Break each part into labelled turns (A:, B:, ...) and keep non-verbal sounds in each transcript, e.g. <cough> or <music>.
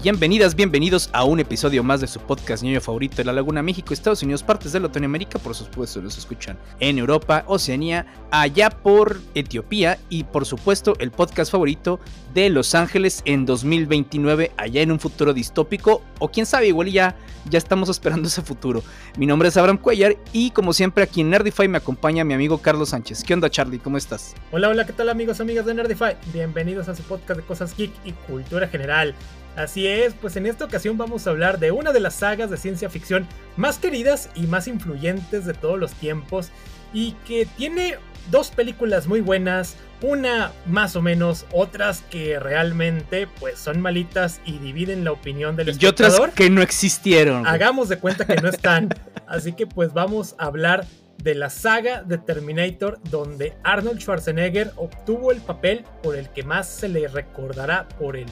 A: Bienvenidas, bienvenidos a un episodio más de su podcast ñoño favorito de la Laguna México, Estados Unidos, partes de Latinoamérica, por supuesto los escuchan en Europa, Oceanía, allá por Etiopía y por supuesto el podcast favorito de Los Ángeles en 2029, allá en un futuro distópico o quién sabe, igual ya, ya estamos esperando ese futuro. Mi nombre es Abraham Cuellar y como siempre aquí en Nerdify me acompaña mi amigo Carlos Sánchez. ¿Qué onda Charlie? ¿Cómo estás?
B: Hola, hola, ¿qué tal amigos, amigas de Nerdify? Bienvenidos a su podcast de cosas geek y cultura general. Así es, pues en esta ocasión vamos a hablar de una de las sagas de ciencia ficción más queridas y más influyentes de todos los tiempos y que tiene dos películas muy buenas, una más o menos, otras que realmente pues son malitas y dividen la opinión del espectador.
A: Y otras que no existieron.
B: Hagamos de cuenta que no están. <laughs> Así que pues vamos a hablar de la saga de Terminator donde Arnold Schwarzenegger obtuvo el papel por el que más se le recordará por el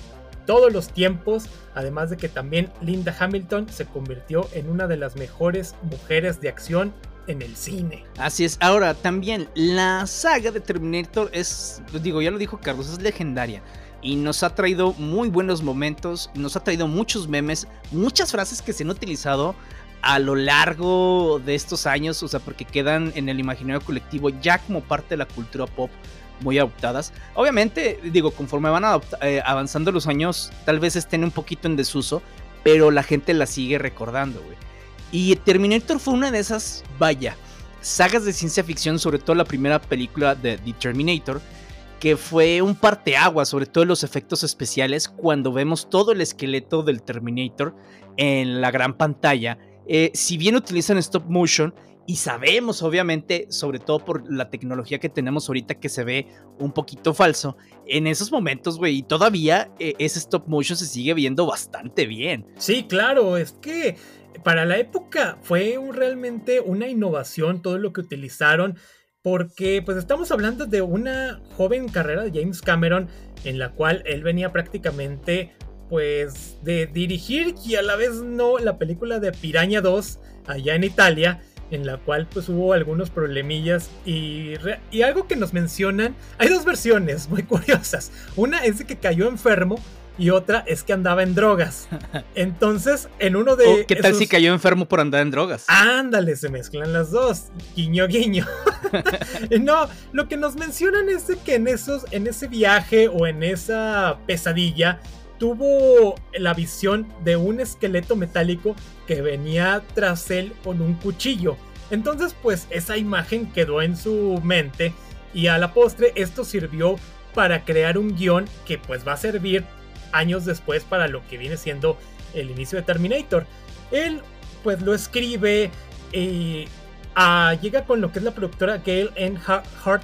B: todos los tiempos, además de que también Linda Hamilton se convirtió en una de las mejores mujeres de acción en el cine.
A: Así es, ahora también la saga de Terminator es, digo, ya lo dijo Carlos, es legendaria. Y nos ha traído muy buenos momentos, nos ha traído muchos memes, muchas frases que se han utilizado a lo largo de estos años, o sea, porque quedan en el imaginario colectivo ya como parte de la cultura pop muy adoptadas. Obviamente, digo, conforme van eh, avanzando los años, tal vez estén un poquito en desuso, pero la gente la sigue recordando, güey. Y Terminator fue una de esas, vaya, sagas de ciencia ficción, sobre todo la primera película de The Terminator, que fue un parteaguas, sobre todo los efectos especiales, cuando vemos todo el esqueleto del Terminator en la gran pantalla. Eh, si bien utilizan stop motion, y sabemos, obviamente, sobre todo por la tecnología que tenemos ahorita que se ve un poquito falso, en esos momentos, güey, y todavía eh, ese stop motion se sigue viendo bastante bien.
B: Sí, claro, es que para la época fue realmente una innovación todo lo que utilizaron, porque pues estamos hablando de una joven carrera de James Cameron en la cual él venía prácticamente pues de dirigir y a la vez no la película de Piraña 2 allá en Italia en la cual pues hubo algunos problemillas y, y algo que nos mencionan, hay dos versiones muy <laughs> curiosas, una es de que cayó enfermo y otra es que andaba en drogas. <laughs> Entonces, en uno de.
A: ¿Qué tal si cayó enfermo por andar en drogas?
B: Ándale, se mezclan las dos. Guiño, guiño. <laughs> no, lo que nos mencionan es de que en esos, en ese viaje o en esa pesadilla, tuvo la visión de un esqueleto metálico que venía tras él con un cuchillo. Entonces pues esa imagen quedó en su mente y a la postre esto sirvió para crear un guion que pues va a servir años después para lo que viene siendo el inicio de Terminator. Él pues lo escribe y ah, llega con lo que es la productora Gail N. Hart,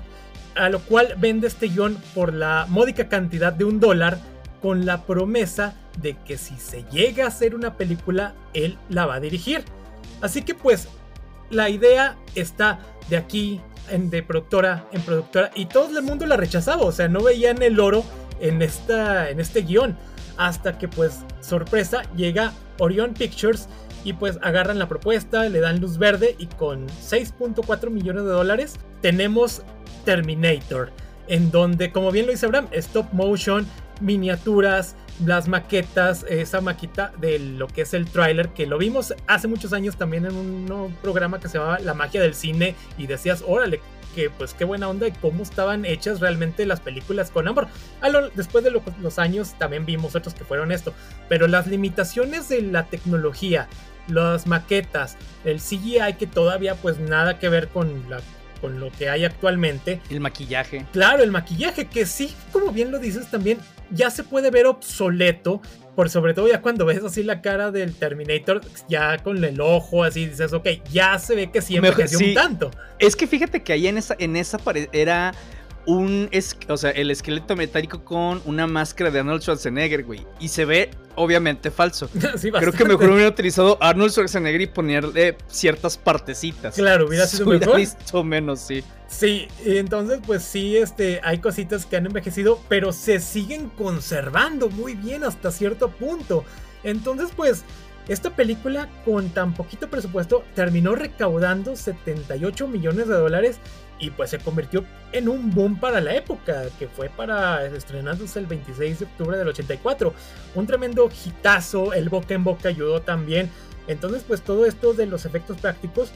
B: a lo cual vende este guion por la módica cantidad de un dólar con la promesa de que si se llega a hacer una película, él la va a dirigir. Así que pues la idea está de aquí en, de productora en productora y todo el mundo la rechazaba, o sea, no veían el oro en, esta, en este guion. Hasta que pues sorpresa llega Orion Pictures y pues agarran la propuesta, le dan luz verde y con 6.4 millones de dólares tenemos Terminator, en donde como bien lo dice Abraham, stop motion, miniaturas, las maquetas, esa maqueta de lo que es el tráiler, que lo vimos hace muchos años también en un programa que se llamaba La magia del cine y decías, órale, que pues qué buena onda y cómo estaban hechas realmente las películas con amor. después de los años también vimos otros que fueron esto, pero las limitaciones de la tecnología, las maquetas, el CGI que todavía pues nada que ver con la con lo que hay actualmente.
A: El maquillaje.
B: Claro, el maquillaje, que sí, como bien lo dices también, ya se puede ver obsoleto. Por sobre todo ya cuando ves así la cara del Terminator, ya con el ojo así, dices, ok, ya se ve que siempre envejeció un tanto.
A: Es que fíjate que ahí en esa, en esa era un, es, o sea, el esqueleto metálico con una máscara de Arnold Schwarzenegger, güey. Y se ve obviamente falso. <laughs> Creo que mejor hubiera utilizado Arnold Schwarzenegger y ponerle ciertas partecitas.
B: Claro, hubiera sido <laughs> mejor.
A: visto menos, sí.
B: Sí, entonces pues sí, este, hay cositas que han envejecido, pero se siguen conservando muy bien hasta cierto punto. Entonces pues esta película con tan poquito presupuesto terminó recaudando 78 millones de dólares y pues se convirtió en un boom para la época, que fue para estrenándose el 26 de octubre del 84. Un tremendo hitazo, el boca en boca ayudó también. Entonces pues todo esto de los efectos prácticos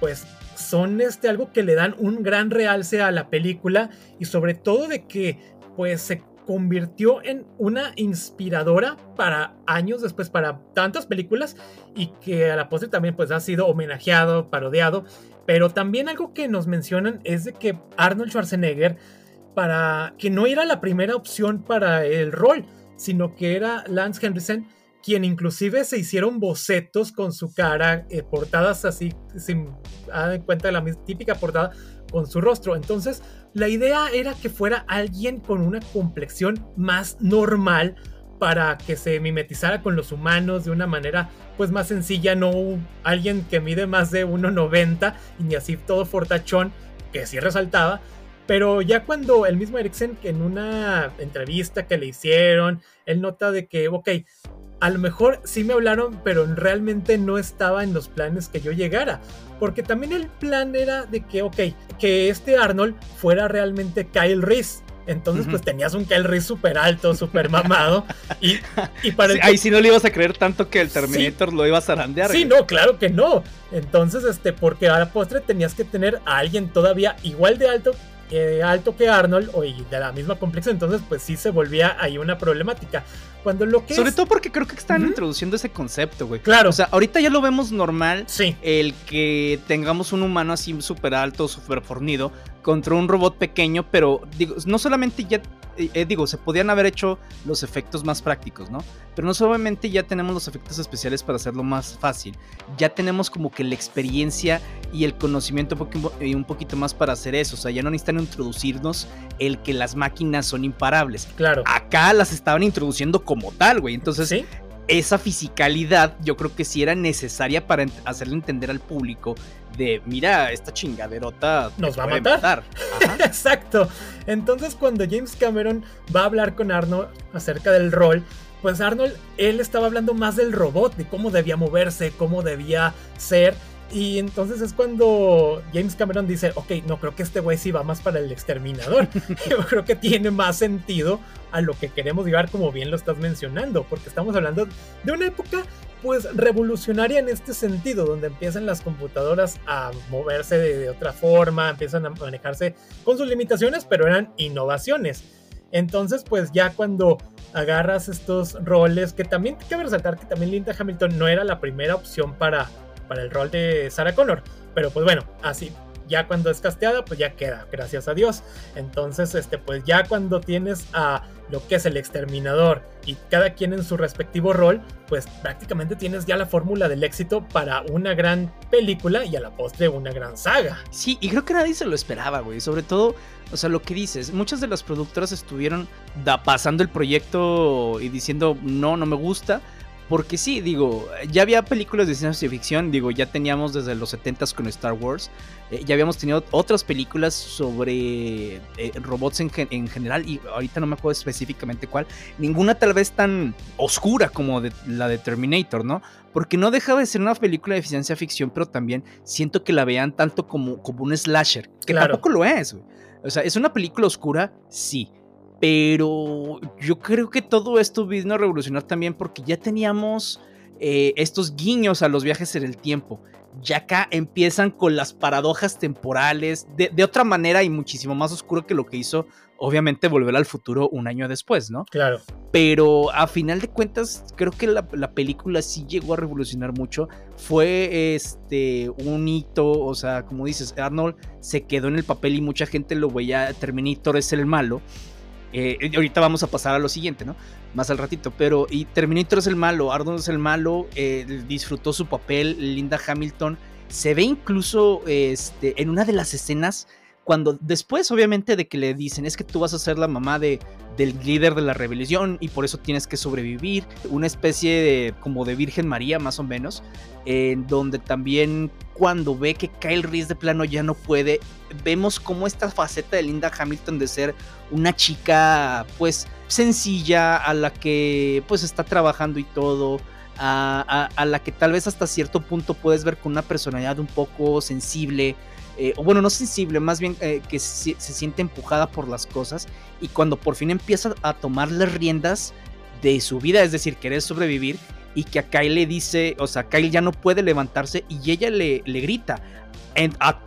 B: pues son este algo que le dan un gran realce a la película y sobre todo de que pues se convirtió en una inspiradora para años después, para tantas películas y que a la postre también pues ha sido homenajeado, parodiado. Pero también algo que nos mencionan es de que Arnold Schwarzenegger, para que no era la primera opción para el rol, sino que era Lance Henriksen, quien inclusive se hicieron bocetos con su cara, eh, portadas así, sin dar cuenta de la típica portada, con su rostro. Entonces, la idea era que fuera alguien con una complexión más normal para que se mimetizara con los humanos de una manera pues más sencilla, no alguien que mide más de 1,90 y ni así todo fortachón, que sí resaltaba. Pero ya cuando el mismo Eriksen en una entrevista que le hicieron, él nota de que, ok, a lo mejor sí me hablaron, pero realmente no estaba en los planes que yo llegara. Porque también el plan era de que, ok, que este Arnold fuera realmente Kyle Reese. Entonces, pues tenías un Reese súper alto, súper mamado. Y,
A: para Ahí sí no le ibas a creer tanto que el Terminator lo iba a zarandear.
B: Sí, no, claro que no. Entonces, este, porque a la postre tenías que tener a alguien todavía igual de alto eh, alto que Arnold o de la misma complexión, entonces pues sí se volvía ahí una problemática. Cuando lo que
A: Sobre todo porque creo que están introduciendo ese concepto, güey.
B: Claro.
A: O sea, ahorita ya lo vemos normal.
B: Sí.
A: El que tengamos un humano así súper alto, súper fornido, contra un robot pequeño, pero digo, no solamente ya eh, digo, se podían haber hecho los efectos más prácticos, ¿no? Pero no solamente ya tenemos los efectos especiales para hacerlo más fácil, ya tenemos como que la experiencia y el conocimiento y un poquito más para hacer eso. O sea, ya no necesitan introducirnos el que las máquinas son imparables.
B: Claro.
A: Acá las estaban introduciendo como tal, güey. Entonces, ¿Sí? Esa fisicalidad yo creo que sí era necesaria para hacerle entender al público de, mira, esta chingaderota
B: nos va a matar. <laughs> Exacto. Entonces cuando James Cameron va a hablar con Arnold acerca del rol, pues Arnold, él estaba hablando más del robot, de cómo debía moverse, cómo debía ser. Y entonces es cuando James Cameron dice, ok, no creo que este güey sí va más para el exterminador. <laughs> Yo creo que tiene más sentido a lo que queremos llevar, como bien lo estás mencionando, porque estamos hablando de una época pues revolucionaria en este sentido, donde empiezan las computadoras a moverse de, otra forma, empiezan a manejarse con sus limitaciones, pero eran innovaciones. Entonces, pues ya cuando agarras estos roles, que también cabe resaltar que también Linda Hamilton no era la primera opción para para el rol de Sarah Connor. Pero pues bueno, así ya cuando es casteada, pues ya queda, gracias a Dios. Entonces, este, pues ya cuando tienes a lo que es el exterminador y cada quien en su respectivo rol, pues prácticamente tienes ya la fórmula del éxito para una gran película y a la postre una gran saga.
A: Sí, y creo que nadie se lo esperaba, güey. Sobre todo, o sea, lo que dices, muchas de las productoras estuvieron da, pasando el proyecto y diciendo, no, no me gusta porque sí, digo, ya había películas de ciencia ficción, digo, ya teníamos desde los 70s con Star Wars, eh, ya habíamos tenido otras películas sobre eh, robots en, general, y ahorita no me acuerdo específicamente cuál, ninguna tal vez tan oscura como la de Terminator, ¿no? Porque no dejaba de ser una película de ciencia ficción, pero también siento que la vean tanto como, como un slasher, que tampoco lo es, güey. O sea, es una película oscura, sí pero yo creo que todo esto vino a revolucionar también porque ya teníamos eh, estos guiños a los viajes en el tiempo. Ya acá empiezan con las paradojas temporales de, otra manera y muchísimo más oscuro que lo que hizo, obviamente, Volver al Futuro un año después, ¿no?
B: Claro.
A: Pero a final de cuentas, creo que la, la película sí llegó a revolucionar mucho. Fue este un hito, o sea, como dices, Arnold se quedó en el papel y mucha gente lo veía, Terminator es el malo. Eh, ahorita vamos a pasar a lo siguiente, ¿no? Más al ratito. Pero, y Terminator es el malo, Arnold es el malo, eh, disfrutó su papel, Linda Hamilton. Se ve incluso este, en una de las escenas cuando después obviamente de que le dicen es que tú vas a ser la mamá de, del líder de la rebelión y por eso tienes que sobrevivir, una especie de como de Virgen María más o menos, en donde también cuando ve que Kyle Reese de plano ya no puede, vemos como esta faceta de Linda Hamilton de ser una chica pues sencilla a la que pues está trabajando y todo, a, la que tal vez hasta cierto punto puedes ver con una personalidad un poco sensible, eh, o bueno, no sensible, más bien eh, que se, siente empujada por las cosas y cuando por fin empieza a tomar las riendas de su vida, es decir, querer sobrevivir y que a Kyle le dice, o sea, Kyle ya no puede levantarse y ella le, le grita,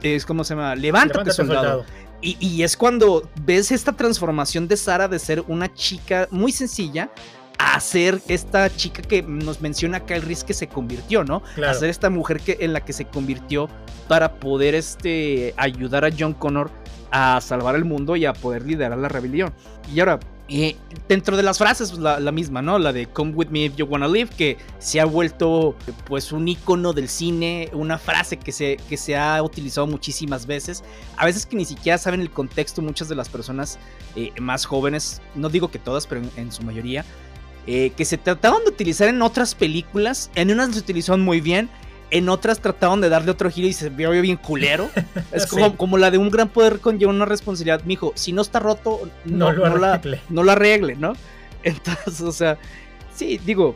A: es como se llama, levántate, soldado. Y, es cuando ves esta transformación de Sara de ser una chica muy sencilla a ser esta chica que nos menciona Kyle que se convirtió, ¿no? A ser esta mujer que, en la que se convirtió para poder este, ayudar a John Connor a salvar el mundo y a poder liderar la rebelión. Y ahora, eh, dentro de las frases, pues, la, misma, ¿no? La de Come with me if you wanna live, que se ha vuelto pues un icono del cine, una frase que se, que se ha utilizado muchísimas veces. A veces que ni siquiera saben el contexto, muchas de las personas eh, más jóvenes, no digo que todas, pero en, su mayoría, eh, que se trataban de utilizar en otras películas, en unas se utilizaron muy bien, en otras trataron de darle otro giro y se vio bien culero. <laughs> Es como, como la de un gran poder conlleva una responsabilidad. Mijo, si no está roto, no, no, la, no la arregle, ¿no? <laughs> Entonces, o sea, sí, digo,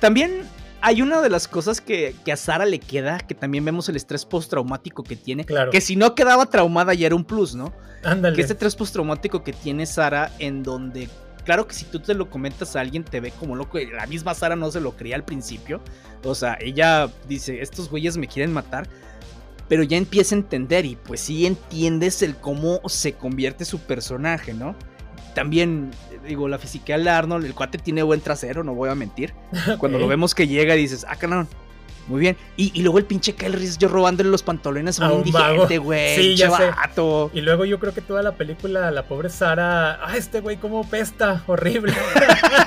A: también hay una de las cosas que, que, a Sara le queda, que también vemos el estrés postraumático que tiene.
B: Claro.
A: Que si no quedaba traumada ya era un plus, ¿no? Ándale. Que ese estrés postraumático que tiene Sara en donde claro que si tú te lo comentas a alguien te ve como loco. La misma Sara no se lo creía al principio. O sea, ella dice, estos güeyes me quieren matar. Pero ya empieza a entender y pues sí entiendes el cómo se convierte su personaje, ¿no? También, digo, la física de Arnold, el cuate tiene buen trasero, no voy a mentir. <laughs> Cuando lo vemos que llega y dices, ah, cabrón, muy bien. Y, luego el pinche Reese yo robándole los pantalones a un, indigente, güey. Sí, ya sé.
B: Y luego yo creo que toda la película, la pobre Sara, ah, este güey cómo pesta, horrible.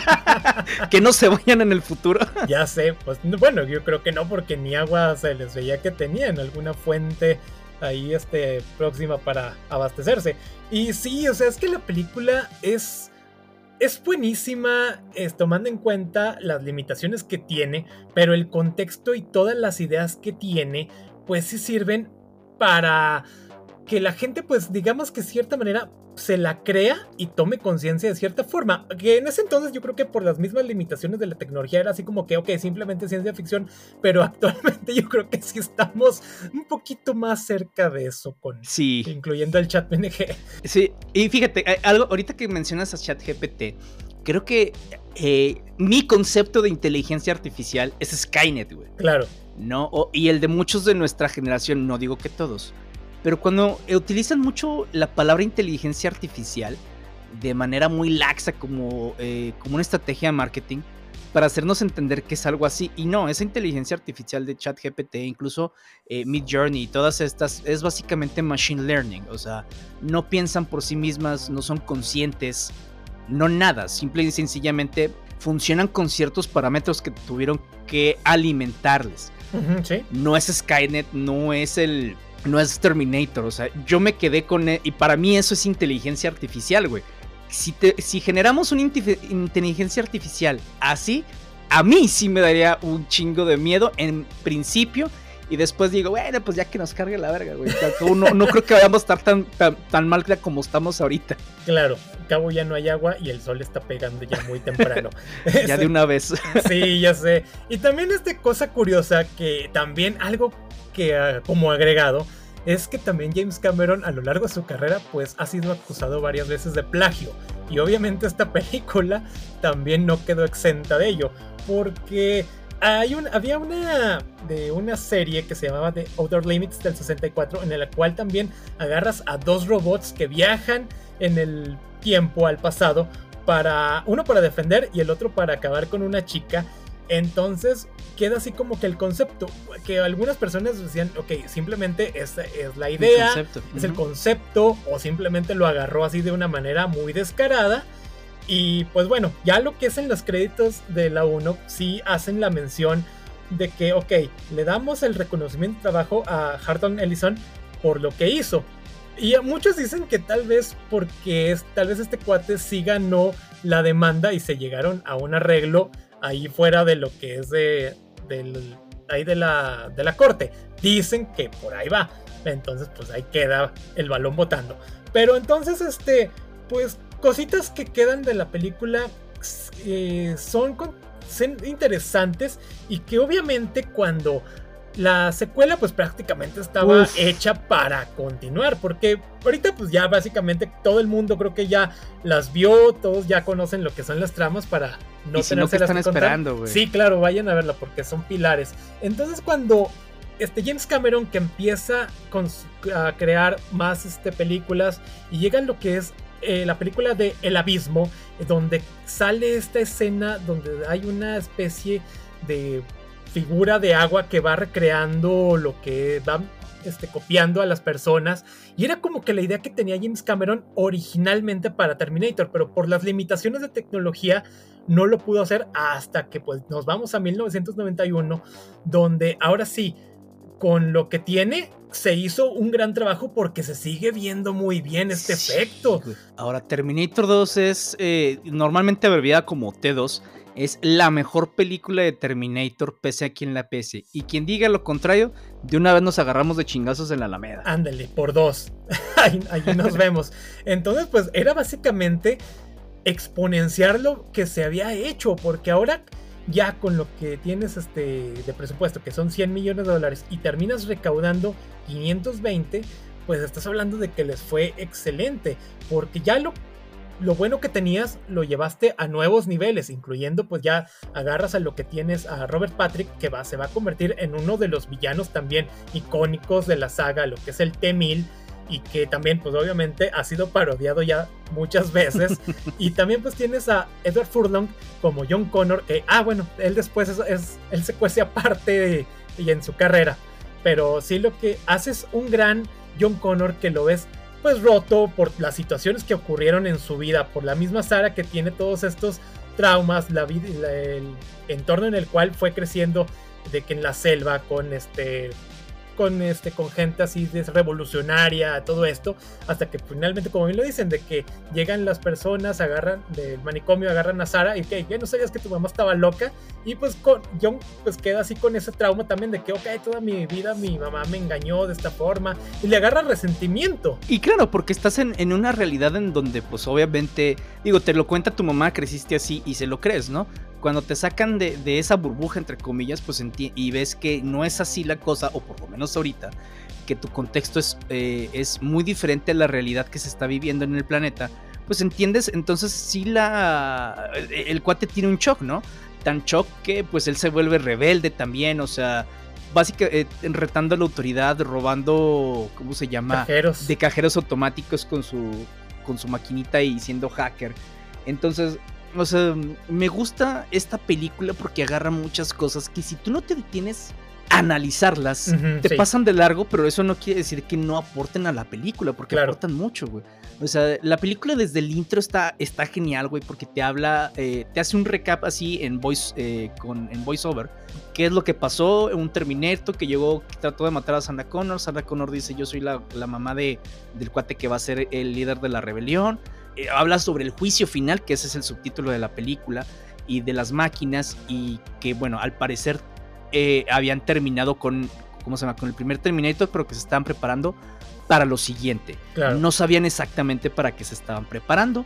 B: <laughs>
A: que no se vayan en el futuro. <laughs>
B: ya sé, pues bueno, yo creo que no, porque ni agua se les veía que tenían alguna fuente ahí este, próxima para abastecerse. Y sí, o sea, es que la película es es buenísima tomando en cuenta las limitaciones que tiene, pero el contexto y todas las ideas que tiene, pues sí sirven para que la gente, pues digamos que de cierta manera se la crea y tome conciencia de cierta forma. Que en ese entonces yo creo que por las mismas limitaciones de la tecnología era así como que, ok, simplemente ciencia ficción, pero <laughs> actualmente yo creo que sí estamos un poquito más cerca de eso con...
A: Sí.
B: Incluyendo el chat PNG.
A: Sí, y fíjate, eh, algo, ahorita que mencionas a chat GPT, creo que eh, mi concepto de inteligencia artificial es Skynet, güey.
B: Claro.
A: ¿No? y el de muchos de nuestra generación, no digo que todos pero cuando utilizan mucho la palabra inteligencia artificial de manera muy laxa como, eh, como una estrategia de marketing para hacernos entender que es algo así. Y no, esa inteligencia artificial de ChatGPT, incluso eh, Mid Journey y todas estas, es básicamente machine learning. O sea, no piensan por sí mismas, no son conscientes, no nada. Simple y sencillamente funcionan con ciertos parámetros que tuvieron que alimentarles. No es Skynet, no es el no es Terminator. O sea, yo me quedé con. E, y para mí eso es inteligencia artificial, güey. Si, si generamos una inteligencia artificial así, a mí sí me daría un chingo de miedo en principio. Y después digo, bueno, pues ya que nos cargue la verga, güey. No, no creo que vayamos a estar tan, tan, mal como estamos ahorita.
B: Claro, cabo ya no hay agua y el sol está pegando ya muy temprano. <laughs>
A: ya de una vez.
B: sí, ya sé. Y también esta cosa curiosa que también algo que ah, como agregado es que también James Cameron a lo largo de su carrera pues ha sido acusado varias veces de plagio. Y obviamente esta <laughs> película también no quedó exenta de ello porque hay un, había una de una serie que se llamaba The Outer Limits del 64 en la cual también agarras a dos robots que viajan en el tiempo al pasado para uno para defender y el otro para acabar con una chica entonces queda así como que el concepto, que algunas personas decían, ok, simplemente esa es la idea, es el concepto, o simplemente lo agarró así de una manera muy descarada. Y pues bueno, ya lo que es en los créditos de la 1, sí hacen la mención de que, ok, le damos el reconocimiento de trabajo a Harton Ellison por lo que hizo. Y muchos dicen que tal vez porque es, tal vez este cuate sí ganó la demanda y se llegaron a un arreglo ahí fuera de lo que es de, ahí de la, de la corte. Dicen que por ahí va. Entonces, pues ahí queda el balón botando. Pero entonces, este, pues cositas que quedan de la película eh, son son interesantes y que obviamente cuando la secuela pues prácticamente estaba hecha para continuar, porque ahorita pues ya básicamente todo el mundo creo que ya las vio, todos ya conocen lo que son las tramas para
A: no ¿Y si no, están esperando, güey.
B: Sí, claro, vayan a verla porque son pilares. Entonces cuando este James Cameron que empieza a crear más este, películas y llega a lo que es eh, la película de El Abismo, donde sale esta escena donde hay una especie de figura de agua que va recreando lo que va este, copiando a las personas. Y era como que la idea que tenía James Cameron originalmente para Terminator, pero por las limitaciones de tecnología no lo pudo hacer hasta que pues, nos vamos a 1991, donde ahora sí, con lo que tiene, se hizo un gran trabajo porque se sigue viendo muy bien este efecto.
A: Ahora, Terminator 2 es eh, normalmente abreviada como T2 es la mejor película de Terminator pese a quien la pese. Y quien diga lo contrario, de una vez nos agarramos de chingazos en la Alameda.
B: Ándale, por dos. <laughs> ahí, nos vemos. Entonces, pues era básicamente exponenciar lo que se había hecho, porque ahora ya con lo que tienes este de presupuesto, que son 100 millones de dólares, y terminas recaudando 520, pues estás hablando de que les fue excelente, porque ya lo lo bueno que tenías lo llevaste a nuevos niveles, incluyendo pues ya agarras a lo que tienes a Robert Patrick, que va, se va a convertir en uno de los villanos también icónicos de la saga, lo que es el T-1000 y que también pues obviamente ha sido parodiado ya muchas veces. <laughs> Y también pues tienes a Edward Furlong como John Connor que ah bueno él después es, él se cuece aparte y en su carrera. Pero sí lo que haces un gran John Connor que lo ves pues roto por las situaciones que ocurrieron en su vida, por la misma Sara que tiene todos estos traumas, la vida, el entorno en el cual fue creciendo, de que en la selva con este con, este, con gente así de revolucionaria, todo esto, hasta que finalmente, como bien lo dicen, de que llegan las personas, agarran del manicomio, agarran a Sara y que no sabías que tu mamá estaba loca, y pues con, John pues queda así con ese trauma también de que, ok, toda mi vida mi mamá me engañó de esta forma, y le agarra resentimiento.
A: Y claro, porque estás en, en una realidad en donde pues obviamente, digo, te lo cuenta tu mamá, creciste así y se lo crees, ¿no? Cuando te sacan de, esa burbuja, entre comillas, pues y ves que no es así la cosa, o por lo menos ahorita, que tu contexto es, eh, es muy diferente a la realidad que se está viviendo en el planeta, pues entiendes, entonces sí la... El cuate tiene un shock, ¿no? Tan shock que pues él se vuelve rebelde también, o sea, básicamente eh, retando a la autoridad, robando, ¿cómo se llama?
B: Cajeros.
A: De cajeros automáticos con su, con su maquinita y siendo hacker. Entonces, o sea, me gusta esta película porque agarra muchas cosas que si tú no te detienes a analizarlas, te pasan de largo, pero eso no quiere decir que no aporten a la película, porque aportan mucho, güey. O sea, la película desde el intro está, está genial, güey, porque te habla, eh, te hace un recap así en voice, eh, con, en voiceover. ¿Qué es lo que pasó? Un Terminator que llegó, trató de matar a Sarah Connor. Sarah Connor dice, yo soy la, la mamá de, del cuate que va a ser el líder de la rebelión. Eh, habla sobre el juicio final, que ese es el subtítulo de la película, y de las máquinas, y que, bueno, al parecer eh, habían terminado con, ¿cómo se llama? Con el primer Terminator, pero que se estaban preparando para lo siguiente. No sabían exactamente para qué se estaban preparando.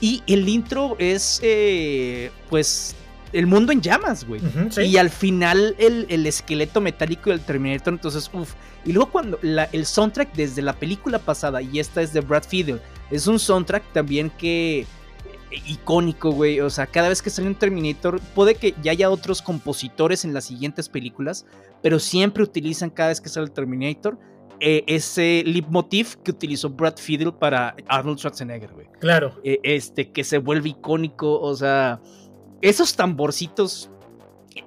A: Y el intro es, eh, pues, el mundo en llamas, güey. Y al final el, el, esqueleto metálico del Terminator, entonces, uff. Y luego cuando el soundtrack desde la película pasada, y esta es de Brad Fiedel, es un soundtrack también que eh, icónico, güey. O sea, cada vez que sale un Terminator, puede que ya haya otros compositores en las siguientes películas, pero siempre utilizan cada vez que sale el Terminator eh, ese leitmotiv que utilizó Brad Fiedel para Arnold Schwarzenegger, güey.
B: Claro.
A: Eh, este, que se vuelve icónico, o sea, esos tamborcitos,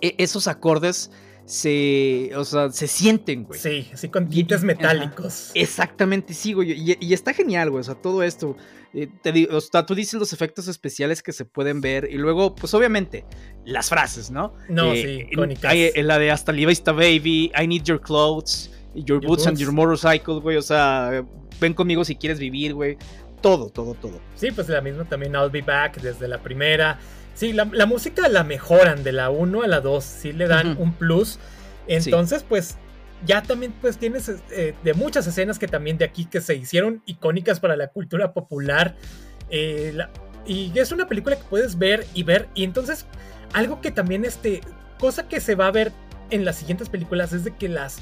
A: e, esos acordes se, o sea, se sienten, güey.
B: Sí, así con tintes metálicos.
A: exactamente, sí, güey. Y, está genial, güey. O sea, todo esto. Eh, te digo, o sea, tú dices los efectos especiales que se pueden ver. Y luego, pues obviamente, las frases, ¿no?
B: No, eh, sí, icónicas.
A: Hay, la de hasta Levi's baby, I need your clothes, your, boots, and your motorcycle, güey. O sea, ven conmigo si quieres vivir, güey. Todo, todo, todo.
B: Sí, pues la misma también I'll be back desde la primera. Sí, la, música la mejoran de la 1 a la 2, sí le dan un plus. Entonces, pues ya también pues tienes eh, de muchas escenas que también de aquí que se hicieron icónicas para la cultura popular. Eh, y es una película que puedes ver y ver. Y entonces algo que también este, cosa que se va a ver en las siguientes películas es de que las,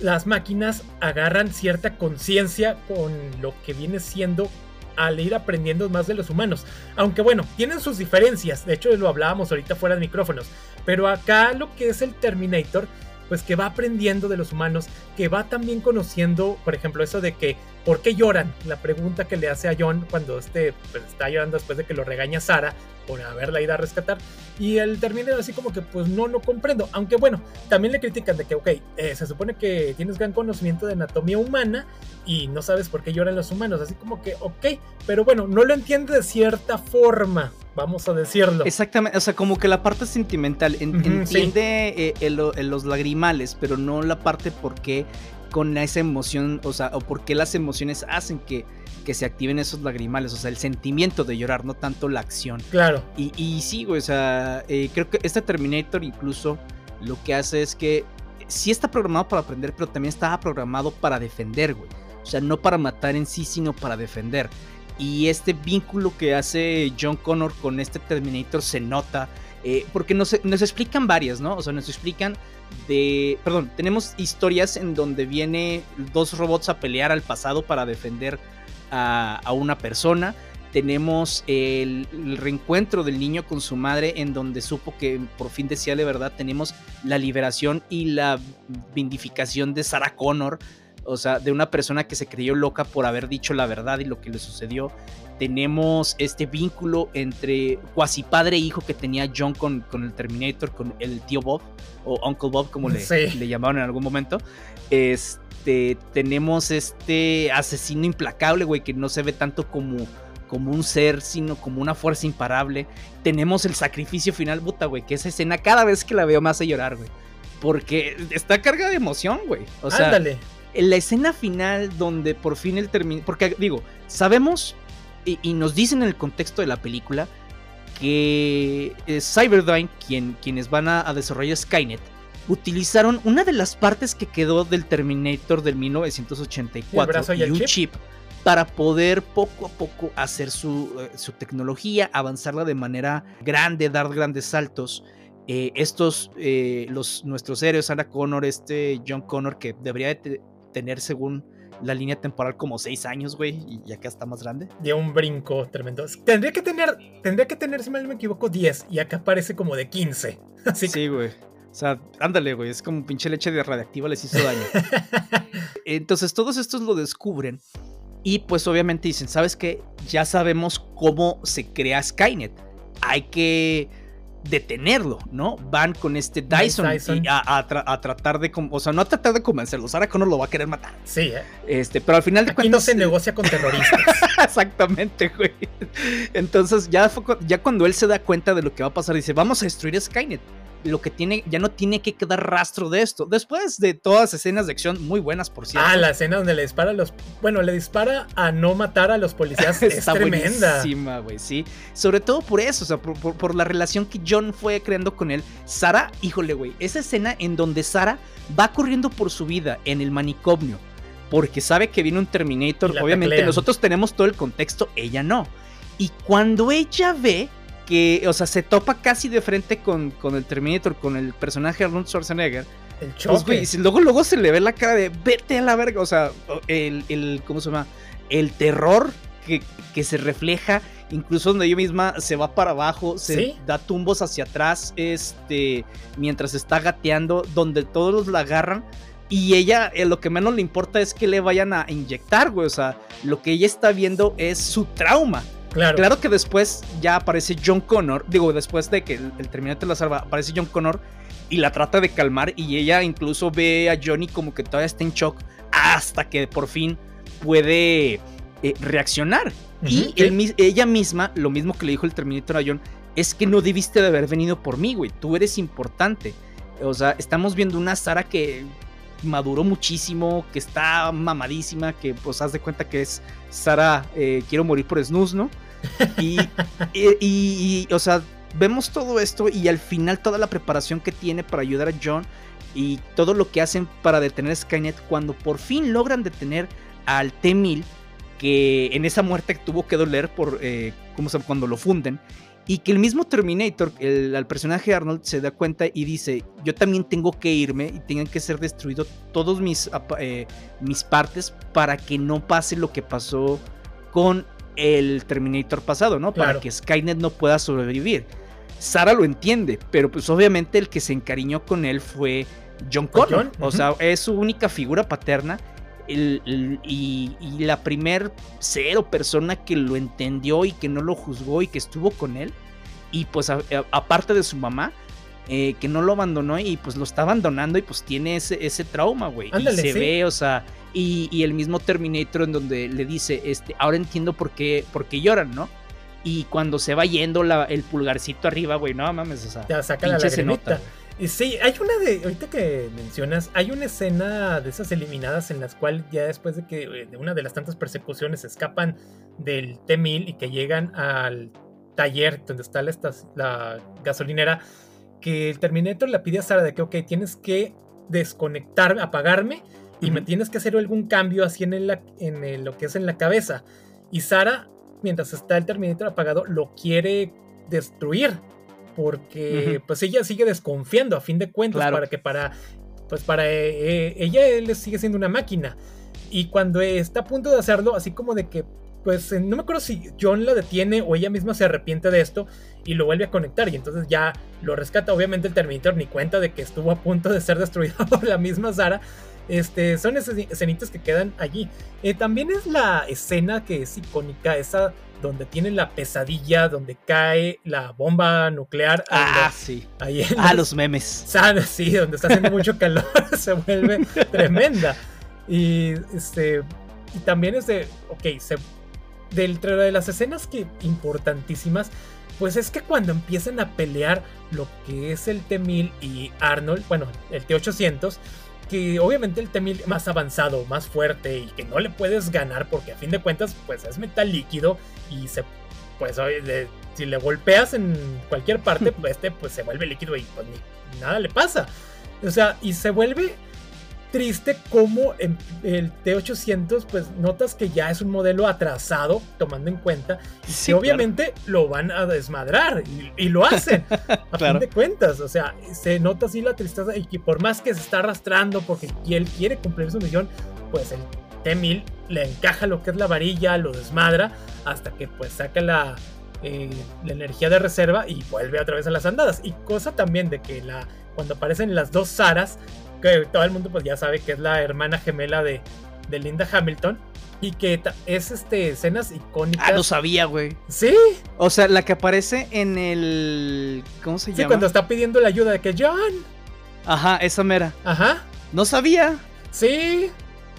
B: las máquinas agarran cierta conciencia con lo que viene siendo al ir aprendiendo más de los humanos. Aunque bueno, tienen sus diferencias, de hecho lo hablábamos ahorita fuera de micrófonos, pero acá lo que es el Terminator, pues que va aprendiendo de los humanos, que va también conociendo, por ejemplo, eso de que, ¿por qué lloran? La pregunta que le hace a John cuando este, pues, está llorando después de que lo regaña Sara por haberla ido a rescatar. Y él termina así como que, pues no, no comprendo. Aunque bueno, también le critican de que, ok, eh, se supone que tienes gran conocimiento de anatomía humana y no sabes por qué lloran los humanos. Así como que, ok, pero bueno, no lo entiende de cierta forma vamos a decirlo.
A: Exactamente, o sea, como que la parte sentimental entiende eh, los lagrimales, pero no la parte por qué con esa emoción, o sea, o por qué las emociones hacen que, que se activen esos lagrimales, o sea, el sentimiento de llorar, no tanto la acción.
B: Claro.
A: Y, y sí, güey, o sea, eh, creo que este Terminator incluso lo que hace es que sí está programado para aprender, pero también estaba programado para defender, güey. O sea, no para matar en sí, sino para defender. Y este vínculo que hace John Connor con este Terminator se nota. Eh, porque nos, explican varias, ¿no? O sea, nos explican de... Perdón, tenemos historias en donde viene dos robots a pelear al pasado para defender a, una persona. Tenemos el, el, reencuentro del niño con su madre en donde supo que por fin decía de verdad. Tenemos la liberación y la vindificación de Sarah Connor o sea, de una persona que se creyó loca por haber dicho la verdad y lo que le sucedió. Tenemos este vínculo entre cuasi padre e hijo que tenía John con, con el Terminator, con el tío Bob, o Uncle Bob, como le, le llamaron en algún momento. Este, tenemos este asesino implacable, güey, que no se ve tanto como, como un ser, sino como una fuerza imparable. Tenemos el sacrificio final, puta, güey, que esa escena cada vez que la veo me hace llorar, güey. Porque está cargada de emoción, güey. O sea,
B: Ándale
A: en la escena final donde por fin el termina. Porque digo, sabemos y, nos dicen en el contexto de la película que eh, Cyberdyne, quien, quienes van a, desarrollar Skynet, utilizaron una de las partes que quedó del Terminator del 1984 y, un chip? para poder poco a poco hacer su, eh, su, tecnología, avanzarla de manera grande, dar grandes saltos. Eh, estos, los, nuestros héroes, Sarah Connor, este John Connor, que debería de tener según la línea temporal como 6 años, güey, y ya que está más grande.
B: De un brinco tremendo. Tendría que tener, tendría que tener, si mal no me equivoco, 10, y acá parece como de 15. <laughs> Así
A: sí, güey. O sea, ándale, güey, es como pinche leche de radiactiva les hizo daño. <laughs> Entonces todos estos lo descubren y pues obviamente dicen, ¿sabes qué? Ya sabemos cómo se crea Skynet. Hay que detenerlo, ¿no? Van con este Dyson, a, tratar de, o sea, no a tratar de convencerlo, Sarah Connor lo va a querer matar.
B: Sí, ¿eh?
A: Este, pero al final de
B: Aquí no se negocia con terroristas. <laughs>
A: Exactamente, güey. Entonces, ya, ya cuando él se da cuenta de lo que va a pasar, dice, vamos a destruir Skynet lo que tiene, ya no tiene que quedar rastro de esto. Después de todas escenas de acción muy buenas, por cierto.
B: Ah, la escena donde le dispara a los. Bueno, le dispara a no matar a los policías. <laughs> es tremenda.
A: güey, sí. Sobre todo por eso, o sea, por, la relación que John fue creando con él. Sara, híjole, güey, esa escena en donde Sara va corriendo por su vida en el manicomio. Porque sabe que viene un Terminator. Obviamente, nosotros tenemos todo el contexto, ella no. Y cuando ella ve que, o sea, se topa casi de frente con, con el Terminator, con el personaje Arnold Schwarzenegger.
B: El pues, choque.
A: y luego, luego se le ve la cara de vete a la verga. O sea, el, el ¿cómo se llama? El terror que, que, se refleja. Incluso donde ella misma se va para abajo, se da tumbos hacia atrás, este, mientras está gateando, donde todos la agarran. Y ella, eh, lo que menos le importa es que le vayan a inyectar, güey. O sea, lo que ella está viendo es su trauma. Claro. que después ya aparece John Connor, digo, después de que el, Terminator la salva, aparece John Connor y la trata de calmar y ella incluso ve a Johnny como que todavía está en shock hasta que por fin puede eh, reaccionar. Y ella misma, lo mismo que le dijo el Terminator a John, es que no debiste de haber venido por mí, güey, tú eres importante. O sea, estamos viendo una Sara que maduró muchísimo, que está mamadísima, que pues haz de cuenta que es Sara, eh, quiero morir por snus, ¿no? Y, y, o sea, vemos todo esto y al final toda la preparación que tiene para ayudar a John y todo lo que hacen para detener Skynet cuando por fin logran detener al T-1000 que en esa muerte tuvo que doler por eh, ¿cómo se, cuando lo funden. Y que el mismo Terminator, el, el personaje Arnold, se da cuenta y dice, yo también tengo que irme y tengan que ser destruidos todos mis, eh, mis partes para que no pase lo que pasó con el Terminator pasado, ¿no? Para que Skynet no pueda sobrevivir. Sara lo entiende, pero pues obviamente el que se encariñó con él fue John Connor. O sea, es su única figura paterna. y, la primer cero persona que lo entendió y que no lo juzgó y que estuvo con él. Y pues aparte de su mamá, eh, que no lo abandonó y pues lo está abandonando y pues tiene ese, ese trauma, güey. Y se ve, o sea, y, el mismo Terminator en donde le dice, este, ahora entiendo por qué, por qué lloran, ¿no? Y cuando se va yendo el pulgarcito arriba, güey, no mames, o sea,
B: ya saca la se nota. Sí, hay una de, ahorita que mencionas, hay una escena de esas eliminadas en las cuales ya después de que eh, de una de las tantas persecuciones escapan del T-1000 y que llegan al taller donde está la, la gasolinera, que el Terminator le pide a Sara de que, ok, tienes que desconectar, apagarme y me tienes que hacer algún cambio así en, el, en lo que es en la cabeza. Y Sara, mientras está el Terminator apagado, lo quiere destruir porque pues ella sigue desconfiando a fin de cuentas para que para pues para eh, eh, ella él sigue siendo una máquina. Y cuando está a punto de hacerlo así como de que pues eh, no me acuerdo si John la detiene o ella misma se arrepiente de esto y lo vuelve a conectar y entonces ya lo rescata. Obviamente el Terminator ni cuenta de que estuvo a punto de ser destruido <laughs> por la misma Sara este, son esas escenitas que quedan allí. Eh, también es la escena que es icónica, esa donde tiene la pesadilla, donde cae la bomba nuclear.
A: Ah, sí. Ahí en ah, los, memes.
B: Sí, donde está haciendo mucho calor, <laughs> se vuelve <laughs> tremenda. Y este. Y también es de. Ok, se, dentro de las escenas que importantísimas. Pues es que cuando empiezan a pelear lo que es el T-1000 y Arnold, bueno, el T-800, que obviamente el T-1000 más avanzado, más fuerte y que no le puedes ganar porque a fin de cuentas pues es metal líquido y se pues si le golpeas en cualquier parte <laughs> pues este pues se vuelve líquido y pues ni, nada le pasa. O sea, y se vuelve triste como en el T800 pues notas que ya es un modelo atrasado tomando en cuenta y obviamente lo van a desmadrar y, lo hacen <laughs> a fin de cuentas. O sea se nota así la tristeza y que por más que se está arrastrando porque él quiere cumplir su misión pues el T1000 le encaja lo que es la varilla lo desmadra hasta que pues saca la eh, la energía de reserva y vuelve otra vez a las andadas. Y cosa también de que la cuando aparecen las dos Saras que todo el mundo pues ya sabe que es la hermana gemela de, de Linda Hamilton. Y que es este escenas icónicas.
A: Ah, lo sabía, güey.
B: Sí.
A: O sea, la que aparece en el. ¿Cómo se llama? Sí,
B: cuando está pidiendo la ayuda de que John.
A: Ajá, esa mera.
B: Ajá.
A: No sabía.
B: Sí.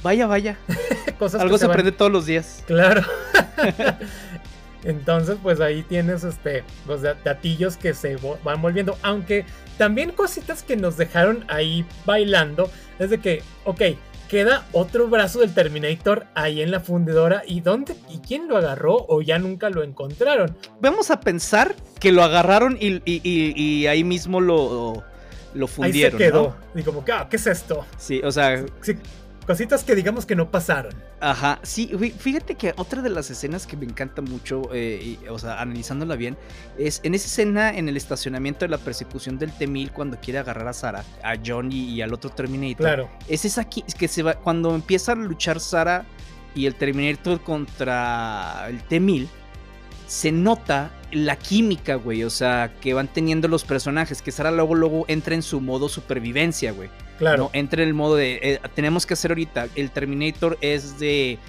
A: Vaya, vaya. <laughs> Cosas Algo se, aprende todos los días.
B: Claro. <laughs> <laughs> Entonces, pues ahí tienes este, los datillos que se van volviendo. Aunque también cositas que nos dejaron ahí bailando. Es de que, ok, queda otro brazo del Terminator ahí en la fundidora. ¿Y dónde? ¿Y quién lo agarró? ¿O ya nunca lo encontraron?
A: Vamos a pensar que lo agarraron y, ahí mismo lo, lo fundieron.
B: Ahí se quedó. Y como, ah, ¿qué es esto?
A: Sí, o sea.
B: Cositas que digamos que no pasaron.
A: Ajá, sí, fíjate que otra de las escenas que me encanta mucho, eh, o sea, analizándola bien, es en esa escena en el estacionamiento de la persecución del T-1000 cuando quiere agarrar a Sara, a John y, al otro Terminator.
B: Claro.
A: Es esa aquí, que se va, cuando empieza a luchar Sara y el Terminator contra el T-1000 se nota la química, güey, o sea, que van teniendo los personajes, que Sara luego, luego entra en su modo supervivencia, güey.
B: Claro.
A: ¿no? Entra en el modo de, eh, tenemos que hacer ahorita, el Terminator es de,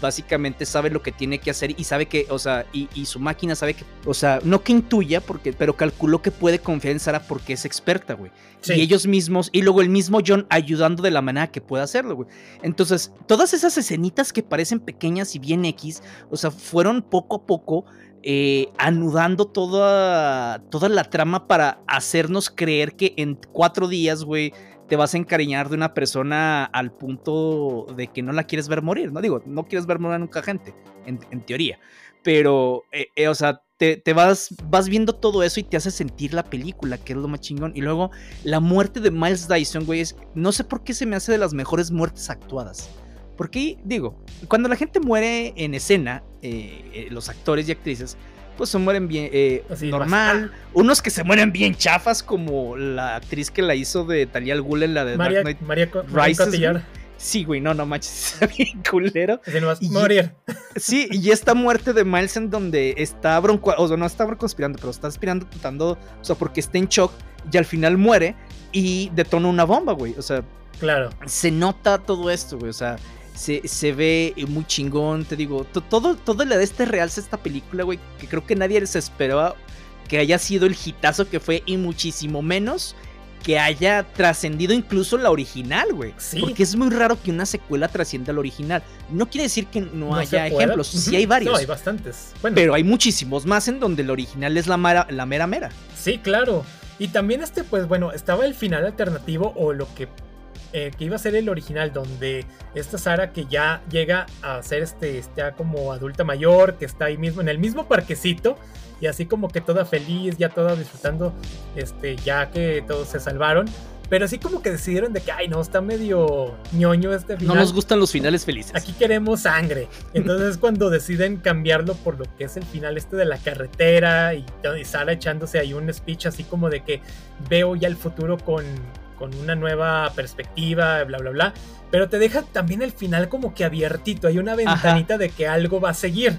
A: básicamente sabe lo que tiene que hacer y sabe que, o sea, y, su máquina sabe que, o sea, no que intuya, porque, pero calculó que puede confiar en Sara porque es experta, güey. Y ellos mismos, y luego el mismo John ayudando de la manera que pueda hacerlo, güey. Entonces, todas esas escenitas que parecen pequeñas y bien X, o sea, fueron poco a poco eh, anudando toda, toda la trama para hacernos creer que en cuatro días, güey, te vas a encariñar de una persona al punto de que no la quieres ver morir, ¿no? Digo, no quieres ver morir nunca gente, en, teoría. Pero, eh, eh, o sea, te, vas, vas viendo todo eso y te hace sentir la película, que es lo más chingón. Y luego, la muerte de Miles Dyson, güey, es, no sé por qué se me hace de las mejores muertes actuadas. Porque, digo, cuando la gente muere en escena, eh, eh, los actores y actrices, pues se mueren bien eh, normal. Unos que se mueren bien chafas, como la actriz que la hizo de Talia al Ghul en la de
B: María,
A: Dark Knight
B: María,
A: Rises. Sí, güey, no, no manches, <laughs> está bien culero.
B: y, morir.
A: Sí, y esta muerte de Miles en donde está bronco, o sea, no está conspirando, pero está aspirando, tratando, o sea, porque está en shock y al final muere y detona una bomba, güey. O sea,
B: claro.
A: Se nota todo esto, güey. O sea, se, se ve muy chingón, te digo. Todo, todo le da este realce a esta película, güey, que creo que nadie se esperaba que haya sido el hitazo que fue y muchísimo menos que haya trascendido incluso la original, güey. Sí. Porque es muy raro que una secuela trascienda la original. No quiere decir que no, haya ejemplos, sí hay varios.
B: No, hay bastantes.
A: Pero hay muchísimos más en donde el original es la, la mera mera.
B: Sí, claro. Y también este, pues bueno, estaba el final alternativo o lo que, eh, que iba a ser el original, donde esta Sara que ya llega a ser este, ya como adulta mayor, que está ahí mismo, en el mismo parquecito, y así como que toda feliz, ya toda disfrutando, este, ya que todos se salvaron. Pero así como que decidieron de que, ay, no, está medio ñoño este
A: final. No nos gustan los finales felices.
B: Aquí queremos sangre. Entonces cuando deciden cambiarlo por lo que es el final este de la carretera y, y Sara echándose ahí un speech así como de que veo ya el futuro con, con una nueva perspectiva, bla, bla, bla. Pero te deja también el final como que abiertito. Hay una ventanita de que algo va a seguir.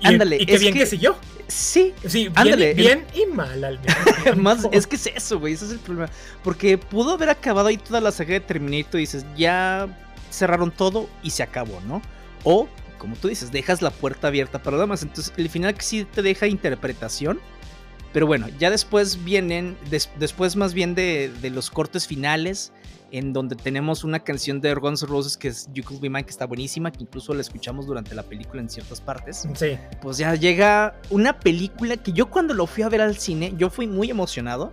B: Y,
A: ándale,
B: y que bien que siguió.
A: Sí,
B: sí ándale. Bien, y mal al <laughs>
A: Más, es que es eso, güey, ese es el problema. Porque pudo haber acabado ahí toda la saga de Terminator y dices, ya cerraron todo y se acabó, ¿no? O, como tú dices, dejas la puerta abierta para nada más. Entonces, el final que sí te deja interpretación. Pero bueno, ya después vienen, después más bien de, de los cortes finales en donde tenemos una canción de Guns N' Roses que es You Could Be Mine, que está buenísima, que incluso la escuchamos durante la película en ciertas partes.
B: Sí.
A: Pues ya llega una película que yo cuando lo fui a ver al cine, yo fui muy emocionado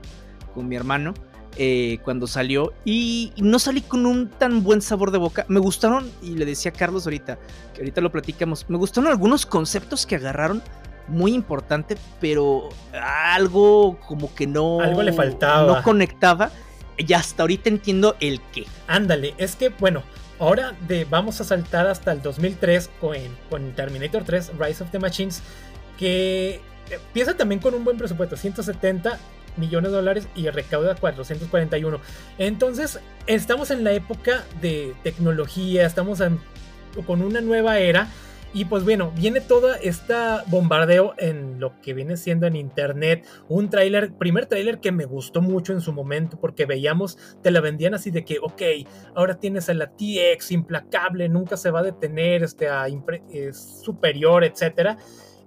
A: con mi hermano. Eh, cuando salió y no salí con un tan buen sabor de boca. Me gustaron, y le decía a Carlos ahorita, que ahorita lo platicamos, me gustaron algunos conceptos que agarraron muy importante, pero algo como que no...
B: Algo le faltaba.
A: No conectaba y hasta ahorita entiendo el qué.
B: Ándale, es que bueno, ahora de, vamos a saltar hasta el 2003 con, con Terminator 3, Rise of the Machines, que empieza también con un buen presupuesto, 170 millones de dólares y recauda 441. Entonces, estamos en la época de tecnología, estamos con una nueva era y pues bueno, viene todo este bombardeo en lo que viene siendo en internet. Un tráiler, primer tráiler que me gustó mucho en su momento porque veíamos, te la vendían así de que, ok, ahora tienes a la TX implacable, nunca se va a detener, este, es superior, etcétera.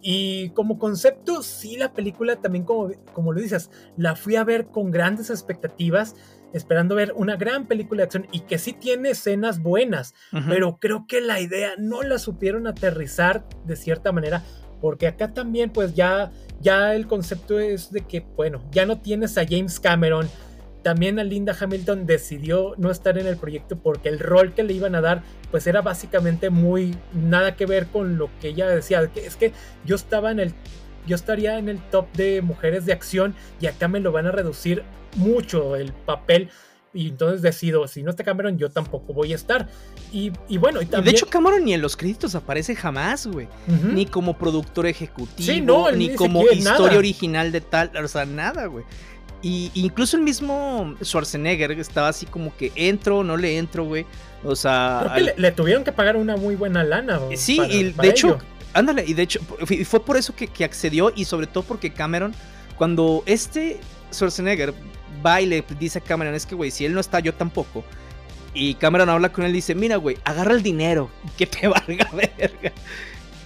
B: Y como concepto, sí, la película también, como, como lo dices, la fui a ver con grandes expectativas esperando ver una gran película de acción y que sí tiene escenas buenas, pero creo que la idea no la supieron aterrizar de cierta manera, porque acá también pues ya, ya el concepto es de que, bueno, ya no tienes a James Cameron, también a Linda Hamilton decidió no estar en el proyecto porque el rol que le iban a dar pues era básicamente muy nada que ver con lo que ella decía, que es que yo estaba en el yo estaría en el top de mujeres de acción y acá me lo van a reducir mucho el papel. Y entonces decido, si no está Cameron, yo tampoco voy a estar. Y, bueno, y también...
A: de hecho, Cameron ni en los créditos aparece jamás, güey. Ni como productor ejecutivo, ni, como historia original de tal, o sea, nada, güey. Y incluso el mismo Schwarzenegger estaba así como que entro, no le entro, güey. O sea.
B: le, tuvieron que pagar una muy buena lana.
A: Sí, y de hecho, ándale, y de hecho, fue por eso que, que, accedió y sobre todo porque Cameron, cuando este Schwarzenegger va y le dice a Cameron, es que, güey, si él no está, yo tampoco. Y Cameron habla con él y dice, mira, güey, agarra el dinero, <laughs> que te valga verga.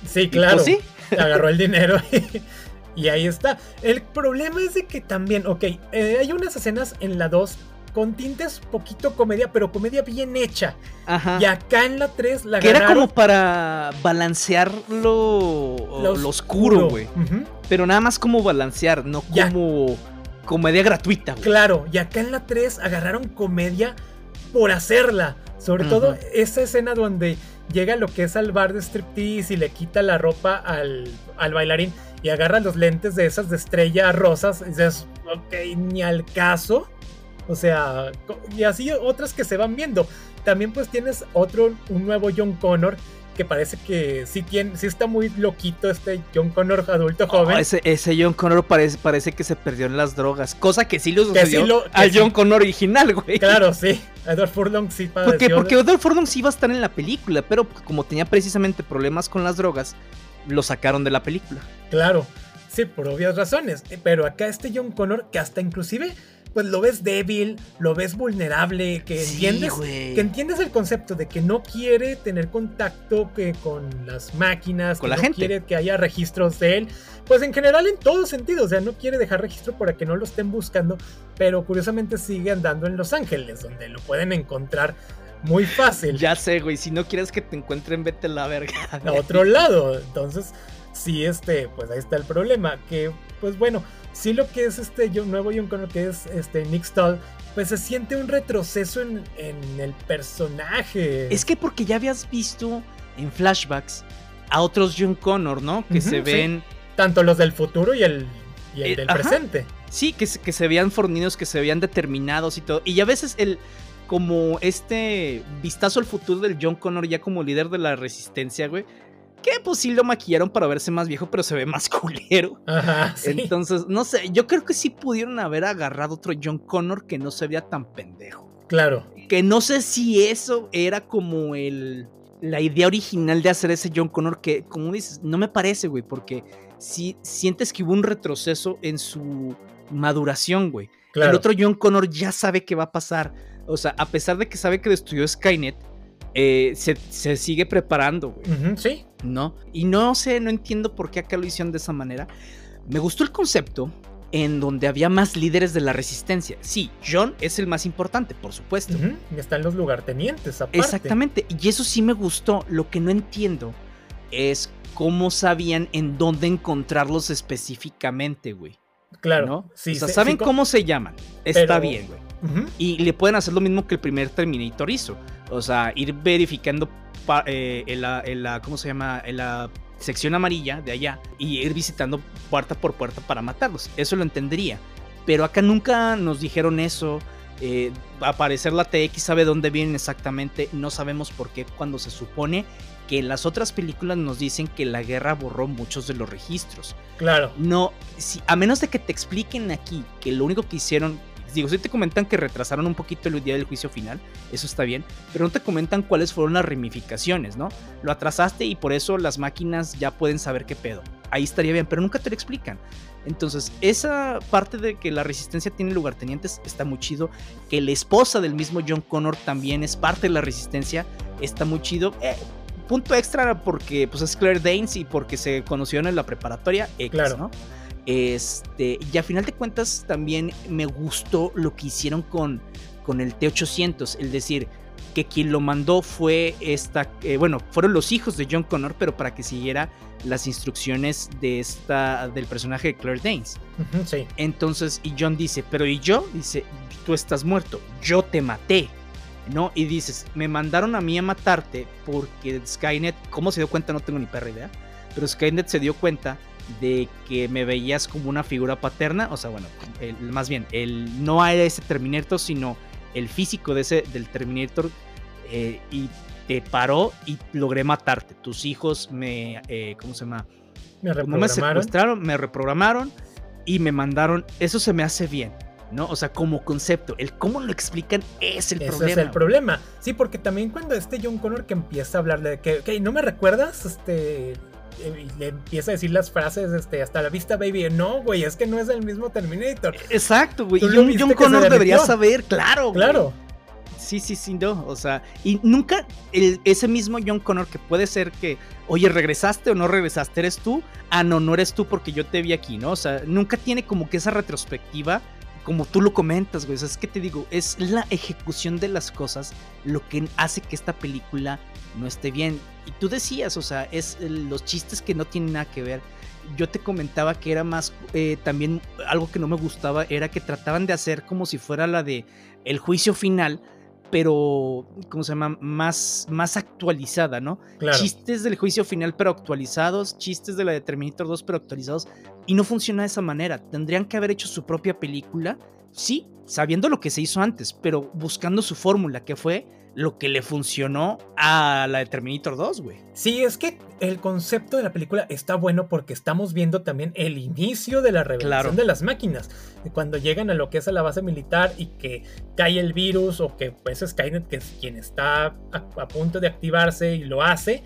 B: Sí, claro. Pues sí. Agarró el dinero <laughs> y, ahí está. El problema es de que también, ok, eh, hay unas escenas en la 2 con tintes poquito comedia, pero comedia bien hecha. Ajá. Y acá en la 3 la
A: Que era como para balancear lo, lo, oscuro, güey. Pero nada más como balancear, no como comedia gratuita.
B: Claro, y acá en la 3 agarraron comedia por hacerla. Sobre todo esa escena donde llega lo que es al bar de striptease y le quita la ropa al, al bailarín y agarra los lentes de esas de estrella rosas. Y dices, ok, ni al caso. O sea, y así otras que se van viendo. También pues tienes otro, un nuevo John Connor que parece que sí, tiene, sí está muy loquito este John Connor adulto joven.
A: ese, ese, John Connor parece, parece que se perdió en las drogas, cosa que sí lo sucedió al John Connor original, güey.
B: Claro, sí. Edward Furlong sí
A: padeció. Porque, porque Edward Furlong sí iba a estar en la película, pero como tenía precisamente problemas con las drogas, lo sacaron de la película.
B: Claro, sí, por obvias razones. Pero acá este John Connor, que hasta inclusive pues lo ves débil, lo ves vulnerable, que entiendes, que entiendes el concepto de que no quiere tener contacto que, con las máquinas,
A: con que
B: la
A: no
B: quiere que haya registros de él, pues en general en todo sentido, o sea, no quiere dejar registro para que no lo estén buscando, pero curiosamente sigue andando en Los Ángeles, donde lo pueden encontrar muy fácil.
A: Ya sé, güey, si no quieres que te encuentren, vete a la verga.
B: A otro lado, entonces, sí, este, pues ahí está el problema, que, pues bueno, sí lo que es este nuevo John Connor, que es este Nick Stahl, pues se siente un retroceso en, el personaje.
A: Es que porque ya habías visto en flashbacks a otros John Connor, ¿no? Que se ven...
B: Tanto los del futuro y el, eh, del presente.
A: Sí, que, que se veían fornidos, que se veían determinados y todo. Y a veces el como este vistazo al futuro del John Connor ya como líder de la resistencia, güey, que pues sí lo maquillaron para verse más viejo, pero se ve más <laughs> culero.
B: Ajá,
A: Entonces, no sé, yo creo que sí pudieron haber agarrado otro John Connor que no se veía tan pendejo.
B: Claro.
A: Que no sé si eso era como el la idea original de hacer ese John Connor que, como dices, no me parece, güey, porque si sientes que hubo un retroceso en su maduración, güey. Claro. El otro John Connor ya sabe qué va a pasar. O sea, a pesar de que sabe que destruyó Skynet, eh, se, sigue preparando, güey.
B: sí.
A: ¿No? Y no sé, no entiendo por qué acá lo hicieron de esa manera. Me gustó el concepto en donde había más líderes de la resistencia. Sí, John es el más importante, por supuesto.
B: Y están los lugartenientes, aparte.
A: Exactamente, y eso sí me gustó. Lo que no entiendo es cómo sabían en dónde encontrarlos específicamente, güey.
B: Claro. ¿no?
A: Sí, o sea, saben cómo se llaman. Está bien, güey. Y le pueden hacer lo mismo que el primer Terminator hizo. O sea, ir verificando eh, en, la, ¿cómo se llama? En la sección amarilla de allá y ir visitando puerta por puerta para matarlos. Eso lo entendería. Pero acá nunca nos dijeron eso. Eh, aparecer la TX sabe dónde vienen exactamente. No sabemos por qué cuando se supone que en las otras películas nos dicen que la guerra borró muchos de los registros.
B: Claro.
A: No, si, a menos de que te expliquen aquí que lo único que hicieron digo, si te comentan que retrasaron un poquito el día del juicio final, eso está bien, pero no te comentan cuáles fueron las ramificaciones, ¿no? Lo atrasaste y por eso las máquinas ya pueden saber qué pedo. Ahí estaría bien, pero nunca te lo explican. Entonces, esa parte de que la resistencia tiene lugartenientes está muy chido. Que la esposa del mismo John Connor también es parte de la resistencia, está muy chido. Eh, punto extra porque pues, es Claire Danes y porque se conocieron en la preparatoria, claro. ¿no? Este, y a final de cuentas también me gustó lo que hicieron con, con el T800, es decir, que quien lo mandó fue esta, eh, bueno, fueron los hijos de John Connor, pero para que siguiera las instrucciones de esta, del personaje de Claire Danes.
B: sí.
A: Entonces, y John dice, pero ¿y yo? Dice, tú estás muerto, yo te maté. ¿No? Y dices, me mandaron a mí a matarte porque Skynet, ¿cómo se dio cuenta? No tengo ni perra idea. Pero Skynet se dio cuenta de que me veías como una figura paterna, o sea, bueno, más bien, el, no era ese Terminator, sino el físico de ese, del Terminator, eh, y te paró y logré matarte. Tus hijos me, eh, ¿cómo se llama?
B: Me reprogramaron. me
A: secuestraron, me reprogramaron y me mandaron, eso se me hace bien. ¿no? O sea, como concepto, el cómo lo explican es el problema.
B: es el problema. Sí, porque también cuando este John Connor que empieza a hablar de que, ok, ¿no me recuerdas? Este, le empieza a decir las frases, este, hasta la vista, baby. No, güey, es que no es el mismo Terminator.
A: Exacto, güey. Y John, Connor debería saber, claro.
B: Claro.
A: Sí, sí, sí, no. O sea, y nunca ese mismo John Connor que puede ser que, oye, regresaste o no regresaste, eres tú. Ah, no, no eres tú porque yo te vi aquí, ¿no? O sea, nunca tiene como que esa retrospectiva como tú lo comentas, güey. O sea, es que te digo, es la ejecución de las cosas lo que hace que esta película no esté bien. Y tú decías, o sea, es los chistes que no tienen nada que ver. Yo te comentaba que era más, eh, también algo que no me gustaba era que trataban de hacer como si fuera la de el juicio final, pero, ¿cómo se llama? Más, más actualizada, ¿no? Chistes del juicio final, pero actualizados, chistes de la de Terminator 2, pero actualizados, y no funciona de esa manera. Tendrían que haber hecho su propia película, sí, sabiendo lo que se hizo antes, pero buscando su fórmula, que fue lo que le funcionó a la de Terminator 2, güey.
B: Sí, es que el concepto de la película está bueno porque estamos viendo también el inicio de la revelación de las máquinas. Cuando llegan a lo que es a la base militar y que cae el virus o que pues Skynet, que es quien está a, punto de activarse y lo hace,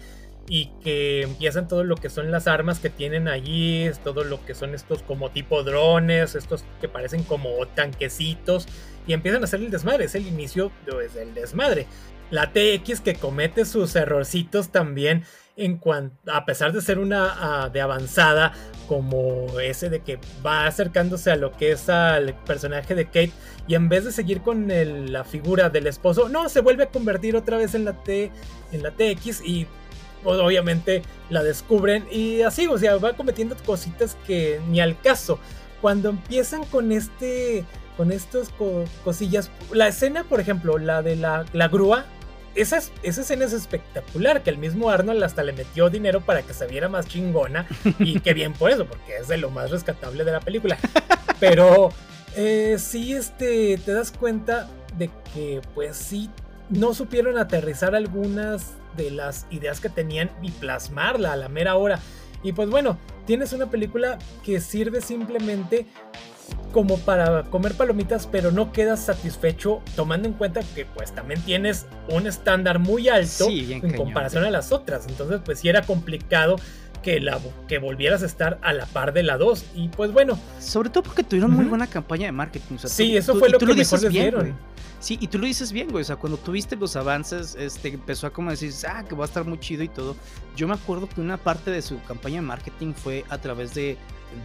B: y que empiezan todo lo que son las armas que tienen allí, todo lo que son estos como tipo drones, estos que parecen como tanquecitos y empiezan a hacer el desmadre. Es el inicio del desmadre. La TX que comete sus errorcitos también en cuanto, a pesar de ser una ah, de avanzada, como ese de que va acercándose a lo que es al personaje de Kate y en vez de seguir con la figura del esposo, no, se vuelve a convertir otra vez en la T, en la TX y pues, obviamente la descubren y así, o sea, va cometiendo cositas que ni al caso. Cuando empiezan con este con estas cosillas. La escena, por ejemplo, la de la, grúa, esa, esa, escena es espectacular, que el mismo Arnold hasta le metió dinero para que se viera más chingona. Y qué bien por eso, porque es de lo más rescatable de la película. Pero eh, sí, este, te das cuenta de que pues sí, no supieron aterrizar algunas de las ideas que tenían y plasmarla a la mera hora. Y pues bueno, tienes una película que sirve simplemente como para comer palomitas, pero no quedas satisfecho tomando en cuenta que pues también tienes un estándar muy alto en comparación a las otras. Entonces pues sí era complicado que, la, que volvieras a estar a la par de la 2. Y pues bueno.
A: Sobre todo porque tuvieron muy buena campaña de marketing.
B: sí, eso fue lo que mejor les dieron.
A: Sí, y tú lo dices bien, güey. O sea, cuando tuviste los avances, este, empezó a como decir, ah, que va a estar muy chido y todo. Yo me acuerdo que una parte de su campaña de marketing fue a través de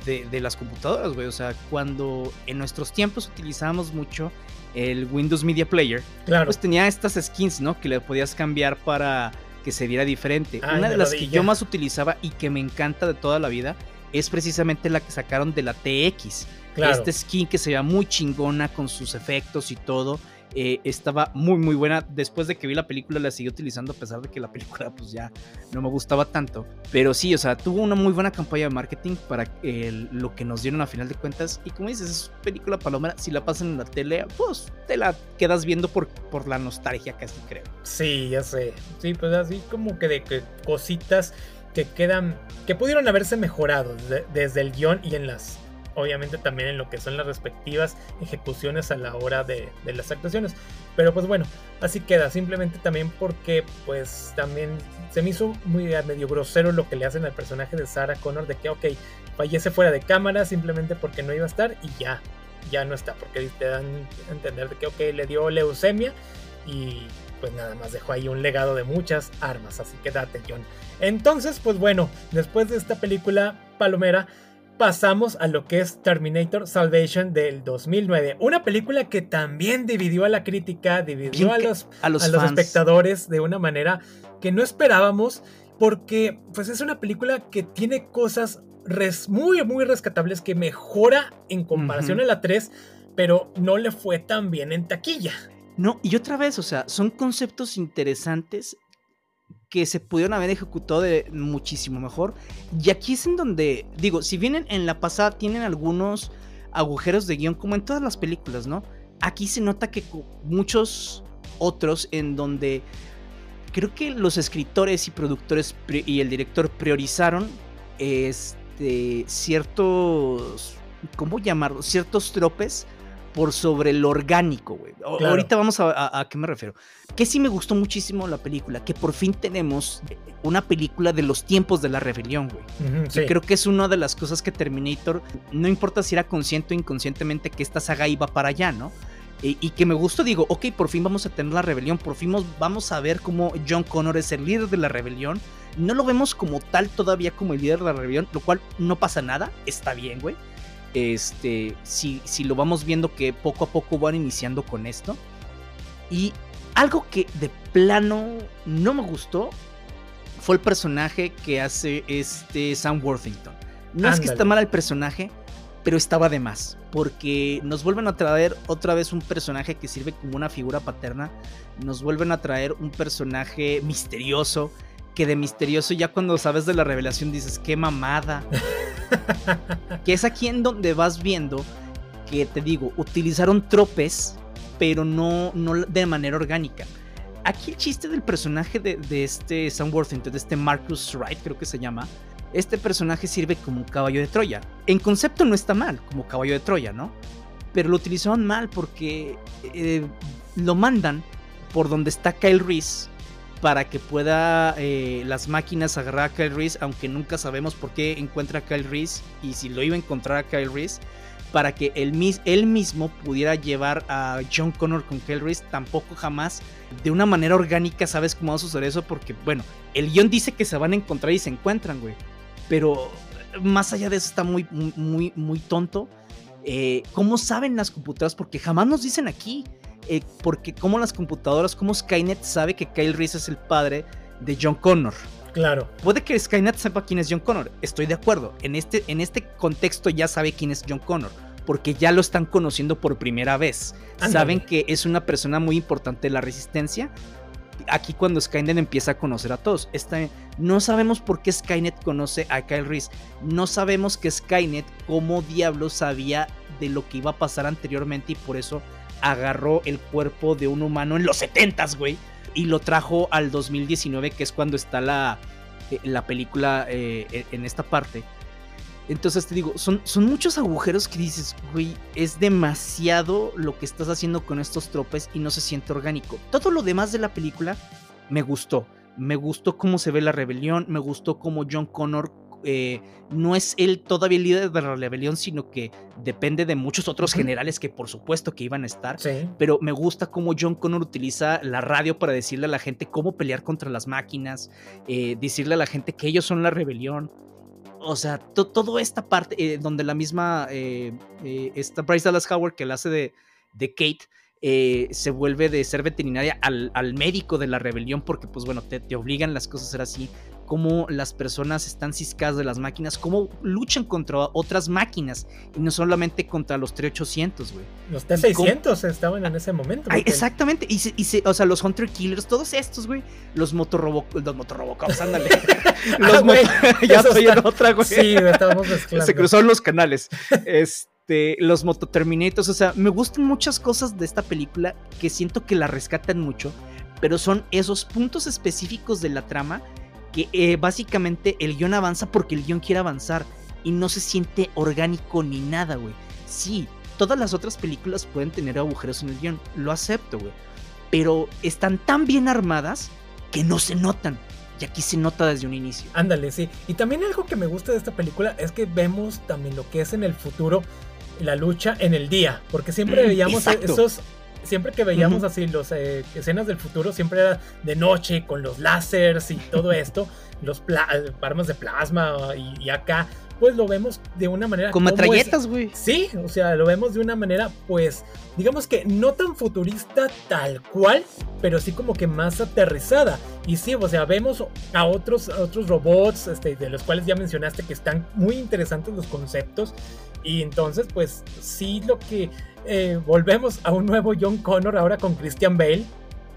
A: de, las computadoras, güey. O sea, cuando en nuestros tiempos utilizábamos mucho el Windows Media Player, claro. pues tenía estas skins, ¿no? Que le podías cambiar para que se viera diferente. Una de las que yo más utilizaba y que me encanta de toda la vida es precisamente la que sacaron de la TX. Claro. Este skin que se veía muy chingona con sus efectos y todo. Eh, estaba muy muy buena. Después de que vi la película la seguí utilizando a pesar de que la película pues ya no me gustaba tanto. Pero sí, o sea, tuvo una muy buena campaña de marketing para lo que nos dieron a final de cuentas. Y como dices, es película palomera. Si la pasan en la tele, pues te la quedas viendo por, por la nostalgia casi creo.
B: Sí, ya sé. Sí, pues así como que de que cositas que quedan, que pudieron haberse mejorado desde el guion y en las obviamente también en lo que son las respectivas ejecuciones a la hora de, las actuaciones. Pero pues bueno, así queda, simplemente también porque pues también se me hizo muy medio grosero lo que le hacen al personaje de Sarah Connor de que ok, fallece fuera de cámara simplemente porque no iba a estar y ya, ya no está, porque te dan a entender de que ok, le dio leucemia y pues nada más dejó ahí un legado de muchas armas, así que date John. Entonces, pues bueno, después de esta película palomera, pasamos a lo que es Terminator Salvation del 2009. Una película que también dividió a la crítica, dividió a los, a los, espectadores de una manera que no esperábamos, porque pues es una película que tiene cosas muy, muy rescatables que mejora en comparación a la 3, pero no le fue tan bien en taquilla.
A: No, y otra vez, o sea, son conceptos interesantes que se pudieron haber ejecutado de muchísimo mejor. Y aquí es en donde, digo, si vienen en la pasada tienen algunos agujeros de guion, como en todas las películas, ¿no? Aquí se nota que muchos otros en donde creo que los escritores y productores y el director priorizaron este, ciertos, ¿cómo llamarlo? Ciertos tropes por sobre lo orgánico, güey. Ahorita vamos a, a, qué me refiero. Que sí me gustó muchísimo la película, que por fin tenemos una película de los tiempos de la rebelión, güey. Y creo que es una de las cosas que Terminator, no importa si era consciente o inconscientemente que esta saga iba para allá, ¿no? Y, que me gustó, digo, ok, por fin vamos a tener la rebelión, por fin vamos a ver cómo John Connor es el líder de la rebelión. No lo vemos como tal todavía como el líder de la rebelión, lo cual no pasa nada, está bien, güey este, si, si lo vamos viendo que poco a poco van iniciando con esto. Y algo que de plano no me gustó fue el personaje que hace este Sam Worthington. No es que está mal el personaje, pero estaba de más. Porque nos vuelven a traer otra vez un personaje que sirve como una figura paterna. Nos vuelven a traer un personaje misterioso que de misterioso ya cuando sabes de la revelación dices, qué mamada. <laughs> que es aquí en donde vas viendo que te digo, utilizaron tropes, pero no, no de manera orgánica. aquí el chiste del personaje de, este Sam Worthington, de este Marcus Wright, creo que se llama, este personaje sirve como un caballo de Troya. En concepto no está mal, como caballo de Troya, ¿no? Pero lo utilizaron mal porque eh, lo mandan por donde está Kyle Reese para que pueda eh, las máquinas agarrar a Kyle Reese, aunque nunca sabemos por qué encuentra a Kyle Reese y si lo iba a encontrar a Kyle Reese, para que él, él mismo pudiera llevar a John Connor con Kyle Reese, tampoco jamás de una manera orgánica sabes cómo va a suceder eso, porque bueno, el guion dice que se van a encontrar y se encuentran, güey, pero más allá de eso está muy, muy, muy tonto. Eh, ¿Cómo saben las computadoras? Porque jamás nos dicen aquí. Eh, porque como las computadoras, como Skynet sabe que Kyle Reese es el padre de John Connor.
B: Claro.
A: Puede que Skynet sepa quién es John Connor. Estoy de acuerdo. En este, en este contexto ya sabe quién es John Connor. Porque ya lo están conociendo por primera vez. Saben que es una persona muy importante de la resistencia. Aquí cuando Skynet empieza a conocer a todos. no sabemos por qué Skynet conoce a Kyle Reese. No sabemos que Skynet como diablo sabía de lo que iba a pasar anteriormente y por eso agarró el cuerpo de un humano en los 70s, güey, y lo trajo al 2019, que es cuando está la, eh, la película eh, e, en esta parte. Entonces te digo, son, son muchos agujeros que dices, güey, es demasiado lo que estás haciendo con estos tropes y no se siente orgánico. Todo lo demás de la película me gustó. Me gustó cómo se ve la rebelión, me gustó cómo John Connor eh, no es él todavía el líder de la rebelión, sino que depende de muchos otros generales que por supuesto que iban a estar. Pero me gusta cómo John Connor utiliza la radio para decirle a la gente cómo pelear contra las máquinas, eh, decirle a la gente que ellos son la rebelión. O sea, toda esta parte eh, donde la misma, esta Bryce Dallas Howard que la hace de, de Kate, se vuelve de ser veterinaria al, al, médico de la rebelión porque pues bueno, te, te, obligan las cosas a ser así cómo las personas están ciscadas de las máquinas, cómo luchan contra otras máquinas y no solamente contra los T-800, güey.
B: Los T-600 estaban en ese momento.
A: exactamente, y, o sea, los Hunter Killers, todos estos, güey, los Motorrobo, los Motorobocops, ándale. <laughs> <laughs> los
B: ah, <laughs> ya estoy en otra, güey. Sí, estábamos mezclando.
A: Se cruzaron los canales. Este, los Mototerminators, o sea, me gustan muchas cosas de esta película que siento que la rescatan mucho, pero son esos puntos específicos de la trama que eh, básicamente el guion avanza porque el guion quiere avanzar y no se siente orgánico ni nada, güey. Sí, todas las otras películas pueden tener agujeros en el guion, lo acepto, güey. Pero están tan bien armadas que no se notan. Y aquí se nota desde un inicio.
B: Ándale, sí. Y también algo que me gusta de esta película es que vemos también lo que es en el futuro la lucha en el día. Porque siempre mm, veíamos esos siempre que veíamos así las eh, escenas del futuro, siempre era de noche con los láseres y todo <laughs> esto, los armas de plasma y, acá, pues lo vemos de una manera...
A: Con metralletas, güey.
B: Sí, o sea, lo vemos de una manera, pues, digamos que no tan futurista tal cual, pero sí como que más aterrizada. Y sí, o sea, vemos a otros, otros robots, este, de los cuales ya mencionaste que están muy interesantes los conceptos. Y entonces, pues, sí lo que eh, volvemos a un nuevo John Connor ahora con Christian Bale.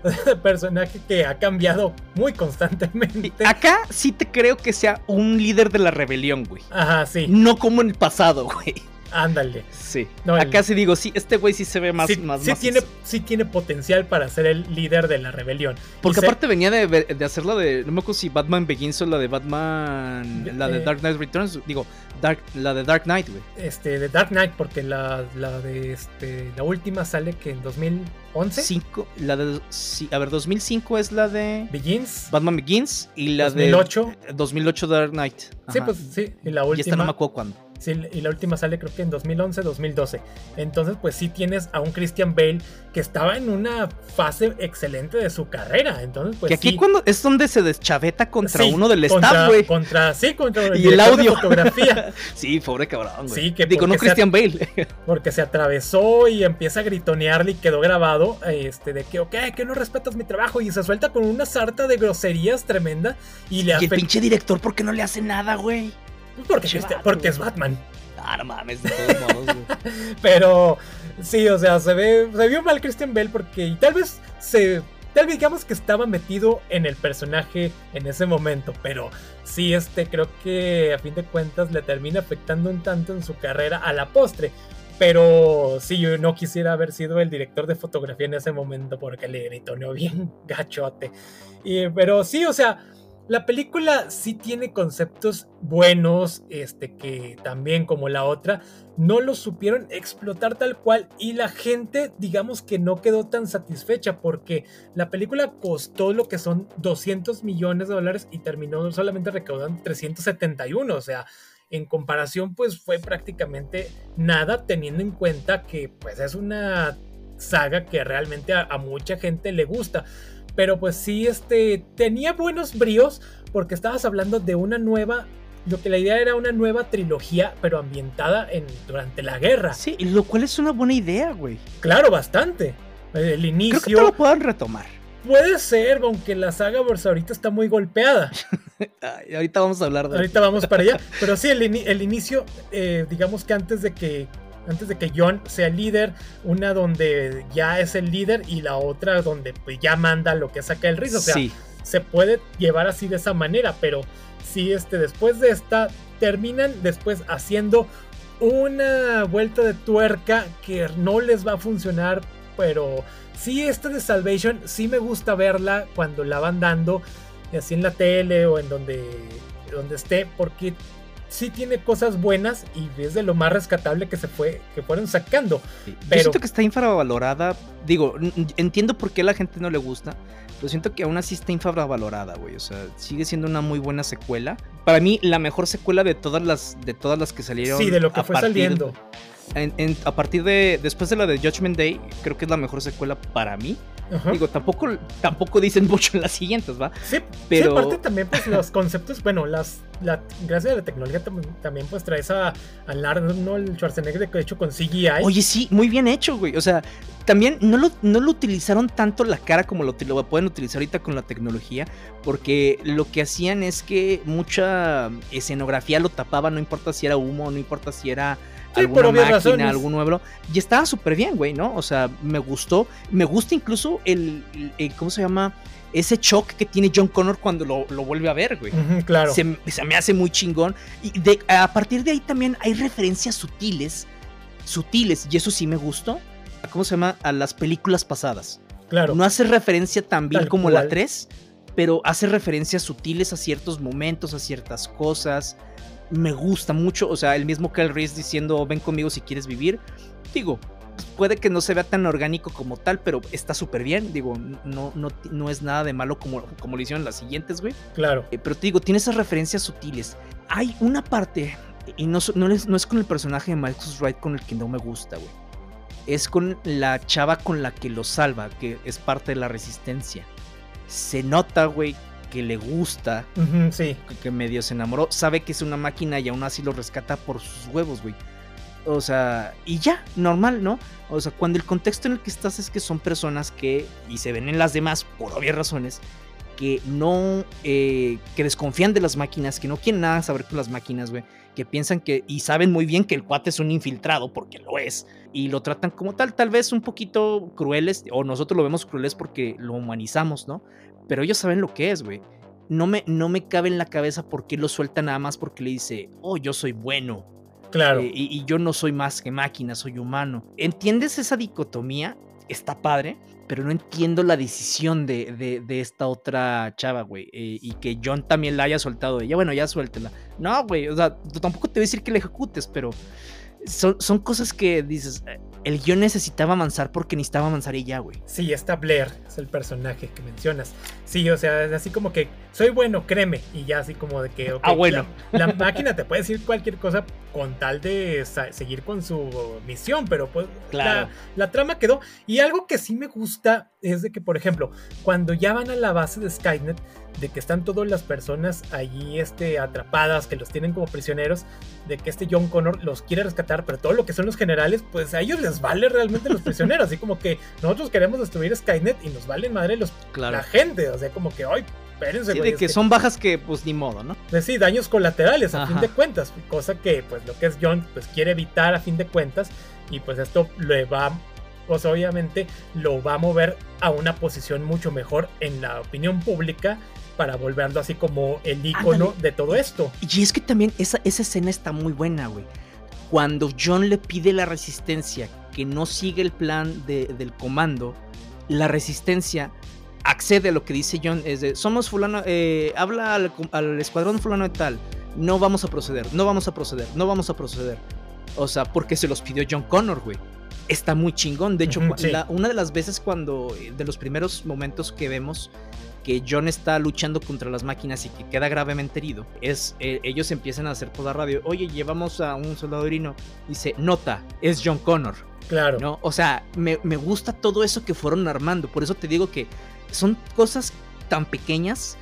B: <laughs> personaje que ha cambiado muy constantemente.
A: Acá sí te creo que sea un líder de la rebelión, güey.
B: Ajá, sí.
A: No como en el pasado, güey.
B: Ándale.
A: Sí. Acá sí digo, sí, este güey sí se ve más.
B: Sí,
A: más,
B: sí tiene, sí tiene potencial para ser el líder de la rebelión.
A: Porque aparte venía de, de hacer la de. No me acuerdo si Batman Begins o la de Batman. La de Dark Knight Returns. Digo, Dark, la de Dark Knight, güey.
B: Este, de Dark Knight, porque la, la de este. La última sale que en 2011.
A: Cinco, la de. Sí, a ver, 2005 es la de.
B: Begins.
A: Batman Begins. Y la
B: 2008.
A: de. 2008 Dark Knight.
B: Sí, pues sí. Y la última. Y esta
A: no me acuerdo cuándo
B: y la última sale creo que en 2011, 2012. Entonces, pues sí tienes a un Christian Bale que estaba en una fase excelente de su carrera. Entonces, pues.
A: Que aquí cuando es donde se deschaveta contra uno del staff, güey.
B: Contra, sí, contra
A: el, y el audio.
B: fotografía. <laughs>
A: sí, pobre cabrón,
B: güey. Sí, que
A: Digo, no Christian Bale. <laughs>
B: porque se atravesó y empieza a gritonearle y quedó grabado. Este, de que, ok, que no respetas mi trabajo. Y se suelta con una sarta de groserías tremenda. Y, le
A: y el pinche director, ¿por qué no le hace nada, güey?
B: Porque, porque es Batman.
A: Ah, no mames, de todos modos, <laughs>
B: Pero sí, o sea, se ve. Se vio mal Christian Bell porque tal vez se. Tal vez digamos que estaba metido en el personaje en ese momento. Pero sí, este creo que a fin de cuentas le termina afectando un tanto en su carrera a la postre. Pero sí, yo no quisiera haber sido el director de fotografía en ese momento porque le gritoneó bien gachote. Y, pero sí, o sea, la película sí tiene conceptos buenos, este que también como la otra no los supieron explotar tal cual y la gente digamos que no quedó tan satisfecha porque la película costó lo que son 200 millones de dólares y terminó solamente recaudando 371, o sea, en comparación pues fue prácticamente nada teniendo en cuenta que pues es una saga que realmente a, a mucha gente le gusta pero pues sí, este, tenía buenos bríos porque estabas hablando de una nueva lo que la idea era una nueva trilogía, pero ambientada en, durante la guerra.
A: Sí, lo cual es una buena idea, güey.
B: Claro, bastante. El inicio.
A: Creo que lo puedan retomar.
B: Puede ser, aunque la saga ahorita está muy golpeada. <laughs>
A: ahorita vamos a hablar de
B: Ahorita vamos para allá. Pero sí, el, el inicio, eh, digamos que antes de que antes de que John sea líder, una donde ya es el líder y la otra donde pues ya manda lo que saca el rizo. O sea, se puede llevar así de esa manera, pero si este, después de esta terminan después haciendo una vuelta de tuerca que no les va a funcionar, pero sí esta de Salvation sí me gusta verla cuando la van dando así en la tele o en donde donde esté porque sí tiene cosas buenas y es de lo más rescatable que se fue, que fueron sacando.
A: pero... siento que está infravalorada. Digo, entiendo por qué a la gente no le gusta, pero siento que aún así está infravalorada, güey. O sea, sigue siendo una muy buena secuela. Para mí, la mejor secuela de todas las, de todas las que salieron.
B: Sí, de lo que fue saliendo.
A: a partir de. Después de la de Judgment Day, creo que es la mejor secuela para mí. Digo, tampoco, tampoco dicen <laughs> mucho en las siguientes, ¿va?
B: Sí, pero. Sí, aparte también, pues los conceptos, bueno, las, la, gracias a la tecnología también, pues traes a, al ¿no? El Schwarzenegger de hecho con CGI.
A: Oye, sí, muy bien hecho, güey. O sea, también no lo, no lo utilizaron tanto la cara como lo, lo pueden utilizar ahorita con la tecnología, porque lo que hacían es que mucha escenografía lo tapaba, no importa si era humo, no importa si era alguna máquina, algún nuevo. Y estaba súper bien, güey, ¿no? O sea, me gustó. Me gusta incluso el, ¿cómo se llama? Ese shock que tiene John Connor cuando lo, vuelve a ver, güey.
B: claro.
A: Se, me hace muy chingón. Y de, a partir de ahí también hay referencias sutiles, sutiles, y eso sí me gustó. ¿Cómo se llama? A las películas pasadas.
B: Claro.
A: No hace referencia tan bien como la 3, pero hace referencias sutiles a ciertos momentos, a ciertas cosas me gusta mucho. O sea, el mismo Kyle Reese diciendo, ven conmigo si quieres vivir. Digo, puede que no se vea tan orgánico como tal, pero está súper bien. Digo, no, no, no es nada de malo como, como lo hicieron las siguientes, güey.
B: Claro.
A: Eh, pero te digo, tiene esas referencias sutiles. Hay una parte, y no, no, es, no es con el personaje de Marcus Wright con el que no me gusta, güey. Es con la chava con la que lo salva, que es parte de la resistencia. Se nota, güey, que le gusta,
B: sí.
A: que, medio se enamoró, sabe que es una máquina y aún así lo rescata por sus huevos, güey. O sea, y ya, normal, ¿no? O sea, cuando el contexto en el que estás es que son personas que, y se ven en las demás por obvias razones, que no, eh, que desconfían de las máquinas, que no quieren nada saber con las máquinas, güey, que piensan que, y saben muy bien que el cuate es un infiltrado, porque lo es, y lo tratan como tal, tal vez un poquito crueles, o nosotros lo vemos crueles porque lo humanizamos, ¿no? Pero ellos saben lo que es, güey. No me, no me cabe en la cabeza por qué lo suelta nada más porque le dice, oh, yo soy bueno.
B: Claro.
A: Eh, y, yo no soy más que máquina, soy humano. ¿Entiendes esa dicotomía? Está padre, pero no entiendo la decisión de, de, esta otra chava, güey. Eh, y que John también la haya soltado. Ya, bueno, ya suéltela. No, güey, o sea, tampoco te voy a decir que la ejecutes, pero son, son cosas que dices, el guion necesitaba avanzar porque necesitaba avanzar y ya, güey.
B: Sí, está Blair, es el personaje que mencionas. Sí, o sea, es así como que soy bueno, créeme. Y ya así como de que. <laughs>
A: ah, bueno.
B: La, máquina te puede decir cualquier cosa con tal de seguir con su misión, pero pues
A: claro.
B: la, trama quedó. Y algo que sí me gusta es de que, por ejemplo, cuando ya van a la base de Skynet, de que están todas las personas allí este, atrapadas, que los tienen como prisioneros, de que este John Connor los quiere rescatar, pero todo lo que son los generales, pues a ellos les vale realmente los prisioneros, así como que nosotros queremos destruir Skynet y nos valen madre los, la gente, o sea, como que, hoy espérense,
A: sí, de que son bajas que, pues, ni modo, ¿no?
B: Pues sí, daños colaterales, a fin de cuentas, cosa que, pues, lo que es John, pues, quiere evitar a fin de cuentas, y pues esto le va pues obviamente lo va a mover a una posición mucho mejor en la opinión pública para volverlo así como el icono de todo esto.
A: Y es que también esa, esa escena está muy buena, güey. cuando John le pide la resistencia que no sigue el plan del comando, la resistencia accede a lo que dice John, es de, somos fulano, eh, habla al, al, escuadrón fulano de tal, no vamos a proceder, no vamos a proceder, no vamos a proceder. O sea, porque se los pidió John Connor, güey. Está muy chingón. De hecho, una de las veces cuando, de los primeros momentos que vemos que John está luchando contra las máquinas y que queda gravemente herido, es eh, ellos empiezan a hacer por la radio, oye, llevamos a un soldado herino, dice, nota, es John Connor.
B: Claro.
A: ¿no? O sea, me, me gusta todo eso que fueron armando, por eso te digo que son cosas tan pequeñas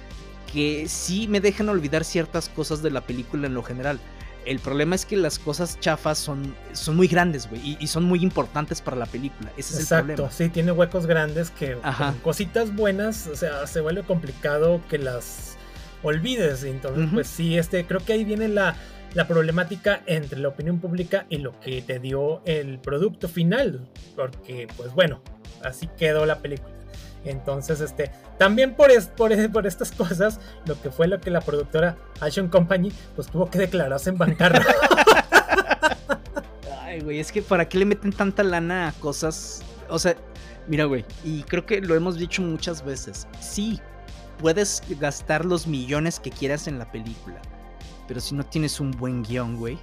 A: que sí me dejan olvidar ciertas cosas de la película en lo general. El problema es que las cosas chafas son, son muy grandes, güey, y, son muy importantes para la película. Ese es el problema.
B: sí, tiene huecos grandes que con cositas buenas, o sea, se vuelve complicado que las olvides. Entonces, pues sí, este, creo que ahí viene la, la problemática entre la opinión pública y lo que te dio el producto final. Porque, pues bueno, así quedó la película. Entonces, este, también por, por, por, estas cosas, lo que fue lo que la productora Action Company, pues tuvo que declararse en bancarrota. <laughs>
A: Ay, güey, es que ¿para qué le meten tanta lana a cosas? O sea, mira, güey, y creo que lo hemos dicho muchas veces. Sí, puedes gastar los millones que quieras en la película, pero si no tienes un buen guion, güey,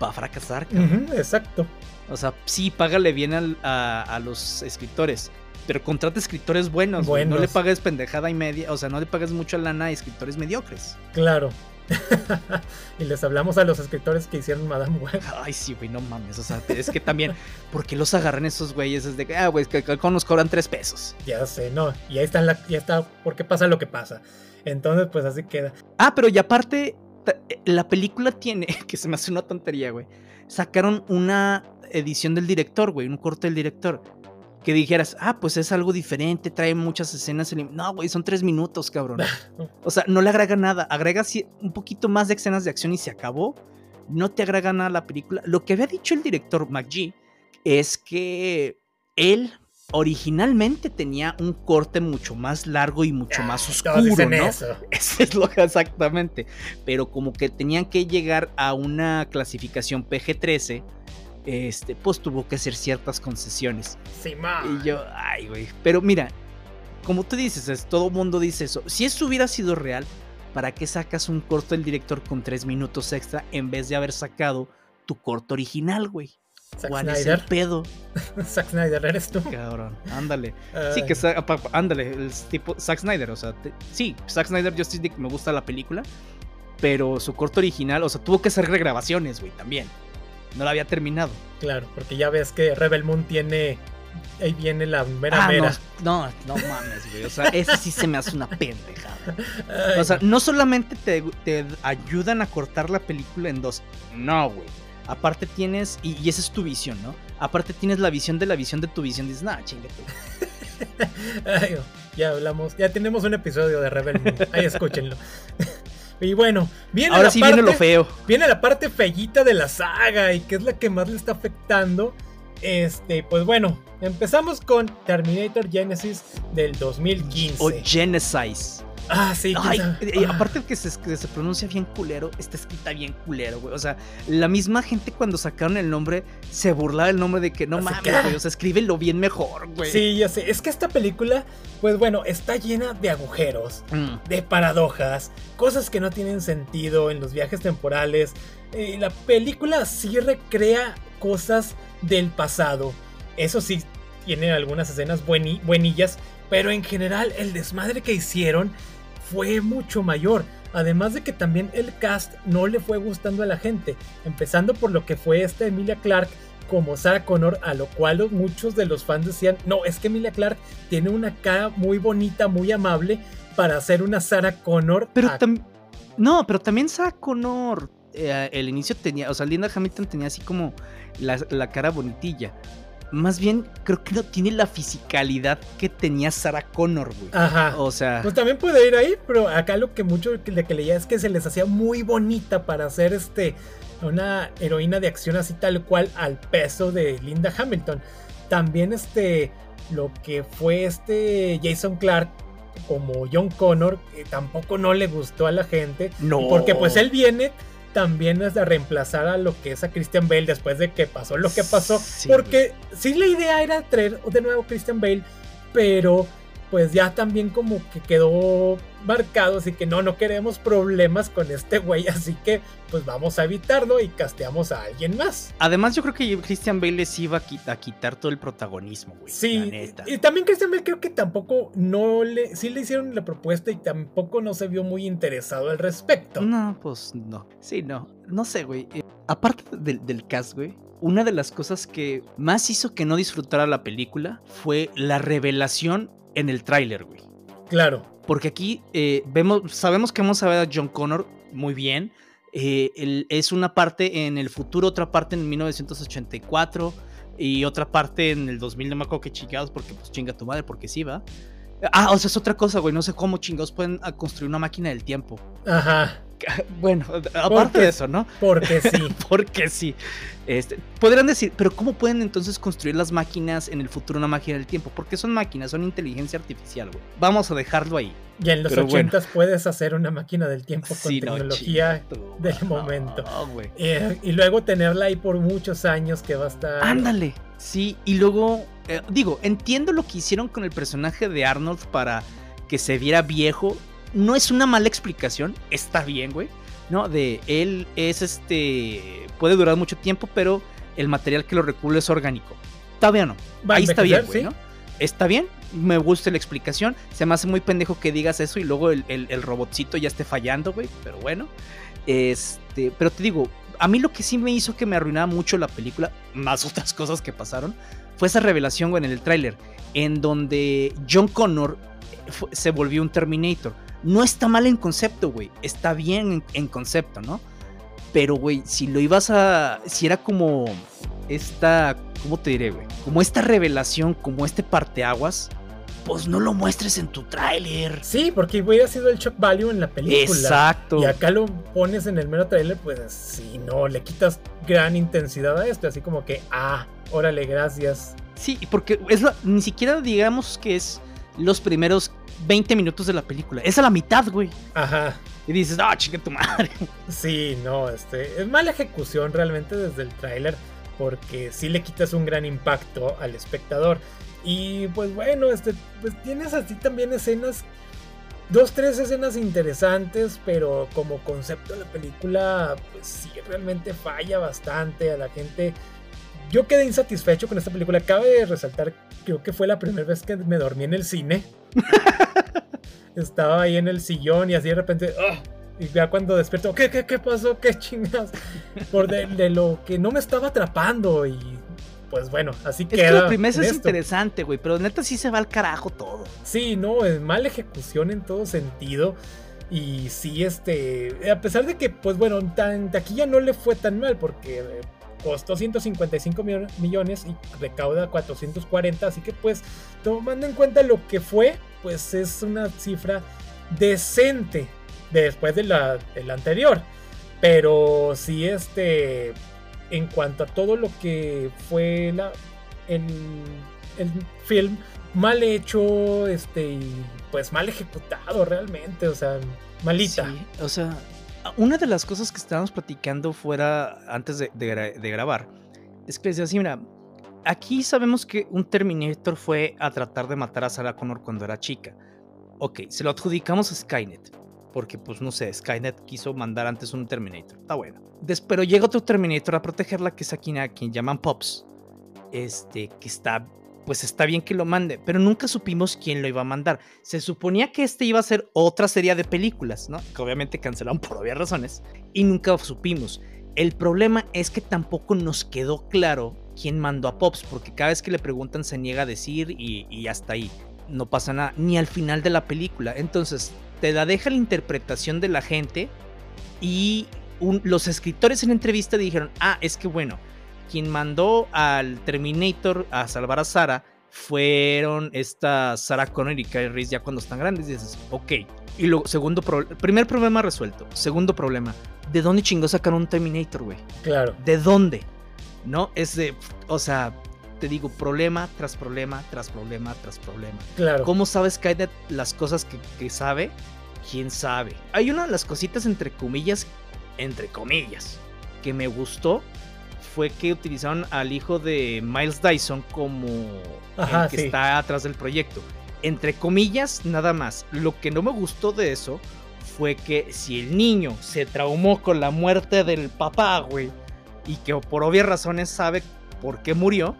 A: va a fracasar.
B: exacto.
A: O sea, sí, págale bien a, a los escritores pero contrata escritores buenos, No le pagues pendejada y media, o sea, no le pagues mucho lana a escritores mediocres.
B: Claro. <laughs> y les hablamos a los escritores que hicieron Madame Web.
A: Ay, sí, güey, no mames. O sea, es que también, <laughs> ¿por qué los agarran esos güeyes? Es de que, ah, güey, que, nos cobran tres pesos.
B: Ya sé, no. Y ahí está, la, ya está, ¿por qué pasa lo que pasa? Entonces, pues así queda.
A: Ah, pero y aparte, la película tiene, <laughs> que se me hace una tontería, güey. Sacaron una edición del director, güey, un corte del director que dijeras, ah, pues es algo diferente, trae muchas escenas. No, güey, son tres minutos, cabrón. <laughs> O sea, no le agrega nada. Agrega un poquito más de escenas de acción y se acabó. No te agrega nada a la película. Lo que había dicho el director McGee es que él originalmente tenía un corte mucho más largo y mucho más oscuro, ¿no? <laughs> Eso. es lo que exactamente. Pero como que tenían que llegar a una clasificación PG-13 este, pues tuvo que hacer ciertas concesiones.
B: Sí,
A: Y yo, ay, güey. Pero mira, como tú dices, es, todo mundo dice eso. Si eso hubiera sido real, ¿para qué sacas un corto del director con tres minutos extra en vez de haber sacado tu corto original, güey? ¿Cuál es el pedo? <laughs>
B: Zack Snyder, eres tú.
A: Cabrón, ándale. Sí, que ándale, el tipo Zack Snyder, o sea, sí, Zack Snyder Justice League me gusta la película, pero su corto original, o sea, tuvo que hacer regrabaciones, güey, también no la había terminado.
B: Claro, porque ya ves que Rebel Moon tiene. Ahí viene la mera ah, mera.
A: No, no, mames, güey. O sea, <laughs> ese sí se me hace una pendejada. o sea, no solamente te, te, ayudan a cortar la película en dos. No, güey. Aparte tienes. Y, esa es tu visión, ¿no? Aparte tienes la visión de la visión de tu visión. Dices, nah, chingate. <laughs>
B: ya hablamos. Ya tenemos un episodio de Rebel Moon. Ahí escúchenlo. Y bueno, viene
A: Ahora sí viene lo feo.
B: Viene la parte fellita de la saga y que es la que más le está afectando. Este, pues bueno, empezamos con Terminator Genesis del 2015.
A: O Genesis.
B: Ah, sí.
A: Ay, y aparte que se, se, pronuncia bien culero, está escrita bien culero, güey. O sea, la misma gente cuando sacaron el nombre se burlaba del nombre de que no mames, güey. O sea, escríbelo bien mejor, güey.
B: Sí, ya sé. Es que esta película, pues bueno, está llena de agujeros, mm. de paradojas, cosas que no tienen sentido en los viajes temporales. Eh, la película sí recrea cosas del pasado. Eso sí, tiene algunas escenas buenillas, pero en general el desmadre que hicieron fue mucho mayor. Además de que también el cast no le fue gustando a la gente, empezando por lo que fue esta Emilia Clark como Sarah Connor, a lo cual muchos de los fans decían, no, es que Emilia Clark tiene una cara muy bonita, muy amable para hacer una Sarah Connor.
A: Pero no, pero también Sarah Connor, eh, el inicio tenía, o sea, Linda Hamilton tenía así como la, la cara bonitilla más bien creo que no tiene la fisicalidad que tenía Sarah Connor, güey.
B: Ajá.
A: O sea.
B: Pues también puede ir ahí, pero acá lo que mucho de que leía es que se les hacía muy bonita para hacer este. Una heroína de acción así tal cual al peso de Linda Hamilton. También este. Lo que fue este Jason Clark como John Connor, que tampoco no le gustó a la gente.
A: No.
B: Porque pues él viene también es de reemplazar a lo que es a Christian Bale después de que pasó lo que pasó. porque sí la idea era traer de nuevo a Christian Bale, pero pues ya también como que quedó marcado, así que no, no queremos problemas con este güey, así que pues vamos a evitarlo y casteamos a alguien más.
A: Además yo creo que Christian Bale les iba a, quitar todo el protagonismo, güey.
B: Sí, y también Christian Bale creo que tampoco no le, sí le hicieron la propuesta y tampoco no se vio muy interesado al respecto.
A: No, pues no, sí, no, no sé, güey. Eh, aparte del, del cast, güey, una de las cosas que más hizo que no disfrutara la película fue la revelación en el tráiler, güey.
B: Claro.
A: Porque aquí eh, vemos, sabemos que vamos a ver a John Connor muy bien. Eh, es una parte en el futuro, otra parte en 1984 y otra parte en el 2000, no me acuerdo qué chingados, porque pues chinga tu madre, porque sí va. Ah, o sea, es otra cosa, güey, no sé cómo chingados pueden construir una máquina del tiempo.
B: Ajá. <laughs>
A: Bueno, aparte de eso, ¿no?
B: Porque sí. <laughs>
A: porque sí. Este, podrían decir, pero ¿cómo pueden entonces construir las máquinas en el futuro una máquina del tiempo? Porque son máquinas, son inteligencia artificial, güey. Vamos a dejarlo ahí.
B: Y en los ochentas puedes hacer una máquina del tiempo con tecnología del momento. Eh, y luego tenerla ahí por muchos años que va a estar.
A: Ándale. Sí, y luego, eh, digo, entiendo lo que hicieron con el personaje de Arnold para que se viera viejo no es una mala explicación, está bien, güey. ¿No? De él es este. Puede durar mucho tiempo, pero el material que lo recubre es orgánico. Está bien, ¿no? Ahí está bien, güey, ¿no? Está bien, me gusta la explicación. Se me hace muy pendejo que digas eso y luego el, el, robotcito ya esté fallando, güey. Pero bueno. Este. Pero te digo, a mí lo que sí me hizo que me arruinara mucho la película, más <laughs> otras cosas que pasaron, fue esa revelación, güey, en el tráiler. En donde John Connor se volvió un Terminator no está mal en concepto, güey. Está bien en, concepto, ¿no? Pero, güey, si lo ibas a. Si era como esta. ¿Cómo te diré, güey? Como esta revelación, como este parteaguas. Pues no lo muestres en tu tráiler.
B: Sí, porque hubiera sido el shock value en la película.
A: Exacto.
B: Y acá lo pones en el mero tráiler, pues si no, le quitas gran intensidad a esto. Así como que, ah, órale, gracias.
A: Sí, porque es ni siquiera digamos que es los primeros 20 minutos de la película. Es a la mitad, güey.
B: Ajá.
A: Y dices, ah, oh, tu madre.
B: Sí, no, este. Es mala ejecución realmente desde el tráiler. Porque sí le quitas un gran impacto al espectador. Y pues bueno, este. Pues tienes así también escenas. Dos, tres escenas interesantes. Pero como concepto de la película. Pues sí, realmente falla bastante. A la gente. Yo quedé insatisfecho con esta película. Cabe resaltar, creo que fue la primera vez que me dormí en el cine. <laughs> Estaba ahí en el sillón y así de repente, ¡ah! y ya cuando despierto, ¿qué, qué, qué pasó? ¿Qué chingas? Por de, lo que no me estaba atrapando y pues bueno, así que.
A: Es que primero es interesante, güey, pero neta sí se va al carajo todo.
B: Sí, no, es mala ejecución en todo sentido. Y sí, este, a pesar de que, pues bueno, tan, taquilla no le fue tan mal, porque eh, costó 155 millones y recauda 440, así que pues tomando en cuenta lo que fue, pues es una cifra decente después de la, anterior. Pero si este, en cuanto a todo lo que fue la, el, el film, mal hecho, este, y pues mal ejecutado realmente, o sea, malita.
A: o sea, una de las cosas que estábamos platicando fuera antes de, grabar es que decía así, mira, aquí sabemos que un Terminator fue a tratar de matar a Sarah Connor cuando era chica. Ok, se lo adjudicamos a Skynet. Porque, pues no sé, Skynet quiso mandar antes un Terminator. Está bueno. pero llega otro Terminator a protegerla, que es a quien, a quien llaman Pops. Este, que está pues está bien que lo mande, pero nunca supimos quién lo iba a mandar. Se suponía que este iba a ser otra serie de películas, ¿no? Que obviamente cancelaron <laughs> por obvias razones, y nunca supimos. El problema es que tampoco nos quedó claro quién mandó a Pops, porque cada vez que le preguntan se niega a decir y, hasta ahí. No pasa nada, ni al final de la película. Entonces, te la deja la interpretación de la gente y los escritores en entrevista dijeron, ah, es que bueno, quien mandó al Terminator a salvar a Sara fueron esta Sarah Connor y Kyle Reese ya cuando están grandes. Y dices, ok. Y luego, segundo primer problema resuelto. Segundo problema, ¿de dónde chingó sacaron un Terminator, güey?
B: Claro.
A: ¿De dónde? ¿No? Es de, o sea, te digo, problema tras problema, tras problema, tras problema.
B: Claro.
A: ¿Cómo sabes de las cosas que, que sabe? ¿Quién sabe? Hay una de las cositas entre comillas entre comillas, que me gustó fue que utilizaron al hijo de Miles Dyson como el que está atrás del proyecto. Entre comillas, nada más. Lo que no me gustó de eso fue que si el niño se traumó con la muerte del papá, güey, y que por obvias razones sabe por qué murió,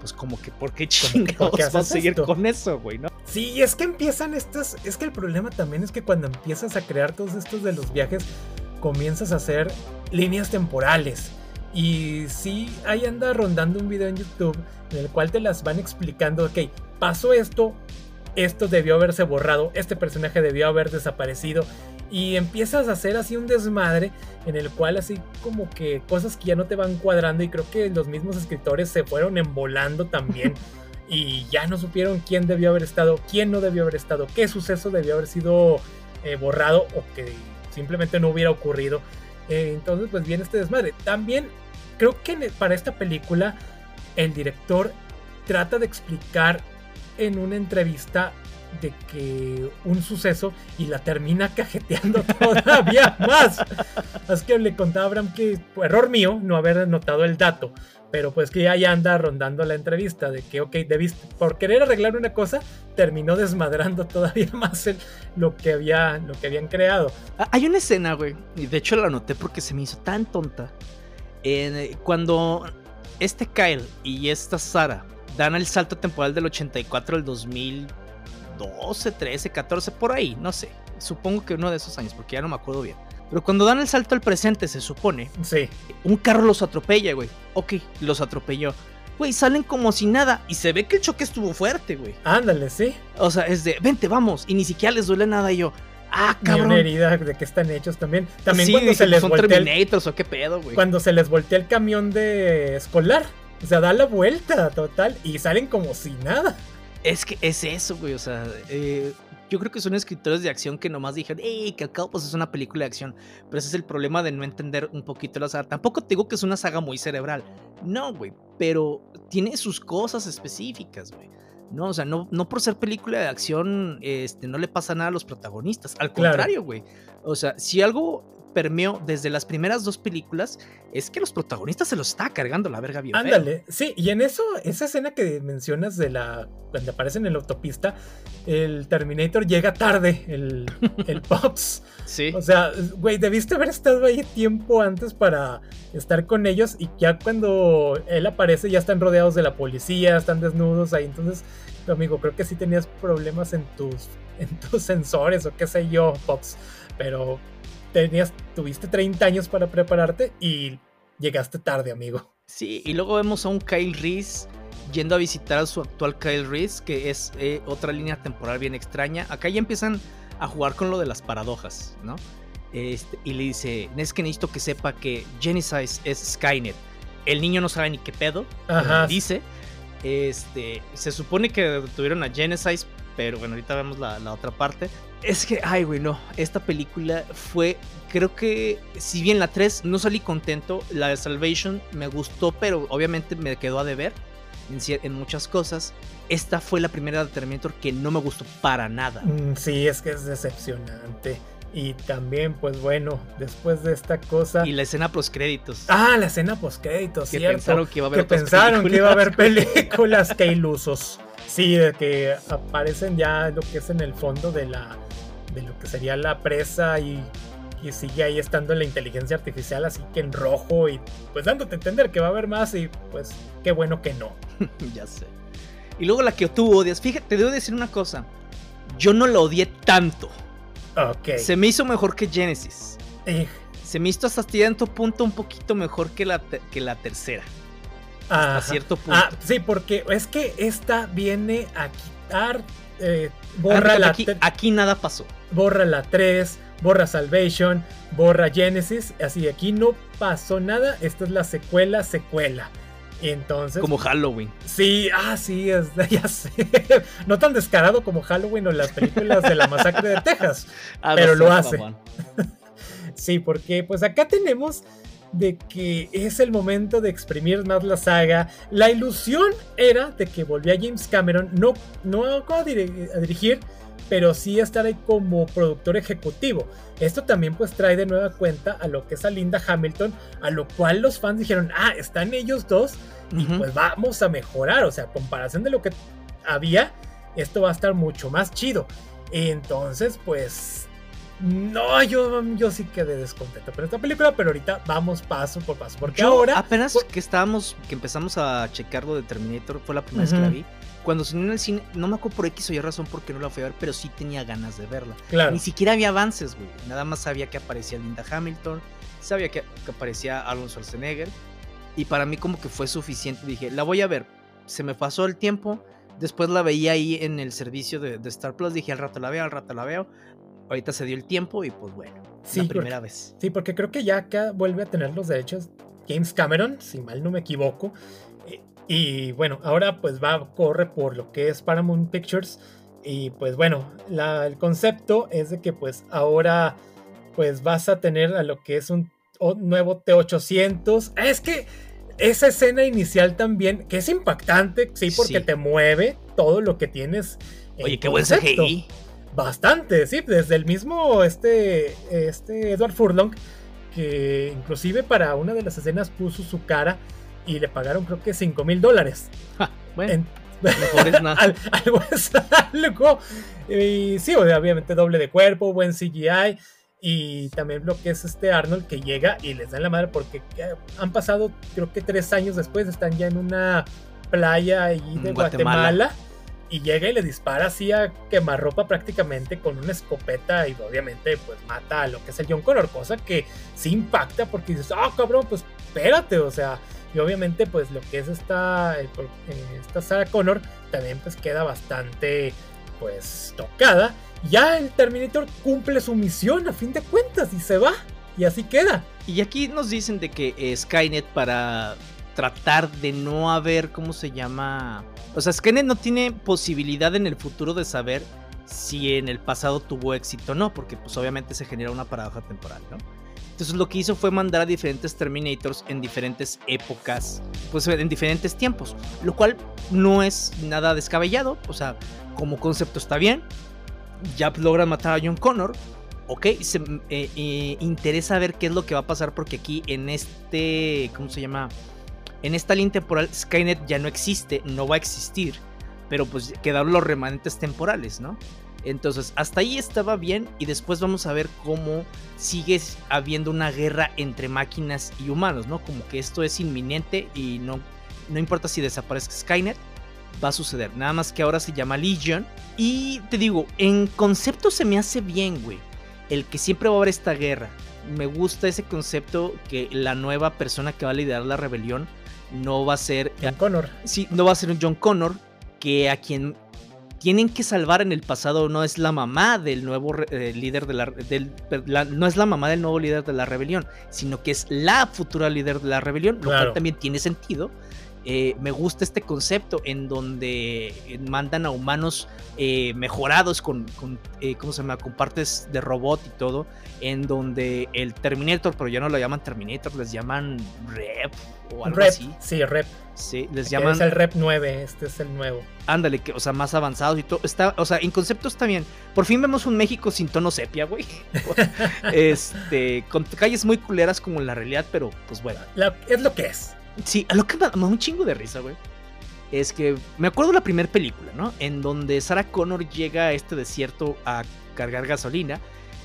A: pues como que por qué chingados vas a seguir con eso, güey, ¿no?
B: Sí, es que empiezan estas, es que el problema también es que cuando empiezas a crear todos estos de los viajes, comienzas a hacer líneas temporales. Y sí, ahí anda rondando un video en YouTube en el cual te las van explicando, ok, pasó esto, esto debió haberse borrado, este personaje debió haber desaparecido. Y empiezas a hacer así un desmadre en el cual así como que cosas que ya no te van cuadrando y creo que los mismos escritores se fueron embolando también <laughs> y ya no supieron quién debió haber estado, quién no debió haber estado, qué suceso debió haber sido eh, borrado o que simplemente no hubiera ocurrido. Eh, entonces pues viene este desmadre. También creo que para esta película el director trata de explicar en una entrevista de que un suceso y la termina cajeteando <laughs> todavía más. Así que le contaba a Abraham que error mío no haber notado el dato, pero pues que ya, anda rondando la entrevista de que, ok, debiste, por querer arreglar una cosa, terminó desmadrando todavía <laughs> más lo, que había, lo que habían creado.
A: Ah, hay una escena, güey, y de hecho la noté porque se me hizo tan tonta. Eh, cuando este Kyle y esta Sara dan el salto temporal del 84 al 2012, 13, 14, por ahí, no sé. Supongo que uno de esos años, porque ya no me acuerdo bien. Pero cuando dan el salto al presente, se supone.
B: Sí.
A: Un carro los atropella, güey. Ok, los atropelló. Güey, salen como si nada. Y se ve que el choque estuvo fuerte, güey.
B: Ándale, sí.
A: O sea, es de, vente, vamos. Y ni siquiera les duele nada. Y yo, ah, cabrón.
B: Ni una herida de que están hechos también. También cuando se les
A: son Terminators o qué pedo, güey.
B: Cuando se les voltea el camión de escolar. O sea, da la vuelta total y salen como si nada.
A: Es que es eso, güey. O sea, eh, yo creo que son escritores de acción que nomás dijeron, ¡Ey, que acabo pues es una película de acción! Pero ese es el problema de no entender un poquito la saga. Tampoco te digo que es una saga muy cerebral. No, güey. Pero tiene sus cosas específicas, güey. No, o sea, no, no por ser película de acción, este, no le pasa nada a los protagonistas. Al contrario, güey. O sea, si algo permeó desde las primeras dos películas es que los protagonistas se los está cargando la verga bien.
B: Ándale, sí, y en eso, esa escena que mencionas de la. cuando aparecen en la autopista, el Terminator llega tarde, el, <laughs> el Pops.
A: Sí.
B: O sea, güey, debiste haber estado ahí tiempo antes para estar con ellos y ya cuando él aparece ya están rodeados de la policía, están desnudos ahí. Entonces, amigo, creo que sí tenías problemas en tus, en tus sensores o qué sé yo, Pops. Pero tenías, tuviste 30 años para prepararte y llegaste tarde, amigo.
A: Sí, y luego vemos a un Kyle Reese yendo a visitar a su actual Kyle Reese, que es eh, otra línea temporal bien extraña. Acá ya empiezan a jugar con lo de las paradojas, ¿no? Este, y le dice, es que necesito que sepa que Genesis es Skynet. El niño no sabe ni qué pedo, Ajá. dice. Este, se supone que tuvieron a Genesis, pero bueno, ahorita vemos la, la otra parte. Es que, ay, güey, no. Esta película fue. Creo que, si bien la 3 no salí contento, la de Salvation me gustó, pero obviamente me quedó a deber en, en muchas cosas. Esta fue la primera de Terminator que no me gustó para nada.
B: Mm, sí, es que es decepcionante. Y también, pues bueno, después de esta cosa.
A: Y la escena post créditos.
B: Ah, la escena post créditos,
A: que Pensaron que iba a haber,
B: que pensaron que iba a haber películas, que ilusos. Sí, de que aparecen ya lo que es en el fondo de la, de lo que sería la presa y, y sigue ahí estando la inteligencia artificial así que en rojo y pues dándote a entender que va a haber más y pues qué bueno que no. <laughs>
A: ya sé. Y luego la que tú odias, fíjate, te debo decir una cosa, yo no la odié tanto.
B: Ok.
A: Se me hizo mejor que Genesis. Eh. Se me hizo hasta cierto punto un poquito mejor que la, que la tercera. Hasta cierto punto. Ah,
B: sí, porque es que esta viene a quitar eh, borra la
A: aquí, aquí, nada pasó.
B: Borra la 3, borra Salvation, borra Genesis. Así, aquí no pasó nada. Esta es la secuela, secuela. Entonces.
A: Como Halloween.
B: Sí, ah, sí, <laughs> ya sé. No tan descarado como Halloween o las películas de la masacre de Texas. <laughs> Ah, pero lo hace. <laughs> sí, porque pues acá tenemos de que es el momento de exprimir más la saga. La ilusión era de que volvía James Cameron, no, no a, dirigir, pero sí estar ahí como productor ejecutivo. Esto también pues trae de nueva cuenta a lo que es a Linda Hamilton, a lo cual los fans dijeron, ah, están ellos dos y pues vamos a mejorar, o sea, comparación de lo que había, esto va a estar mucho más chido. Entonces, pues no, yo, yo sí quedé descontento con esta película, pero ahorita vamos paso por paso. Porque ahora.
A: Apenas que estábamos, que empezamos a checarlo de Terminator, fue la primera vez que la vi. Cuando se en el cine, no me acuerdo por X o Y razón por qué no la fui a ver, pero sí tenía ganas de verla. Ni siquiera había avances, güey. Nada más sabía que aparecía Linda Hamilton, sabía que, aparecía Arnold Schwarzenegger. Y para mí, como que fue suficiente. Dije, la voy a ver. Se me pasó el tiempo. Después la veía ahí en el servicio de, de Star Plus. Dije, al rato la veo, al rato la veo ahorita se dio el tiempo y pues bueno, sí, la primera vez.
B: Sí, porque creo que ya acá vuelve a tener los derechos James Cameron, si mal no me equivoco. Y, bueno, ahora pues va, corre por lo que es Paramount Pictures. Y pues bueno, el concepto es de que pues ahora pues vas a tener a lo que es un nuevo T800. Es que esa escena inicial también, que es impactante, sí, porque te mueve todo lo que tienes.
A: Oye, qué buen CGI.
B: Bastante, sí, desde el mismo este, este Edward Furlong, que inclusive para una de las escenas puso su cara y le pagaron creo que 5 mil dólares.
A: bueno, mejor es nada. <laughs>
B: algo es algo. Y sí, obviamente doble de cuerpo, buen CGI. Y también lo que es este Arnold que llega y les dan la madre porque han pasado creo que tres años después, están ya en una playa ahí de Guatemala y llega y le dispara así a quemarropa prácticamente con una escopeta y obviamente pues mata a lo que es el John Connor, cosa que sí impacta porque dices, ah, cabrón, pues espérate, o sea, y obviamente pues lo que es esta, eh, esta Sarah Connor también pues queda bastante pues tocada. Ya el Terminator cumple su misión a fin de cuentas y se va. Y así queda.
A: Y aquí nos dicen de que eh, Skynet para tratar de no haber, ¿cómo se llama? O sea, Skynet no tiene posibilidad en el futuro de saber si en el pasado tuvo éxito o no, porque pues obviamente se genera una paradoja temporal, ¿no? Entonces lo que hizo fue mandar a diferentes Terminators en diferentes épocas, pues en diferentes tiempos, lo cual no es nada descabellado, o sea, como concepto está bien. Ya logran matar a John Connor, ok, se eh, eh, interesa ver qué es lo que va a pasar porque aquí en este, ¿cómo se llama? En esta línea temporal Skynet ya no existe, no va a existir, pero pues quedaron los remanentes temporales, ¿no? Entonces, hasta ahí estaba bien y después vamos a ver cómo sigue habiendo una guerra entre máquinas y humanos, ¿no? Como que esto es inminente y no, no importa si desaparezca Skynet, va a suceder. Nada más que ahora se llama Legion. Y te digo, en concepto se me hace bien, güey. El que siempre va a haber esta guerra. Me gusta ese concepto que la nueva persona que va a liderar la rebelión no va a ser.
B: John Connor.
A: Sí, no va a ser un John Connor que a quien tienen que salvar en el pasado no es la mamá del nuevo eh, líder de la, no es la mamá del nuevo líder de la rebelión, sino que es la futura líder de la rebelión, lo cual también tiene sentido. Eh, me gusta este concepto en donde mandan a humanos eh, mejorados con, ¿cómo se llama? con partes de robot y todo, en donde el Terminator, pero ya no lo llaman Terminator, les llaman Rep o algo así.
B: Sí, Rep.
A: Sí, les llaman.
B: Es el Rep 9, este es el nuevo.
A: Ándale, que, o sea, más avanzados y todo. Está, o sea, en concepto está bien. Por fin vemos un México sin tono sepia, güey. <laughs> este, con calles muy culeras como en la realidad, pero pues bueno.
B: es lo que es.
A: Sí, a lo que me da un chingo de risa, güey. Es que me acuerdo la primera película, ¿no? En donde Sarah Connor llega a este desierto a cargar gasolina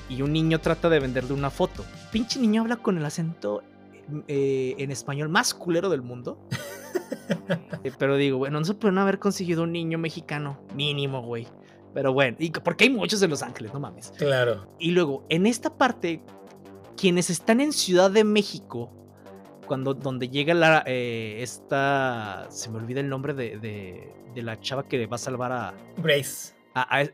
A: y un niño trata de venderle una foto. Pinche niño habla con el acento eh, en español más culero del mundo. <laughs> Eh, pero digo, bueno, no se pueden haber conseguido un niño mexicano mínimo, güey. Pero bueno, y porque hay muchos en Los Ángeles, no mames.
B: Claro.
A: Y luego, en esta parte, quienes están en Ciudad de México, cuando donde llega la eh, esta se me olvida el nombre de, de, la chava que va a salvar a
B: Grace.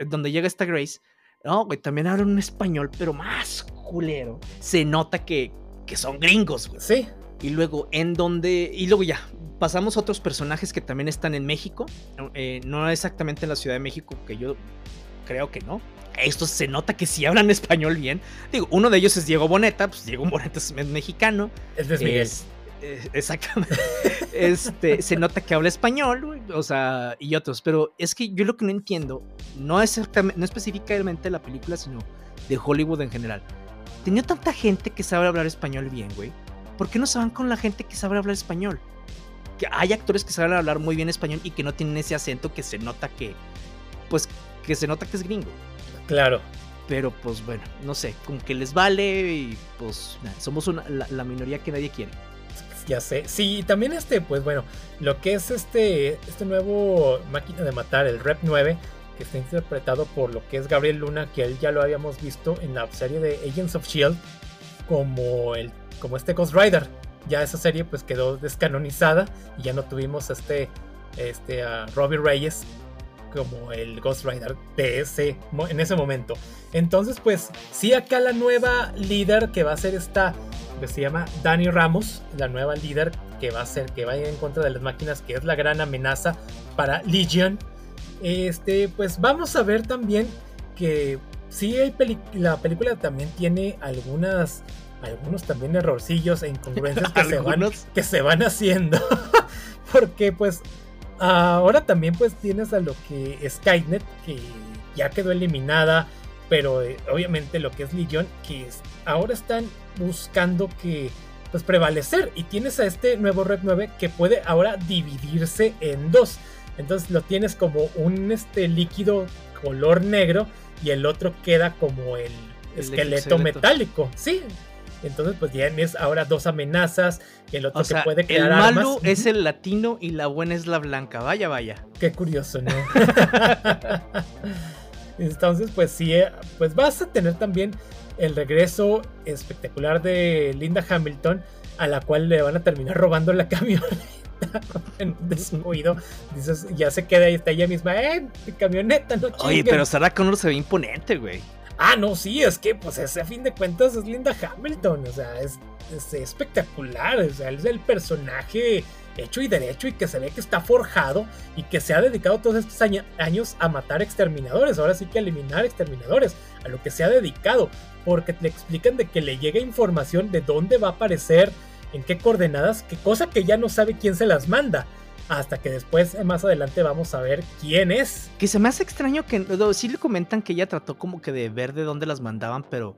A: donde llega esta Grace no güey también hablan un español pero más culero. Se nota que, que son gringos güey.
B: sí.
A: Y luego en donde y luego ya pasamos a otros personajes que también están en México eh, no exactamente en la Ciudad de México que yo creo que no estos se nota que sí hablan español bien. Digo, uno de ellos es Diego Boneta, pues Diego Boneta es mexicano.
B: Es Luis Miguel.
A: Exactamente. <laughs> este, se nota que habla español, o sea, y otros, pero es que yo lo que no entiendo, no es no específicamente de la película, sino de Hollywood en general. Tenía tanta gente que sabe hablar español bien, güey. ¿Por qué no se van con la gente que sabe hablar español? Que hay actores que saben hablar muy bien español y que no tienen ese acento que se nota que, pues, que se nota que es gringo.
B: Claro.
A: Pero pues bueno, no sé, como que les vale y pues somos la minoría que nadie quiere
B: ya sé. Sí, también este, pues bueno, lo que es este, este nuevo máquina de matar, el Rep 9, que está interpretado por lo que es Gabriel Luna, que él ya lo habíamos visto en la serie de Agents of Shield, como el, como este Ghost Rider. Ya esa serie pues quedó descanonizada y ya no tuvimos este, este a Robbie Reyes como el Ghost Rider de ese, en ese momento. Entonces, pues, sí, acá la nueva líder que va a ser esta que se llama Dani Ramos, la nueva líder que va a ser, que va a ir en contra de las máquinas, que es la gran amenaza para Legion. Este, pues vamos a ver también que sí hay la película también tiene algunas algunos también errorcillos e incongruencias que, <laughs> se van, que se van haciendo. <laughs> Porque pues ahora también pues tienes a lo que Skynet, que ya quedó eliminada, pero eh, obviamente lo que es Legion, que ahora están buscando que pues prevalecer y tienes a este nuevo Red 9 que puede ahora dividirse en dos. Entonces lo tienes como un este líquido color negro y el otro queda como el, esqueleto metálico. Sí. Entonces pues tienes ahora dos amenazas, el otro que puede crear
A: El malo es el latino y la buena es la blanca. Vaya, vaya.
B: Qué curioso, ¿no? <laughs> Entonces, pues sí, eh, pues vas a tener también el regreso espectacular de Linda Hamilton, a la cual le van a terminar robando la <laughs> camioneta en descuido. Dices, ya se queda ahí, está ella misma, eh, mi camioneta, no
A: Oye, pero Sarah Connor se ve imponente, güey.
B: Ah, no, sí, es que, pues, ese a fin de cuentas es Linda Hamilton, o sea, es, es espectacular, o sea, es el personaje hecho y derecho y que se ve que está forjado y que se ha dedicado todos estos años a matar exterminadores, ahora sí que eliminar exterminadores, a lo que se ha dedicado, porque le explican de que le llega información de dónde va a aparecer, en qué coordenadas, qué cosa que ya no sabe quién se las manda. Hasta que después, más adelante, vamos a ver quién es.
A: Que se me hace extraño que sí le comentan que ella trató como que de ver de dónde las mandaban, pero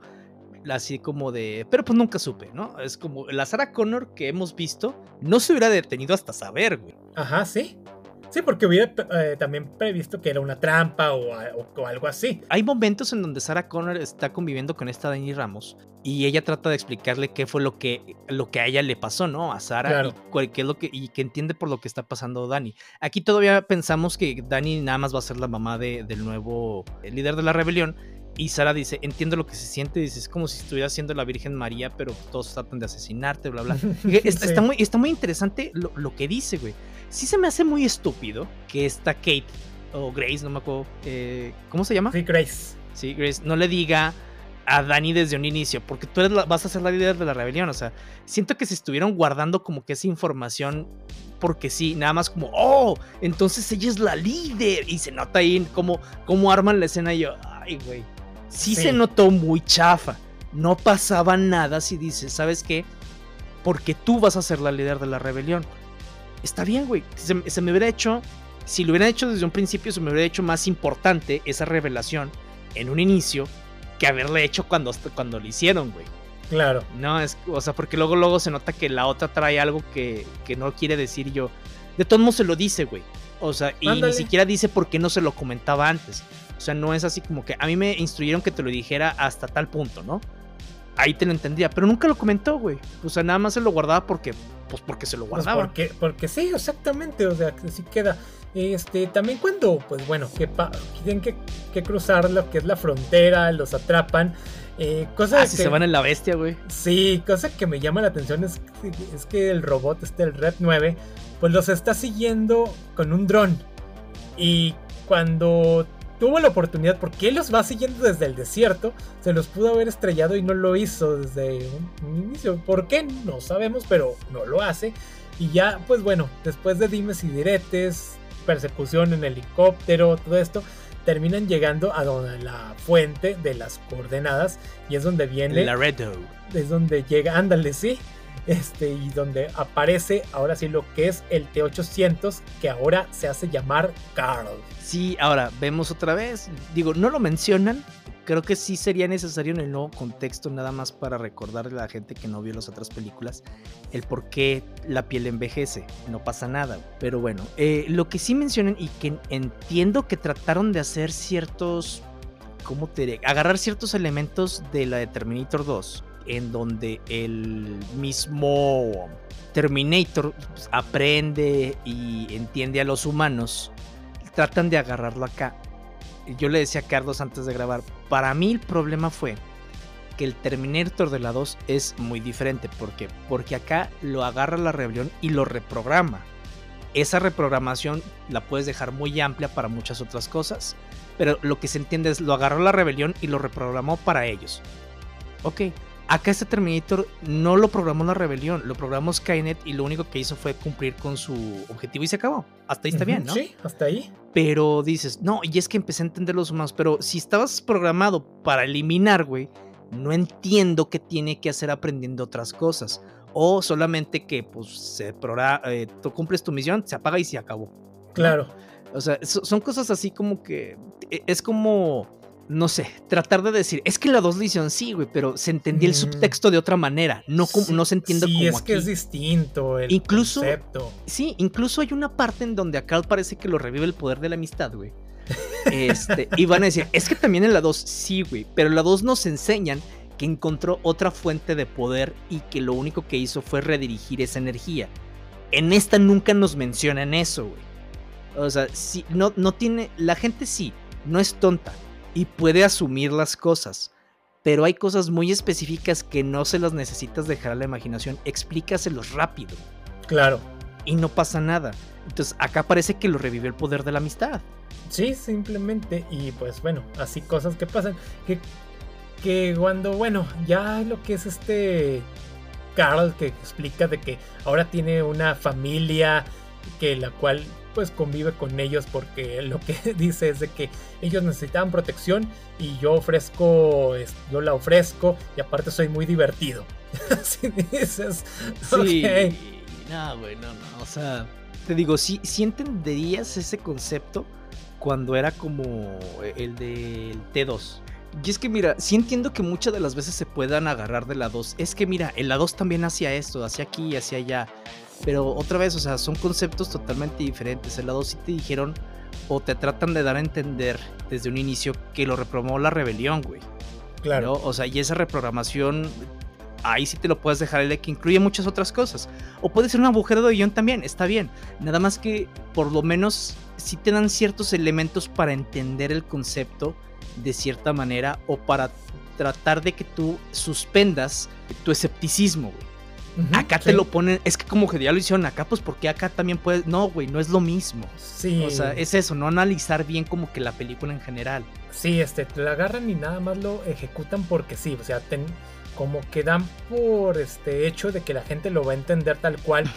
A: así como de, pero pues nunca supe, ¿no? Es como la Sarah Connor que hemos visto no se hubiera detenido hasta saber, güey.
B: Ajá, sí. Sí, porque hubiera eh, también previsto que era una trampa o, algo así.
A: Hay momentos en donde Sarah Connor está conviviendo con esta Dani Ramos y ella trata de explicarle qué fue lo que, lo que a ella le pasó, ¿no? A Sarah y, qué es lo que, y que entiende por lo que está pasando Dani. Aquí todavía pensamos que Dani nada más va a ser la mamá de, del nuevo líder de la rebelión y Sara dice, entiendo lo que se siente, dice, es como si estuviera siendo la Virgen María, pero todos tratan de asesinarte, bla, bla. <laughs> está, muy, está muy interesante lo, que dice, güey. Sí se me hace muy estúpido que esta Kate, o Grace, no me acuerdo, eh, ¿cómo se llama?
B: Sí, Grace.
A: Sí, Grace, no le diga a Dani desde un inicio, porque tú eres vas a ser la líder de la rebelión, o sea, siento que se estuvieron guardando como que esa información porque sí, nada más como, oh, entonces ella es la líder, y se nota ahí como, cómo arman la escena y yo, ay, güey sí, se notó muy chafa. No pasaba nada si dices, ¿sabes qué? Porque tú vas a ser la líder de la rebelión. Está bien, güey. Se, me hubiera hecho, si lo hubiera hecho desde un principio, se me hubiera hecho más importante esa revelación en un inicio que haberle hecho cuando, cuando lo hicieron, güey.
B: Claro.
A: No, es, o sea, porque luego, luego se nota que la otra trae algo que, que no quiere decir yo. De todos modos se lo dice, güey. O sea, y ni siquiera dice por qué no se lo comentaba antes. O sea, no es así como que a mí me instruyeron que te lo dijera hasta tal punto, ¿no? Ahí te lo entendía, pero nunca lo comentó, güey. O sea, nada más se lo guardaba porque, pues porque se lo pues guardaba.
B: porque, porque sí, exactamente, o sea, que sí queda. Este, también cuando, pues bueno, que tienen que, que, cruzar lo que es la frontera, los atrapan. Eh, cosa
A: ah, si se van en la bestia, güey.
B: Sí, cosa que me llama la atención es, es que el robot, este, el Red 9, pues los está siguiendo con un dron. Y cuando tuvo la oportunidad, porque él los va siguiendo desde el desierto, se los pudo haber estrellado y no lo hizo desde un, inicio. ¿Por qué? No sabemos, pero no lo hace. Y ya, pues bueno, después de dimes y diretes, persecución en helicóptero, todo esto, terminan llegando a donde la fuente de las coordenadas y es donde viene...
A: Laredo.
B: Es donde llega, ándale, sí. Este, y donde aparece ahora sí lo que es el T800, que ahora se hace llamar Carl.
A: Sí, ahora vemos otra vez, digo, no lo mencionan, creo que sí sería necesario en el nuevo contexto, nada más para recordarle a la gente que no vio las otras películas, el por qué la piel envejece. No pasa nada. Pero bueno, eh, lo que sí mencionan y que entiendo que trataron de hacer ciertos. ¿Cómo te diré? Agarrar ciertos elementos de la de Terminator 2, en donde el mismo Terminator pues, aprende y entiende a los humanos. Tratan de agarrarlo acá yo le decía a Carlos antes de grabar, para mí el problema fue que el Terminator de la 2 es muy diferente. ¿Por qué? Porque acá lo agarra la rebelión y lo reprograma. Esa reprogramación la puedes dejar muy amplia para muchas otras cosas, pero lo que se entiende es lo agarró la rebelión y lo reprogramó para ellos. Ok, Acá este Terminator no lo programó la rebelión, lo programó Skynet y lo único que hizo fue cumplir con su objetivo y se acabó. Hasta ahí está bien, ¿no?
B: Sí, hasta ahí.
A: Pero dices, no, y es que empecé a entender los humanos, pero si estabas programado para eliminar, güey, no entiendo qué tiene que hacer aprendiendo otras cosas. O solamente que, pues, se programa, eh, tú cumples tu misión, se apaga y se acabó.
B: Claro.
A: O sea, son cosas así como que e, es como no sé, tratar de decir, es que la 2 le hicieron sí, güey, pero se entendía el mm. subtexto de otra manera, no, no se entiende sí,
B: es que es distinto el
A: incluso,
B: concepto.
A: Sí, incluso hay una parte en donde a Carl parece que lo revive el poder de la amistad, güey. <laughs> Este, y van a decir, es que también en la 2 sí, güey, pero en la 2 nos enseñan que encontró otra fuente de poder y que lo único que hizo fue redirigir esa energía. En esta nunca nos mencionan eso, güey. O sea, sí, no, no tiene, la gente sí, no es tonta, y puede asumir las cosas. Pero hay cosas muy específicas que no se las necesitas dejar a la imaginación. Explícaselos rápido.
B: Claro.
A: Y no pasa nada. Entonces acá parece que lo revive el poder de la amistad.
B: Sí, simplemente. Y pues bueno, así cosas que pasan. Que, que cuando, bueno, ya lo que es este Carl que explica de que ahora tiene una familia que la cual pues convive con ellos porque <laughs> lo que <laughs> dice es de que ellos necesitaban protección y yo ofrezco, yo la ofrezco y aparte soy muy divertido. <laughs> Así dices.
A: Sí. No, güey, no, no. O sea, te digo, sí, sí entenderías ese concepto cuando era como el del T2. Y es que mira, sí entiendo que muchas de las veces se puedan agarrar de la 2. Es que mira, en la 2 también hacía esto, hacía aquí y hacía allá. Pero otra vez, o sea, son conceptos totalmente diferentes. El lado sí te dijeron o te tratan de dar a entender desde un inicio que lo reprogramó la rebelión, güey.
B: Claro.
A: O sea, y esa reprogramación, ahí sí te lo puedes dejar el que incluye muchas otras cosas. O puede ser un agujero de guion también, está bien. Nada más que por lo menos sí te dan ciertos elementos para entender el concepto de cierta manera o para tratar de que tú suspendas tu escepticismo, güey acá te lo ponen, es que como que ya lo hicieron acá, pues porque acá también puedes, no, güey, no es lo mismo.
B: Sí.
A: O sea, es eso, no analizar bien como que la película en general.
B: Sí, este, te la agarran y nada más lo ejecutan porque sí, o sea, como que dan por este hecho de que la gente lo va a entender tal cual.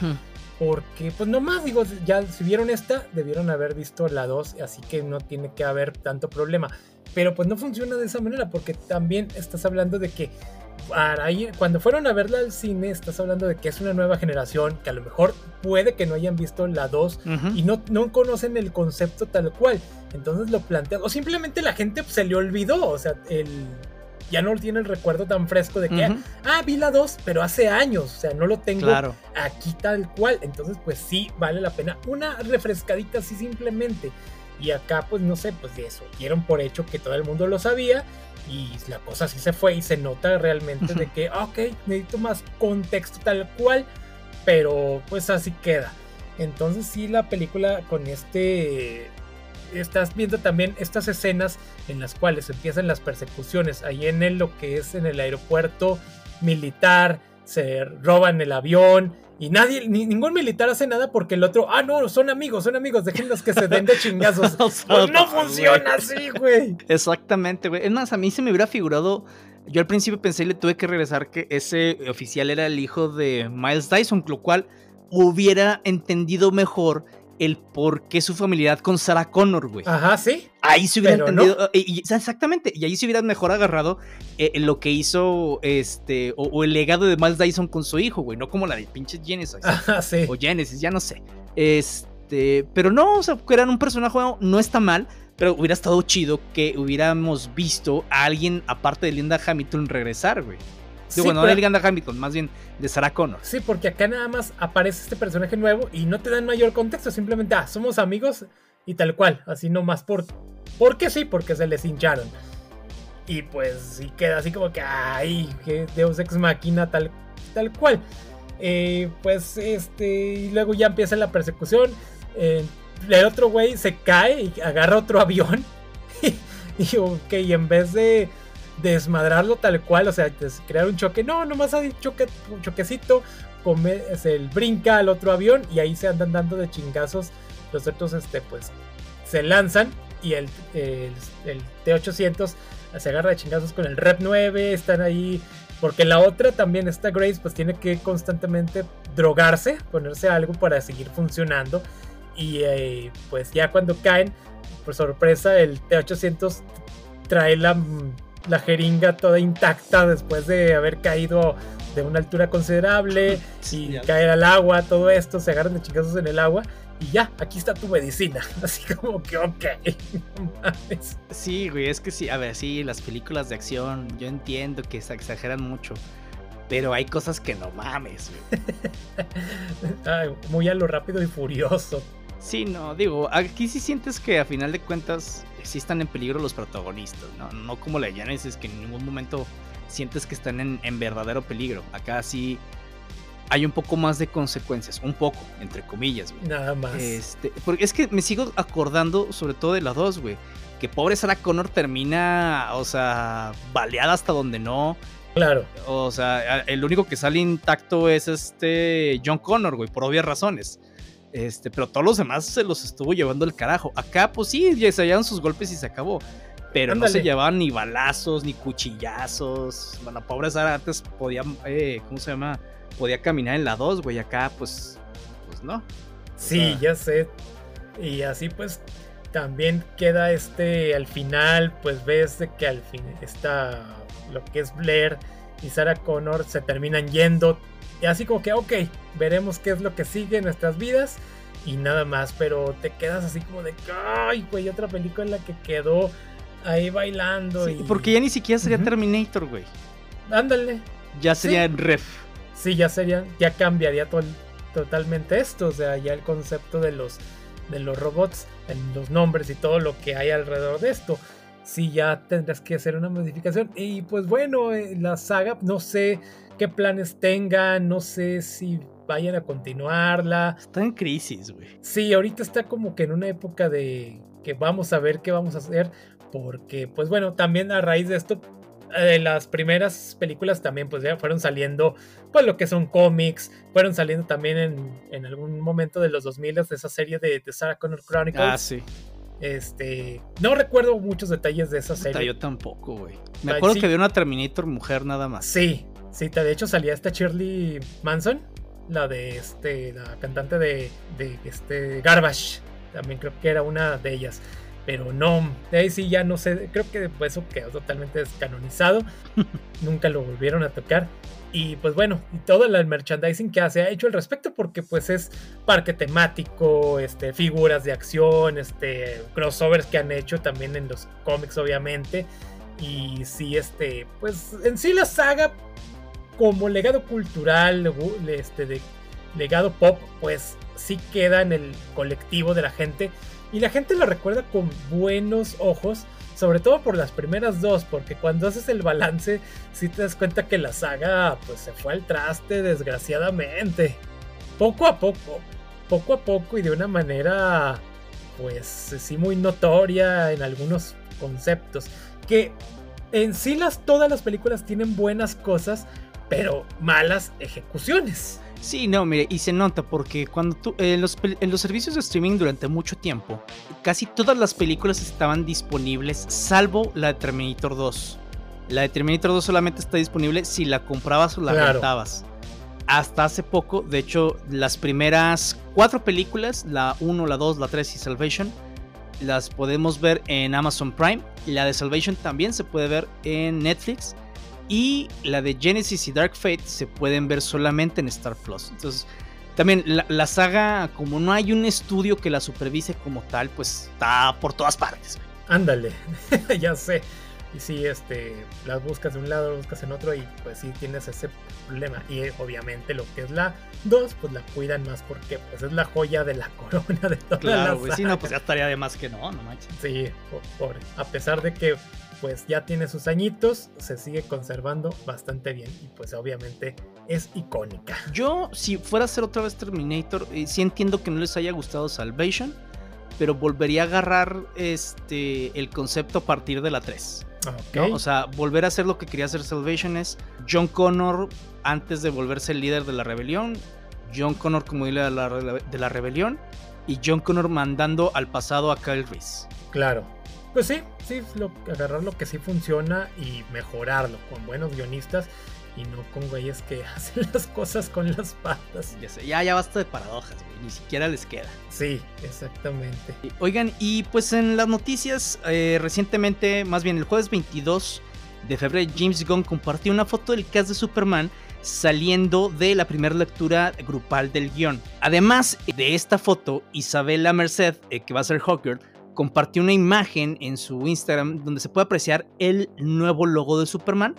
B: Porque, pues nomás digo, ya si vieron esta, debieron haber visto la 2, así que no tiene que haber tanto problema. Pero pues no funciona de esa manera, porque también estás hablando de que cuando fueron a verla al cine, estás hablando de que es una nueva generación, que a lo mejor puede que no hayan visto la 2 y no, no conocen el concepto tal cual. Entonces lo plantean, o simplemente la gente se le olvidó, o sea, el, ya no tiene el recuerdo tan fresco de que, ah, vi la 2, pero hace años, o sea, no lo tengo aquí tal cual. Entonces, pues sí, vale la pena una refrescadita así simplemente. Y acá, pues no sé, pues de eso, dieron por hecho que todo el mundo lo sabía y la cosa así se fue y se nota realmente de que, ah, ok, necesito más contexto tal cual, pero pues así queda. Entonces sí, la película con este... Estás viendo también estas escenas en las cuales empiezan las persecuciones, ahí en el, lo que es en el aeropuerto militar, se roban el avión, y nadie, ni, ningún militar hace nada porque el otro, ah, no, son amigos, son amigos, déjenlos que se den de chingazos. <laughs> pues no funciona así, güey.
A: Exactamente, güey. Es más, a mí se me hubiera figurado. Yo al principio pensé y le tuve que regresar que ese oficial era el hijo de Miles Dyson, lo cual hubiera entendido mejor el por qué su familiaridad con Sarah Connor, güey.
B: Ajá, sí.
A: Ahí se hubiera entendido. Eh, exactamente. Y ahí se hubiera mejor agarrado eh, lo que hizo este. O, el legado de Miles Dyson con su hijo, güey. No como la de pinches Genesis.
B: Ajá, sí.
A: O Genesis, ya no sé. Este. Pero no, o sea, que eran un personaje no está mal. Pero hubiera estado chido que hubiéramos visto a alguien aparte de Linda Hamilton regresar, güey. Digo, no de Linda Hamilton, más bien de Sarah Connor.
B: Sí, porque acá nada más aparece este personaje nuevo y no te dan mayor contexto. Simplemente, ah, somos amigos y tal cual. Así nomás por. Porque sí, porque se les hincharon. Y pues sí queda así como que, ay, que Deus Ex Máquina tal, tal cual. Eh, pues este, y luego ya empieza la persecución. Eh, el otro güey se cae y agarra otro avión. <laughs> y, ok, y en vez de desmadrarlo tal cual, o sea, crear un choque, no, nomás hay choque, un choquecito, come, el brinca al otro avión y ahí se andan dando de chingazos. Los otros, este, pues, se lanzan y el, el, el T-800 se agarra de chingazos con el Rep 9, están ahí. Porque la otra también, esta Grace, pues tiene que constantemente drogarse, ponerse algo para seguir funcionando. Y eh, pues ya cuando caen, por sorpresa, el T-800 trae la, la, jeringa toda intacta después de haber caído de una altura considerable y caer al agua, todo esto, se agarran de chingazos en el agua. Y ya, aquí está tu medicina. <laughs> Así como que, ok.
A: sí, güey, es que sí, a ver, sí, las películas de acción, yo entiendo que se exageran mucho. Pero hay cosas que no mames,
B: güey. <laughs> muy a lo rápido y furioso.
A: Sí, no, digo, aquí sí sientes que a final de cuentas sí están en peligro los protagonistas, ¿no? No como la Genesis, que en ningún momento sientes que están en, verdadero peligro. Acá sí hay un poco más de consecuencias, un poco, entre comillas, güey.
B: Nada más.
A: Este, porque es que me sigo acordando sobre todo de la 2, güey. Que pobre Sarah Connor termina, o sea, baleada hasta donde no.
B: Claro.
A: O sea, el único que sale intacto es este John Connor, güey, por obvias razones. Este, pero todos los demás se los estuvo llevando el carajo. Acá, pues sí, ya se hallaron sus golpes y se acabó. Pero no se llevaban ni balazos, ni cuchillazos. La pobre Sara antes podía, eh, ¿cómo se llama? Podía caminar en la 2, güey. Acá, pues, pues no.
B: Sí, ya sé. Y así, pues, también queda este, al final, pues ves de que al fin está lo que es Blair y Sarah Connor se terminan yendo y así como que, ok, veremos qué es lo que sigue en nuestras vidas y nada más, pero te quedas así como de, ay, güey, otra película en la que quedó ahí bailando. y...
A: Porque ya ni siquiera sería Terminator, güey.
B: Ándale.
A: Ya sería Ref.
B: Sí, ya sería, ya cambiaría totalmente esto, o sea, ya el concepto de los, de los robots, en los nombres y todo lo que hay alrededor de esto. Sí, ya tendrás que hacer una modificación. Y pues bueno, eh, la saga, no sé qué planes tengan, no sé si vayan a continuarla.
A: Está en crisis, güey.
B: Sí, ahorita está como que en una época de que vamos a ver qué vamos a hacer, porque pues bueno, también a raíz de esto, eh, las primeras películas también pues ya fueron saliendo, pues lo que son cómics, fueron saliendo también en, en algún momento de los 2000 de esa serie de, de Sarah Connor Chronicles.
A: Ah, sí.
B: Este, no recuerdo muchos detalles de esa serie.
A: Yo tampoco, güey. Me acuerdo que había una Terminator mujer nada más.
B: Sí, Sí, de hecho salía esta Shirley Manson, la de este, la cantante de, de este Garbage. También creo que era una de ellas. Pero no, de ahí sí ya no sé, creo que eso quedó totalmente descanonizado. <laughs> Nunca lo volvieron a tocar. Y pues bueno, todo el merchandising que se ha hecho al respecto, porque pues es parque temático, este, figuras de acción, este, crossovers que han hecho también en los cómics, obviamente. Y sí, este, pues en sí la saga como legado cultural, este, legado pop, pues sí queda en el colectivo de la gente. Y la gente lo recuerda con buenos ojos, sobre todo por las primeras dos, porque cuando haces el balance, sí te das cuenta que la saga pues se fue al traste, desgraciadamente. Poco a poco, poco a poco y de una manera pues sí muy notoria en algunos conceptos. Que en sí las, todas las películas tienen buenas cosas, pero malas ejecuciones.
A: Sí, no, mire, y se nota porque cuando tú, en, los, en los servicios de streaming durante mucho tiempo, casi todas las películas estaban disponibles, salvo la de Terminator 2. La de Terminator 2 solamente está disponible si la comprabas o la rentabas. hasta hace poco, de hecho, las primeras cuatro películas, la 1, la 2, la 3 y Salvation, las podemos ver en Amazon Prime. La de Salvation también se puede ver en Netflix. Y la de Genesis y Dark Fate se pueden ver solamente en Star Plus. Entonces, también la, saga, como no hay un estudio que la supervise como tal, pues está por todas partes.
B: Ándale, <laughs> ya sé. Y si este, las buscas de un lado, las buscas en otro y pues sí tienes ese problema. Y eh, obviamente lo que es la 2, pues la cuidan más porque pues es la joya de la <laughs> corona de toda
A: claro, la sí, no, pues ya estaría de más que no, no manches.
B: Sí, pobre. A pesar de que pues ya tiene sus añitos, se sigue conservando bastante bien y pues obviamente es icónica.
A: Yo, si fuera a hacer otra vez Terminator, eh, sí entiendo que no les haya gustado Salvation, pero volvería a agarrar este el concepto a partir de la 3. O sea, volver a hacer lo que quería hacer Salvation es John Connor antes de volverse el líder de la rebelión, John Connor como líder de la, de la rebelión y John Connor mandando al pasado a Kyle Reese.
B: Claro. Pues sí, sí, lo, agarrar lo que sí funciona y mejorarlo con buenos guionistas y no con güeyes que <laughs> hacen las cosas con las patas.
A: Ya sé, ya, ya basta de paradojas, güey, ni siquiera les queda.
B: Sí, exactamente.
A: Oigan, y pues en las noticias, eh, recientemente, más bien el jueves 22 de febrero, James Gunn compartió una foto del cast de Superman saliendo de la primera lectura grupal del guion. Además de esta foto, Isabela Merced, eh, que va a ser Hawker, compartió una imagen en su Instagram donde se puede apreciar el nuevo logo de Superman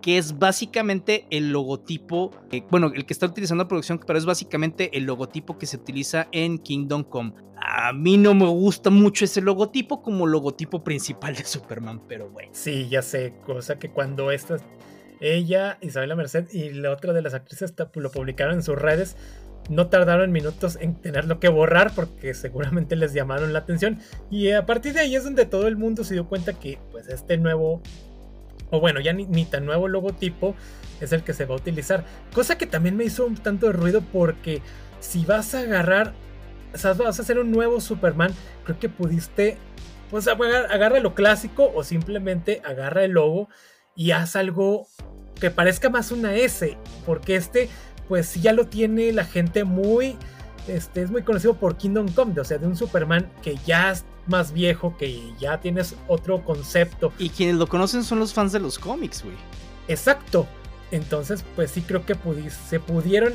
A: que es básicamente el logotipo, eh, bueno, el que está utilizando la producción, pero es básicamente el logotipo que se utiliza en Kingdom Come. A mí no me gusta mucho ese logotipo como logotipo principal de Superman, pero bueno.
B: Sí, ya sé, cosa que cuando esta, ella, Isabela Merced y la otra de las actrices lo publicaron en sus redes, no tardaron minutos en tenerlo que borrar porque seguramente les llamaron la atención y a partir de ahí es donde todo el mundo se dio cuenta que pues este nuevo o bueno, ya ni, tan nuevo logotipo es el que se va a utilizar. Cosa que también me hizo un tanto de ruido porque si vas a agarrar, o sea, vas a hacer un nuevo Superman, creo que pudiste, pues agarra, lo clásico o simplemente agarra el logo y haz algo que parezca más una S, porque este, pues ya lo tiene la gente muy, este, es muy conocido por Kingdom Come, o sea, de un Superman que ya más viejo, que ya tienes otro concepto.
A: Y quienes lo conocen son los fans de los cómics, güey.
B: Exacto. Entonces, pues sí creo que se pudieron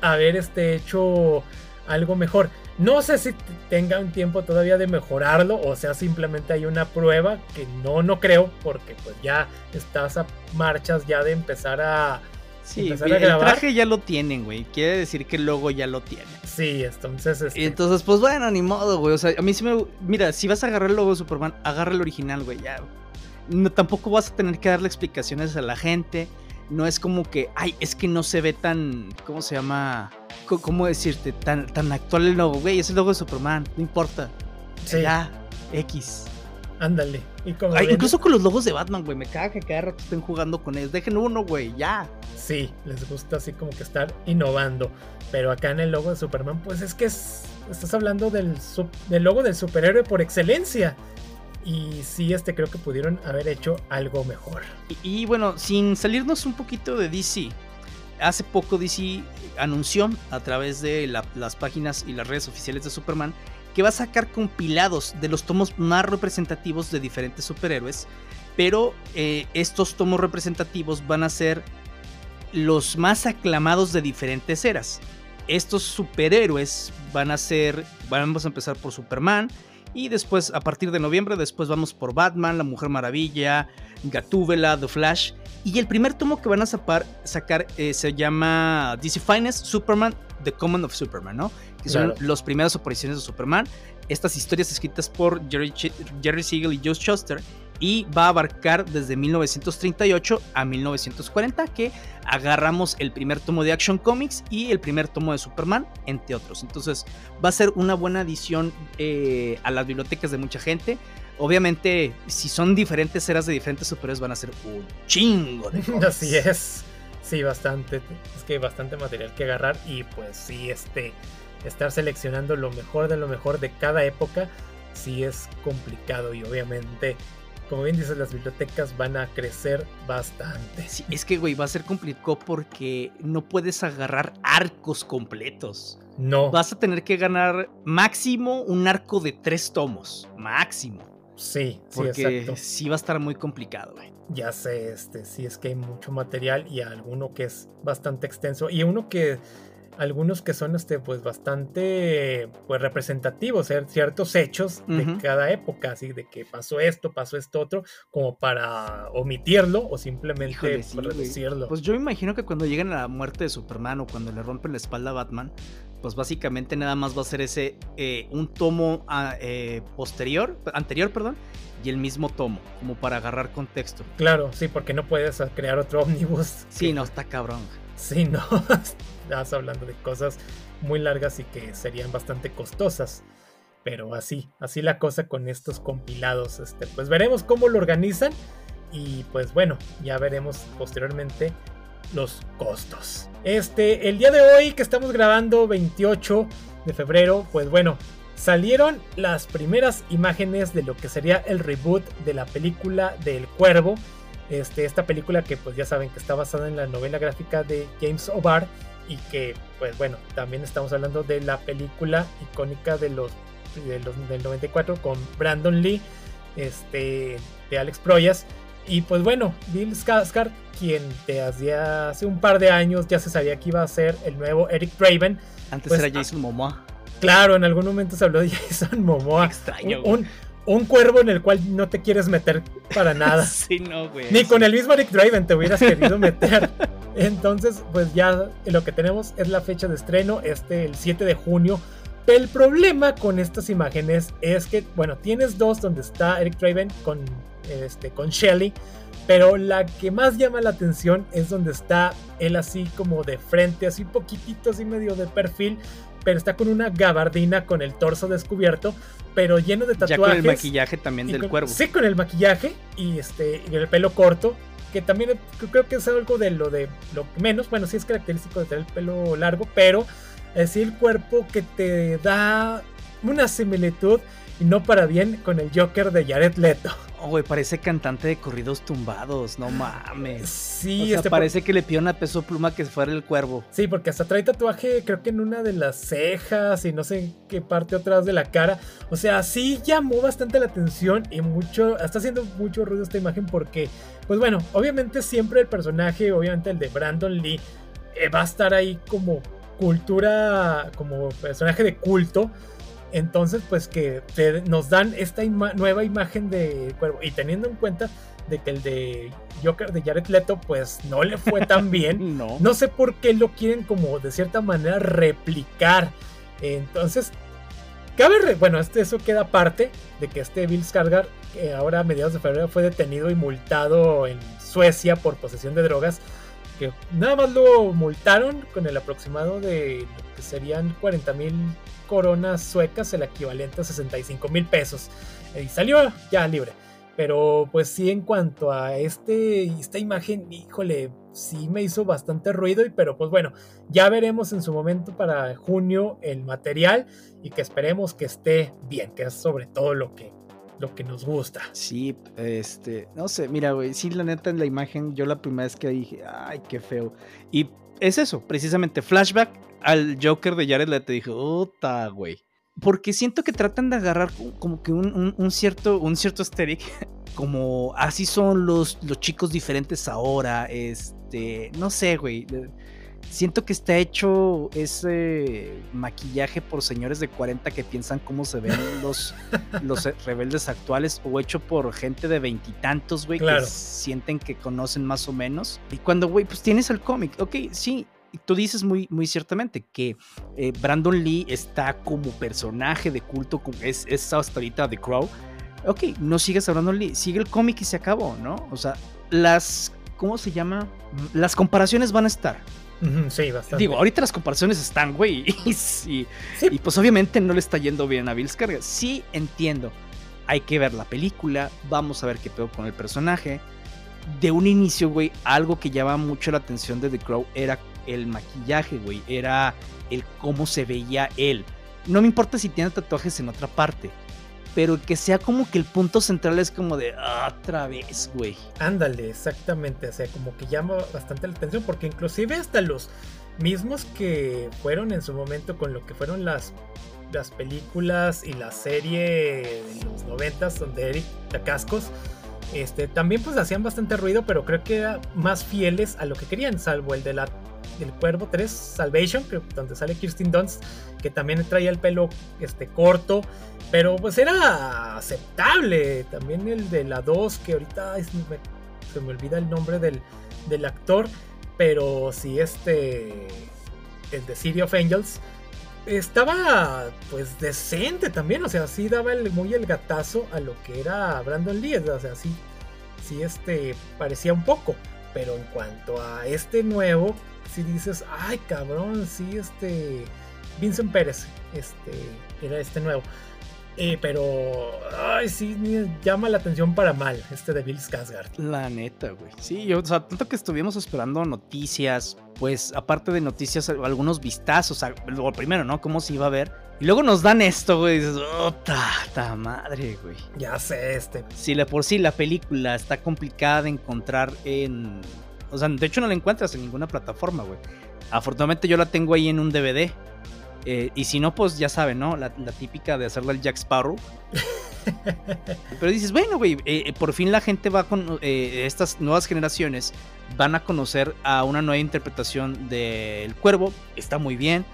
B: haber este, hecho algo mejor. No sé si tenga un tiempo todavía de mejorarlo o sea simplemente hay una prueba que no, no creo porque pues ya estás a marchas ya de empezar a,
A: Sí, el traje ya lo tienen, güey. Quiere decir que el logo ya lo tiene.
B: Sí, entonces.
A: Este... Entonces, pues bueno, ni modo, güey. O sea, a mí sí me. Mira, si vas a agarrar el logo de Superman, agarra el original, güey. Ya. No, tampoco vas a tener que darle explicaciones a la gente. No es como que, ay, es que no se ve tan. ¿Cómo se llama? ¿Cómo decirte? Tan, tan actual el logo, güey. Es el logo de Superman. No importa. Sí. Ya, X.
B: Ándale.
A: incluso con los logos de Batman, güey. Me caga que cada rato estén jugando con ellos. Dejen uno, güey, ya.
B: Sí, les gusta así como que estar innovando. Pero acá en el logo de Superman, pues es que estás hablando del, del logo del superhéroe por excelencia. Y sí, este creo que pudieron haber hecho algo mejor.
A: Y, bueno, sin salirnos un poquito de DC. Hace poco DC anunció a través de las páginas y las redes oficiales de Superman que va a sacar compilados de los tomos más representativos de diferentes superhéroes, pero eh, estos tomos representativos van a ser los más aclamados de diferentes eras. Estos superhéroes van a ser, vamos a empezar por Superman, y después, a partir de noviembre, después vamos por Batman, La Mujer Maravilla, Gatúbela, The Flash. Y el primer tomo que van a sacar eh, se llama DC Finest Superman, The Command of Superman, ¿no? Que son las primeras apariciones de Superman. Estas historias escritas por Jerry, Jerry Siegel y Joe Shuster y va a abarcar desde 1938 a 1940 que agarramos el primer tomo de Action Comics y el primer tomo de Superman, entre otros. Entonces va a ser una buena adición eh, a las bibliotecas de mucha gente. Obviamente, si son diferentes eras de diferentes superhéroes, van a ser un chingo de <laughs> cosas.
B: Así es. Sí, bastante. Es que hay bastante material que agarrar y pues sí, este, estar seleccionando lo mejor de lo mejor de cada época, sí es complicado y obviamente como bien dices, las bibliotecas van a crecer bastante.
A: Sí, es que, güey, va a ser complicado porque no puedes agarrar arcos completos.
B: No.
A: Vas a tener que ganar máximo un arco de tres tomos. Máximo.
B: Sí, sí,
A: porque
B: exacto.
A: sí va a estar muy complicado, güey.
B: Ya sé, este, sí es que hay mucho material y alguno que es bastante extenso y uno que algunos que son este pues bastante pues representativos, ¿eh? ciertos hechos de cada época, así de que pasó esto, pasó esto otro, como para omitirlo o simplemente
A: Híjole, sí,
B: pues,
A: güey.
B: reducirlo.
A: Pues yo imagino que cuando lleguen a la muerte de Superman o cuando le rompen la espalda a Batman, pues básicamente nada más va a ser ese eh, un tomo ah, eh, posterior, anterior, perdón, y el mismo tomo, como para agarrar contexto.
B: Claro, sí, porque no puedes crear otro ómnibus. <laughs>
A: Sí,
B: que-
A: no, está cabrón.
B: Sí, no. <laughs> Estás hablando de cosas muy largas y que serían bastante costosas. Pero así, así la cosa con estos compilados. Este, pues veremos cómo lo organizan. Y pues bueno, ya veremos posteriormente los costos. Este, el día de hoy que estamos grabando 28 de febrero, pues bueno, salieron las primeras imágenes de lo que sería el reboot de la película del Cuervo. Este, esta película que pues ya saben que está basada en la novela gráfica de James O'Barr y que pues bueno, también estamos hablando de la película icónica de los, de los del 94 con Brandon Lee, este, de Alex Proyas. Y pues bueno, Bill Skarsgård, quien desde hace un par de años ya se sabía que iba a ser el nuevo Eric Draven.
A: Antes
B: Pues,
A: era Jason Momoa.
B: Claro, en algún momento se habló de <laughs> Jason Momoa.
A: Extraño,
B: Un, un cuervo en el cual no te quieres meter para <laughs> nada.
A: sí, no, güey.
B: Ni
A: sí.
B: con el mismo Eric Draven te hubieras querido meter. <laughs> Entonces, pues ya lo que tenemos es la fecha de estreno, este el 7 de junio. El problema con estas imágenes es que, bueno, tienes dos donde está Eric Draven con, este, con Shelly, pero la que más llama la atención es donde está él así como de frente, así poquitito, así medio de perfil, pero está con una gabardina con el torso descubierto, pero lleno de
A: Ya
B: tatuajes.
A: con el maquillaje también del
B: con-
A: cuervo.
B: Sí, con el maquillaje y este y el pelo corto, que también creo que es algo de lo de lo menos, bueno, sí es característico de tener el pelo largo, pero es el cuerpo que te da una similitud y no para bien con el Joker de Jared Leto.
A: Oh, güey, parece cantante de corridos tumbados, no mames.
B: Sí,
A: o sea,
B: este
A: parece que le pidió una peso pluma que fuera el cuervo.
B: Sí, porque hasta trae tatuaje, creo que en una de las cejas y no sé en qué parte atrás de la cara. O sea, sí llamó bastante la atención y mucho, está haciendo mucho ruido esta imagen porque, pues bueno, obviamente siempre el personaje, obviamente el de Brandon Lee, eh, va a estar ahí como cultura, como personaje de culto. Entonces, pues que te- nos dan esta ima- nueva imagen de cuervo y teniendo en cuenta de que el de Joker de Jared Leto, pues no le fue tan <laughs> bien.
A: No.
B: No sé por qué lo quieren como de cierta manera replicar. Entonces, cabe, bueno, este, eso queda aparte de que este Bill Skarsgård, que ahora a mediados de febrero fue detenido y multado en Suecia por posesión de drogas, que nada más lo multaron con el aproximado de lo que serían 40 mil coronas suecas, el equivalente a 65 mil pesos. Y salió ya libre. Pero pues sí, en cuanto a este, esta imagen, híjole, sí me hizo bastante ruido. Y pero pues bueno, ya veremos en su momento para junio el material y que esperemos que esté bien, que es sobre todo lo que, lo que nos gusta.
A: Sí, este, no sé, mira, güey, sí, la neta en la imagen, yo la primera vez que dije, ay, qué feo. Y es eso, precisamente, flashback al Joker de Jared Leto, dije, puta, güey. Porque siento que tratan de agarrar co- como que un, un- un cierto, un cierto aesthetic, <laughs> como así son los, los chicos diferentes ahora, este, no sé, güey. Siento que está hecho ese maquillaje por señores de 40 que piensan cómo se ven <laughs> los, los rebeldes actuales o hecho por gente de veintitantos, güey,
B: Claro.
A: que sienten que conocen más o menos. Y cuando, güey, pues tienes el cómic, ok, sí. Tú dices muy, muy ciertamente que eh, Brandon Lee está como personaje de culto, como es, es hasta ahorita The Crow. Ok, no sigues a Brandon Lee, sigue el cómic y se acabó, ¿no? O sea, las, ¿cómo se llama? Las comparaciones van a estar.
B: Sí, bastante.
A: Digo, ahorita las comparaciones están, güey. <laughs> Y, Sí. y pues obviamente no le está yendo bien a Bill Skarsgård. Sí, entiendo. Hay que ver la película. Vamos a ver qué pedo con el personaje. De un inicio, güey, algo que llama mucho la atención de The Crow era el maquillaje, güey. Era el cómo se veía él. No me importa si tiene tatuajes en otra parte. pero que sea como que el punto central es como de otra vez, güey.
B: Ándale, exactamente, o sea, como que llama bastante la atención porque inclusive hasta los mismos que fueron en su momento con lo que fueron las las películas y la serie de los noventas donde Eric Tacascos este, también pues hacían bastante ruido, pero creo que eran más fieles a lo que querían, salvo el de la del Cuervo 3, Salvation, donde sale Kirsten Dunst, que también traía el pelo este, corto, pero pues era aceptable. También el de la 2, que ahorita se me olvida el nombre del, del actor, pero sí este, el de City of Angels, estaba pues decente también, o sea, sí daba el, muy el gatazo a lo que era Brandon Lee, o sea, sí, sí este, parecía un poco, pero en cuanto a este nuevo, si dices, ay cabrón, sí, este, Vincent Pérez, este, era este nuevo. Eh, pero, ay, sí, llama la atención para mal este de Bill Skarsgård.
A: La neta, güey. Sí, yo, o sea, tanto que estuvimos esperando noticias, pues, aparte de noticias, algunos vistazos, lo primero, ¿no? Cómo se iba a ver. Y luego nos dan esto, güey. Y dices, oh, ta, madre, güey.
B: Ya sé, este.
A: Sí, la por sí la película está complicada de encontrar en. O sea, de hecho no la encuentras en ninguna plataforma, güey. Afortunadamente yo la tengo ahí en un DVD. Eh, y si no, pues ya saben, ¿no? La, típica de hacerle al Jack Sparrow. <laughs> Pero dices, bueno, güey, eh, eh, por fin la gente va con. estas nuevas generaciones van a conocer a una nueva interpretación del cuervo. Está muy bien.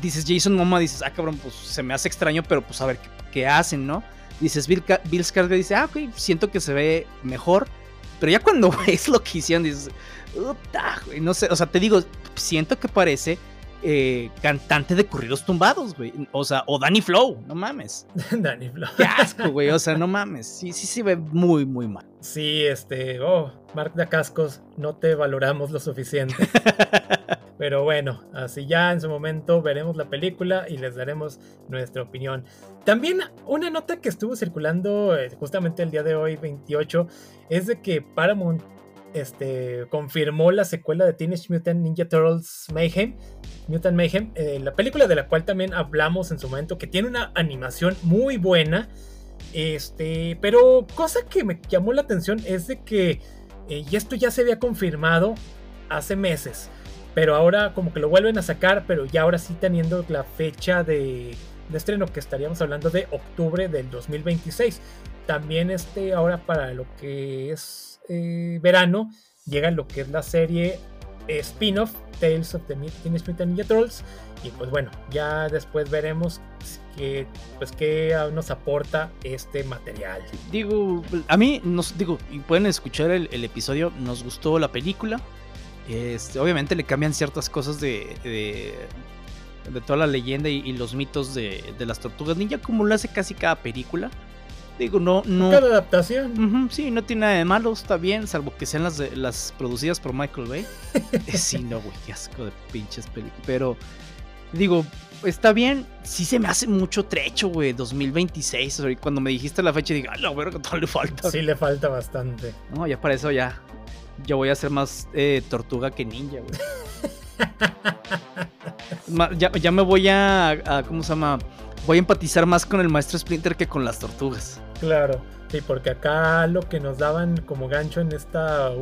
A: Dices, Jason Momoa, dices, ah, cabrón, pues se me hace extraño, pero pues a ver qué, hacen, ¿no? Dices, Bill, Bill Skarsgård dice, ah, ok, siento que se ve mejor. Pero ya cuando <laughs> ves lo que hicieron, dices, güey, no sé, o sea, te digo, siento que parece eh, cantante de corridos tumbados, güey. O sea, o Danny Flow, no mames. <laughs>
B: Danny Flow.
A: Qué asco, güey. O sea, no mames. Sí, sí se ve muy, muy mal.
B: Sí, este, oh, Mark de Cascos, no te valoramos lo suficiente. <laughs> Pero bueno, así ya en su momento veremos la película y les daremos nuestra opinión. También una nota que estuvo circulando eh, justamente el día de hoy, 28, es de que Paramount este, confirmó la secuela de Teenage Mutant Ninja Turtles Mayhem, Mutant Mayhem, eh, la película de la cual también hablamos en su momento, que tiene una animación muy buena. Este, pero cosa que me llamó la atención es de que, eh, y esto ya se había confirmado hace meses, pero ahora como que lo vuelven a sacar, pero ya ahora sí teniendo la fecha de, estreno que estaríamos hablando de octubre del 2026. También este ahora para lo que es eh, verano llega lo que es la serie spin-off Tales of the Teenage Mutant Ninja Trolls y pues bueno ya después veremos que pues qué nos aporta este material.
A: Digo a mí nos digo y pueden escuchar el, episodio nos gustó la película este, obviamente le cambian ciertas cosas de, de, toda la leyenda y, los mitos de, de, las tortugas ninja como lo hace casi cada película Digo, no, no.
B: Cada adaptación.
A: sí, no tiene nada de malo, está bien, salvo que sean las, las producidas por Michael Bay. <laughs> Eh, sí, no, güey, qué asco de pinches películas. Pero, digo, está bien. Sí se me hace mucho trecho, güey, 2026. cuando me dijiste la fecha, dije, a la verga, todo le falta.
B: Sí, le falta bastante.
A: No, ya para eso ya. Yo voy a ser más eh, tortuga que ninja, güey. <laughs> ya, ya, me voy a, a. ¿Cómo se llama? Voy a empatizar más con el maestro Splinter que con las tortugas.
B: Claro, sí, porque acá lo que nos daban como gancho en esta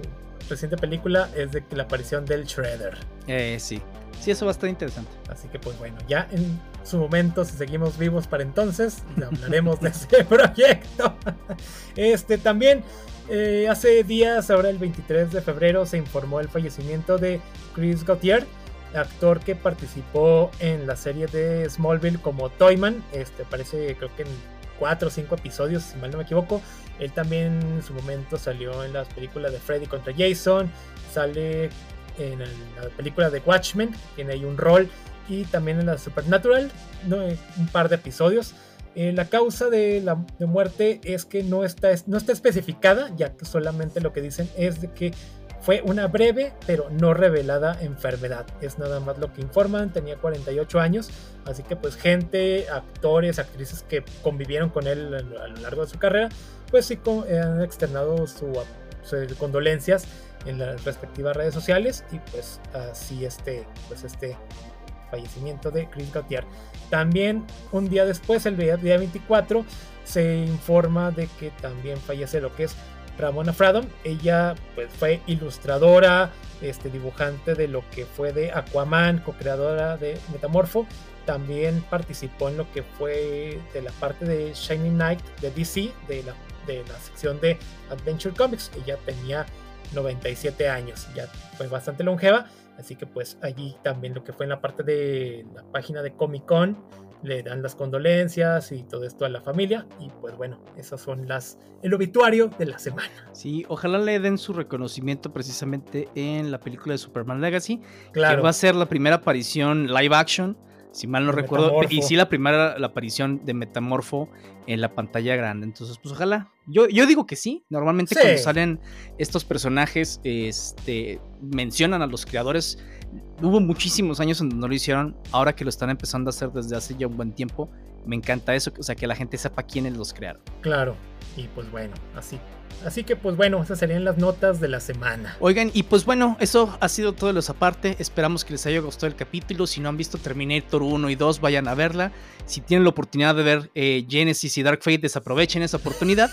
B: reciente película es de la aparición del Shredder.
A: Eh, sí. Sí, eso va a estar interesante.
B: Así que pues bueno, ya en su momento, si seguimos vivos para entonces, hablaremos de ese <laughs> proyecto. Este también, eh, hace días, ahora el 23 de febrero, se informó el fallecimiento de Chris Gautier, actor que participó en la serie de Smallville como Toyman. Este parece, creo que en cuatro o cinco episodios, si mal no me equivoco. Él también en su momento salió en las películas de Freddy contra Jason, sale en la película de Watchmen, tiene ahí un rol, y también en la Supernatural, ¿no? Un par de episodios. Eh, la causa de la muerte es que no está, no está especificada, ya que solamente lo que dicen es de que fue una breve pero no revelada enfermedad. Es nada más lo que informan. Tenía 48 años. Así que pues gente, actores, actrices que convivieron con él a lo largo de su carrera, pues sí han externado sus condolencias en las respectivas redes sociales. Y pues así este, pues este fallecimiento de Chris Gautier. También un día después, el día 24, se informa de que también fallece lo que es Ramona Fradon. Ella pues, fue ilustradora, este, dibujante de lo que fue de Aquaman, co-creadora de Metamorfo. También participó en lo que fue de la parte de Shining Knight de DC, de la, de la sección de Adventure Comics. Ella tenía 97 años, ya fue bastante longeva. Así que pues allí también lo que fue en la parte de la página de Comic Con le dan las condolencias y todo esto a la familia. Y pues bueno, esas son las el obituario de la semana.
A: Sí, ojalá le den su reconocimiento precisamente en la película de Superman Legacy. Claro. Que va a ser la primera aparición live action si mal no recuerdo. Y sí, la primera la aparición de Metamorfo en la pantalla grande. Entonces, pues ojalá. Yo, yo digo que sí. Normalmente cuando salen estos personajes, este, mencionan a los creadores. Hubo muchísimos años en donde no lo hicieron. Ahora que lo están empezando a hacer desde hace ya un buen tiempo, me encanta eso. O sea, que la gente sepa quiénes los crearon.
B: Claro. Y pues bueno, así Así que pues bueno, esas serían las notas de la semana.
A: Oigan, y pues bueno, eso ha sido todo de los aparte. Esperamos que les haya gustado el capítulo. Si no han visto Terminator 1 y 2, vayan a verla. Si tienen la oportunidad de ver eh, Genesis y Dark Fate, desaprovechen esa oportunidad.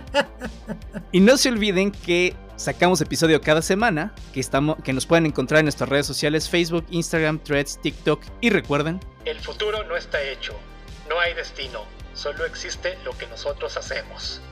A: <laughs> y no se olviden que sacamos episodio cada semana, que, estamos, que nos pueden encontrar en nuestras redes sociales, Facebook, Instagram, Threads, TikTok. Y recuerden,
B: el futuro no está hecho, no hay destino, solo existe lo que nosotros hacemos.